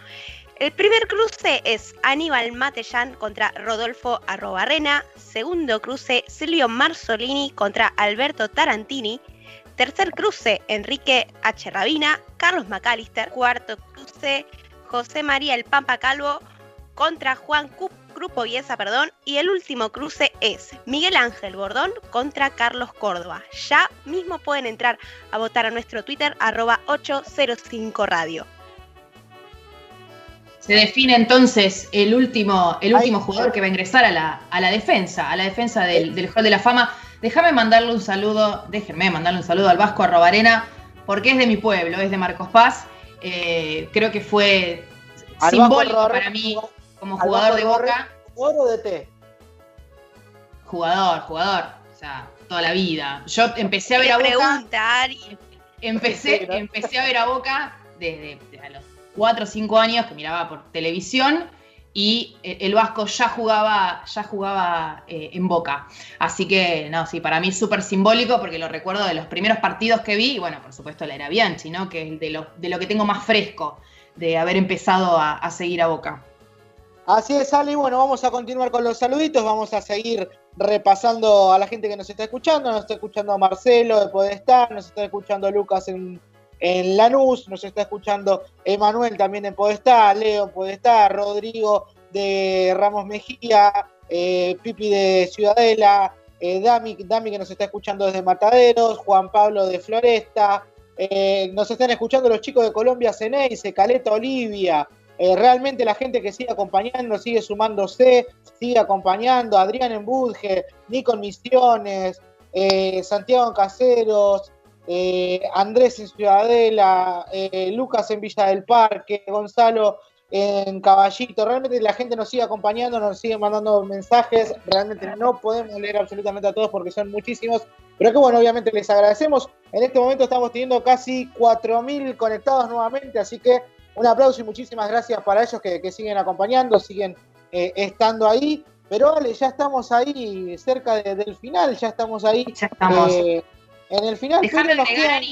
El primer cruce es Aníbal Matellán contra Rodolfo Arrobarrena. Segundo cruce, Silvio Marzolini contra Alberto Tarantini. Tercer cruce, Enrique H. Rabina, Carlos McAllister. Cuarto cruce, José María El Pampa Calvo contra Juan Cu- Grupo Viesa, perdón. Y el último cruce es Miguel Ángel Bordón contra Carlos Córdoba. Ya mismo pueden entrar a votar a nuestro Twitter, arroba 805 Radio. Se define entonces el último, el último jugador que va a ingresar a la, a la defensa, a la defensa del, del Hall de la Fama. Déjame mandarle un saludo, déjenme mandarle un saludo al Vasco Arrobarena, porque es de mi pueblo, es de Marcos Paz. Eh, creo que fue Al simbólico para mí como jugador de Boca. ¿Jugador o de T? Jugador, jugador, o sea, toda la vida. Yo empecé a ver ¿Qué a Boca. pregunta, Ari? Empecé, empecé a ver a Boca desde, desde a los 4 o 5 años que miraba por televisión y el el Vasco ya jugaba, ya jugaba eh, en Boca. Así que, no, sí, para mí es súper simbólico porque lo recuerdo de los primeros partidos que vi, y bueno, por supuesto la era Bianchi, ¿no? Que es de lo, de lo que tengo más fresco de haber empezado a, seguir a Boca. Así es, Ale. Bueno, vamos a continuar con los saluditos. Vamos a seguir repasando a la gente que nos está escuchando. Nos está escuchando Marcelo de Podestar, nos está escuchando Lucas en, en Lanús, nos está escuchando Emanuel también en Podestar, Leo en Podestar, Rodrigo de Ramos Mejía, eh, Pipi de Ciudadela, eh, Dami, Dami que nos está escuchando desde Mataderos, Juan Pablo de Floresta. eh, nos están escuchando los chicos de Colombia, Ceneice, Caleta Olivia, realmente la gente que sigue acompañando, sigue sumándose, sigue acompañando, Adrián en Budge, Nico en Misiones, Santiago Caseros, eh, Andrés en Ciudadela, eh, Lucas en Villa del Parque, Gonzalo en Caballito, realmente la gente nos sigue acompañando, nos sigue mandando mensajes, realmente no podemos leer absolutamente a todos porque son muchísimos, pero que bueno, obviamente les agradecemos. En este momento estamos teniendo casi 4.000 conectados nuevamente, así que un aplauso y muchísimas gracias para ellos que, que siguen acompañando, siguen eh, estando ahí. Pero Ale, ya estamos ahí cerca de- del final, ya estamos ahí. estamos. eh, en el final. Déjame agregar,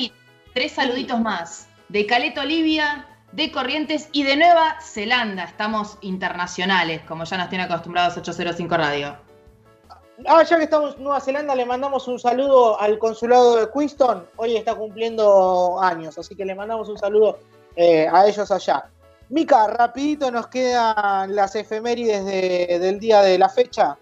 tres saluditos más. De Caleta Olivia, de Corrientes y de Nueva Zelanda. Estamos internacionales, como ya nos tiene acostumbrados 805 Radio. Ah, ya que estamos en Nueva Zelanda, le mandamos un saludo al consulado de Queenstown. Hoy está cumpliendo años, así que le mandamos un saludo eh, a ellos allá. Mica, rapidito nos quedan las efemérides de- del día de la fecha.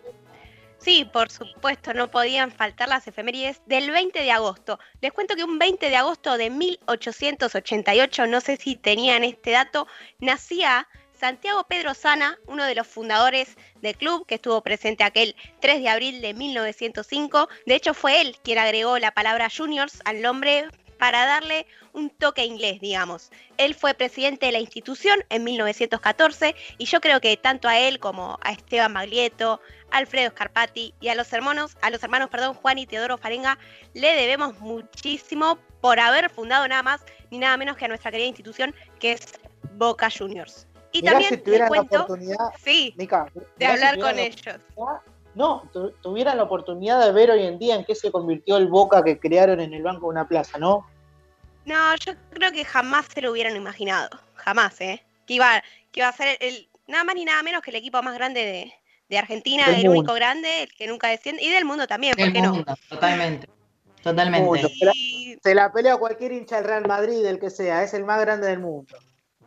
Sí, por supuesto, no podían faltar las efemérides del 20 de agosto. Les cuento que un 20 de agosto de 1888, no sé si tenían este dato, nacía Santiago Pedro Sana, uno de los fundadores del club, que estuvo presente aquel 3 de abril de 1905. De hecho, fue él quien agregó la palabra juniors al nombre para darle un toque inglés, digamos. Él fue presidente de la institución en 1914 y yo creo que tanto a él como a Esteban Maglieto, Alfredo Scarpati y a los hermanos, a los hermanos, perdón, Juan y Teodoro Farenga, le debemos muchísimo por haber fundado nada más ni nada menos que a nuestra querida institución que es Boca Juniors. Y Mirá también si tuvieran la cuento, oportunidad, sí, Mica, de si hablar con ellos. No, tu- tuvieran la oportunidad de ver hoy en día en qué se convirtió el Boca que crearon en el banco de una plaza, ¿no? No, yo creo que jamás se lo hubieran imaginado. Jamás, ¿eh? Que iba, que iba a ser el, nada más ni nada menos que el equipo más grande de, de Argentina, Del el mundo. único grande, el que nunca desciende, y del mundo también, ¿por Del qué no? mundo, totalmente. Totalmente. Mucho. Se la, se la pelea cualquier hincha del Real Madrid, del que sea, es el más grande del mundo.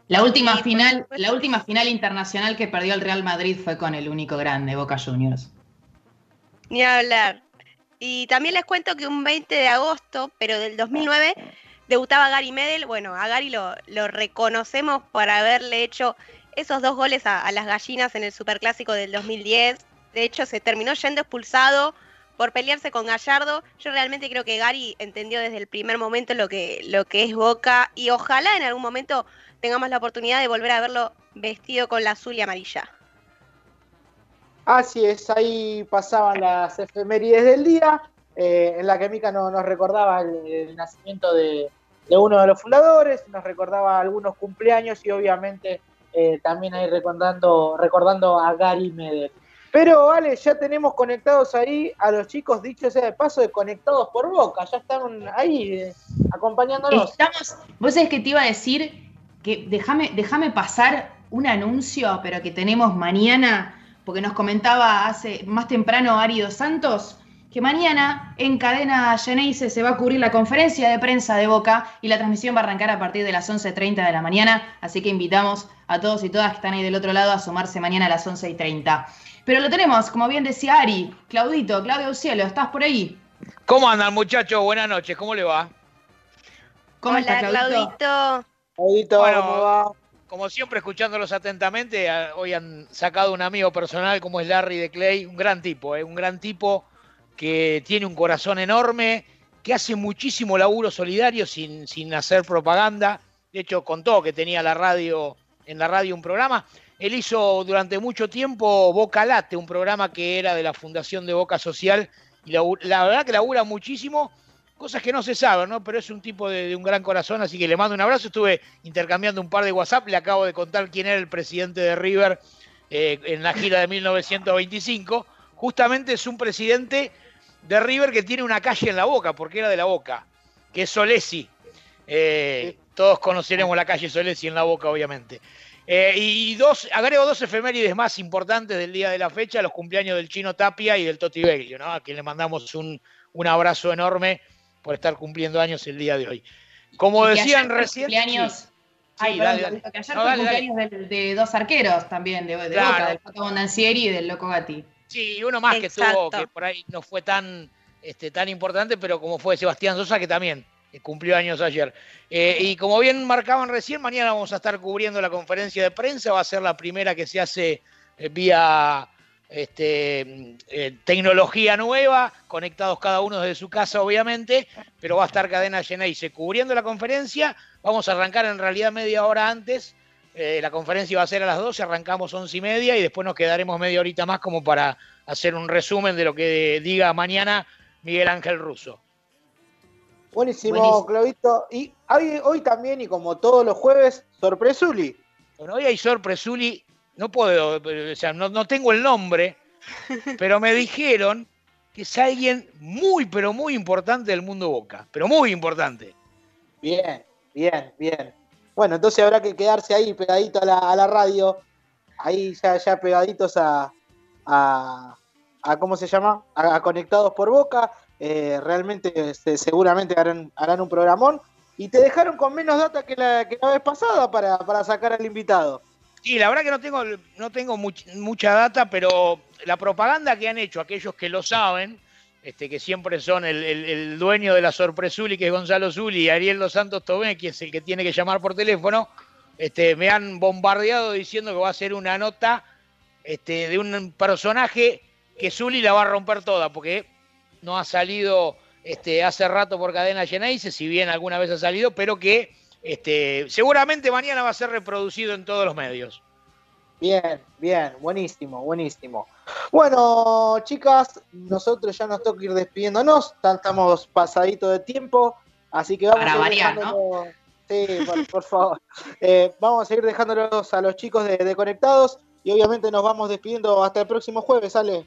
La última final, la última final internacional que perdió el Real Madrid fue con el único grande, Boca Juniors. Ni hablar. Y también les cuento que un 20 de agosto, pero del 2009, debutaba Gary Medel. Bueno, a Gary lo, reconocemos por haberle hecho esos dos goles a, las gallinas en el Superclásico del 2010. De hecho, se terminó yendo expulsado por pelearse con Gallardo. Yo realmente creo que Gary entendió desde el primer momento lo que, lo que es Boca y ojalá en algún momento tengamos la oportunidad de volver a verlo vestido con la azul y amarilla. Así es, ahí pasaban las efemérides del día, eh, en la que Mica no- nos recordaba el, nacimiento de, uno de los fundadores, nos recordaba algunos cumpleaños y obviamente eh, también ahí recordando, recordando a Gary Medel. Pero vale, ya tenemos conectados ahí a los chicos, dicho sea de paso, de Conectados por Boca, ya están ahí eh, acompañándonos. Estamos, vos sabés que te iba a decir que déjame pasar un anuncio, pero que tenemos mañana, porque nos comentaba hace más temprano Arido Santos, que mañana en cadena Geneise se va a cubrir la conferencia de prensa de Boca y la transmisión va a arrancar a partir de las 11.30 de la mañana, así que invitamos a todos y todas que están ahí del otro lado a sumarse mañana a las 11.30. Pero lo tenemos, como bien decía Ari, Claudito, Claudio Cielo, ¿estás por ahí? ¿Cómo andan, muchachos? Buenas noches, ¿cómo le va? ¿Cómo Hola, está, Claudito? Claudito. Bueno, ¿cómo va? Como siempre, escuchándolos atentamente, hoy han sacado un amigo personal como es Larry de Clay, un gran tipo, ¿eh? un gran tipo que tiene un corazón enorme, que hace muchísimo laburo solidario sin, sin hacer propaganda. De hecho, contó que tenía la radio, en la radio un programa. Él hizo durante mucho tiempo Boca Late, un programa que era de la Fundación de Boca Social, y la, verdad que labura muchísimo cosas que no se saben, ¿no? Pero es un tipo de, de un gran corazón, así que le mando un abrazo. Estuve intercambiando un par de WhatsApp, le acabo de contar quién era el presidente de River eh, en la gira de 1925. Justamente es un presidente de River que tiene una calle en la boca, porque era de la boca, que es Solesi. Eh, todos conoceremos la calle Solesi en la boca, obviamente. Eh, y dos, agrego dos efemérides más importantes del día de la fecha, los cumpleaños del Chino Tapia y del Toti Beglio, ¿no? a quien le mandamos un, un abrazo enorme por estar cumpliendo años el día de hoy. Como Y decían recién. cumpleaños- sí. Ay, Sí, perdón, dale, dale. que ayer No, fue dale, dale. cumpleaños de, de dos arqueros también, de, de Claro. Boca, del Pato Bondancieri y del Loco Gatti. Sí, uno más que tuvo, que por ahí no fue tan, este, tan importante, pero como fue Sebastián Sosa, que también eh, cumplió años ayer. Eh, y como bien marcaban recién, mañana vamos a estar cubriendo la conferencia de prensa, va a ser la primera que se hace eh, vía este, eh, tecnología nueva, conectados cada uno desde su casa, obviamente, pero va a estar cadena Geneise cubriendo la conferencia. Vamos a arrancar en realidad media hora antes. Eh, la conferencia va a ser a las 12, arrancamos 11 y media y después nos quedaremos media horita más como para hacer un resumen de lo que diga mañana Miguel Ángel Russo. Buenísimo, Buenísimo. Claudito. Y hoy, hoy también, y como todos los jueves, sorpresuli. Bueno, hoy hay sorpresuli, no puedo, o sea, no, no tengo el nombre, pero me dijeron que es alguien muy, pero muy importante del mundo Boca, pero muy importante. Bien, bien, bien. Bueno, entonces habrá que quedarse ahí pegadito a la, a la radio, ahí ya, ya pegaditos a, a, a- ¿cómo se llama? A, Conectados por Boca. Eh, realmente este, seguramente harán, harán un programón. Y te dejaron con menos data que la, que la vez pasada para, para sacar al invitado. Sí, la verdad que no tengo, no tengo much- mucha data, pero la propaganda que han hecho aquellos que lo saben, este, que siempre son el, dueño de la sorpresuli, que es Gonzalo Zuli, y Ariel Dos Santos Tomé, que es el que tiene que llamar por teléfono, este, me han bombardeado diciendo que va a ser una nota este, de un personaje que Zuli la va a romper toda, porque no ha salido este, hace rato por cadena Geneise, si bien alguna vez ha salido, pero que este, seguramente mañana va a ser reproducido en todos los medios. Bien, bien, buenísimo, buenísimo. Bueno, chicas, nosotros ya nos toca ir despidiéndonos, estamos pasaditos de tiempo, así que vamos Para a ir variar, dejándolo- Sí, por, por favor. Eh, vamos a ir dejándolos a los chicos de, de Conectados y obviamente nos vamos despidiendo hasta el próximo jueves, ¿sale?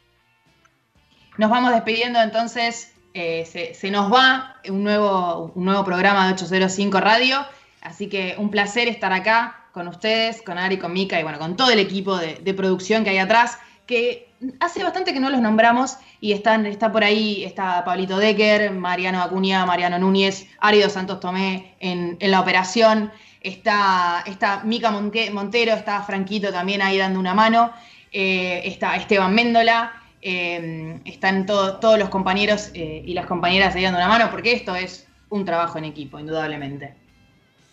Nos vamos despidiendo entonces, eh, se, se nos va un nuevo, un nuevo programa de 805 Radio, así que un placer estar acá con ustedes, con Ari, con Mika y bueno, con todo el equipo de, de producción que hay atrás, que hace bastante que no los nombramos y están, está por ahí, está Pablito Decker, Mariano Acuña, Mariano Núñez, Ari Dos Santos Tomé en, en la operación, está, está Mica Montero, está Franquito también ahí dando una mano, eh, está Esteban Méndola, eh, están todo- todos los compañeros eh, y las compañeras ahí dando una mano, porque esto es un trabajo en equipo, indudablemente.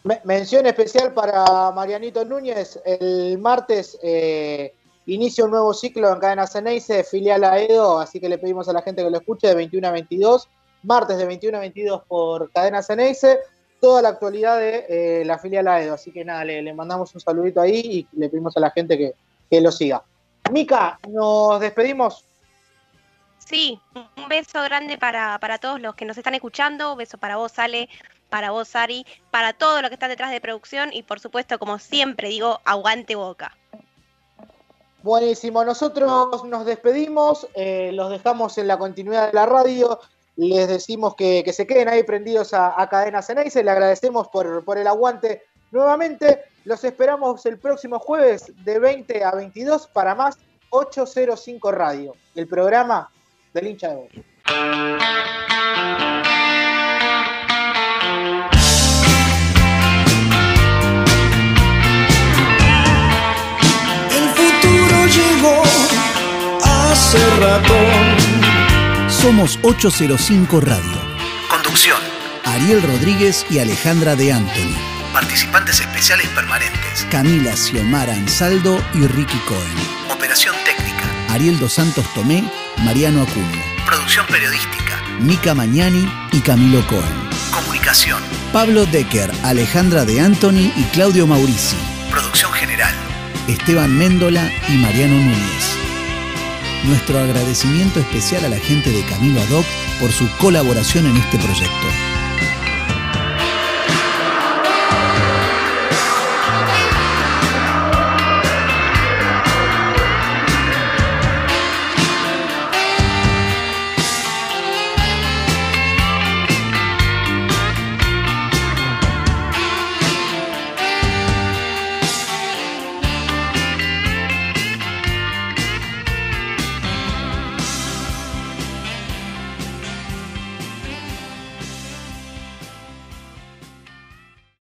Me- mención especial para Marianito Núñez, el martes eh, inicia un nuevo ciclo en Cadena Ceneice, filial a Edo, así que le pedimos a la gente que lo escuche de 21 a 22, martes de 21 a 22 por Cadena Ceneice, toda la actualidad de eh, la filial a Edo. Así que nada, le, le, mandamos un saludito ahí y le pedimos a la gente que, que lo siga. Mica, nos despedimos. Sí, un beso grande para, para todos los que nos están escuchando, un beso para vos, Ale, para vos, Ari, para todos los que están detrás de producción y por supuesto, como siempre digo, aguante boca. Buenísimo, nosotros nos despedimos, eh, los dejamos en la continuidad de la radio, les decimos que, que se queden ahí prendidos a, a Cadena Ceneice, le agradecemos por, por el aguante nuevamente, los esperamos el próximo jueves de 20 a 22 para más 805 Radio, el programa del hincha de Boca. Somos 805 Radio. Conducción. Ariel Rodríguez y Alejandra de Antoni. Participantes especiales permanentes. Camila Xiomara Ansaldo y Ricky Cohen. Operación técnica. Ariel Dos Santos Tomé, Mariano Acuña. Producción periodística. Mica Mañani y Camilo Cohen. Comunicación. Pablo Decker, Alejandra de Antoni y Claudio Maurici. Producción general. Esteban Méndola y Mariano Núñez. Nuestro agradecimiento especial a la gente de Camilo Adoc por su colaboración en este proyecto.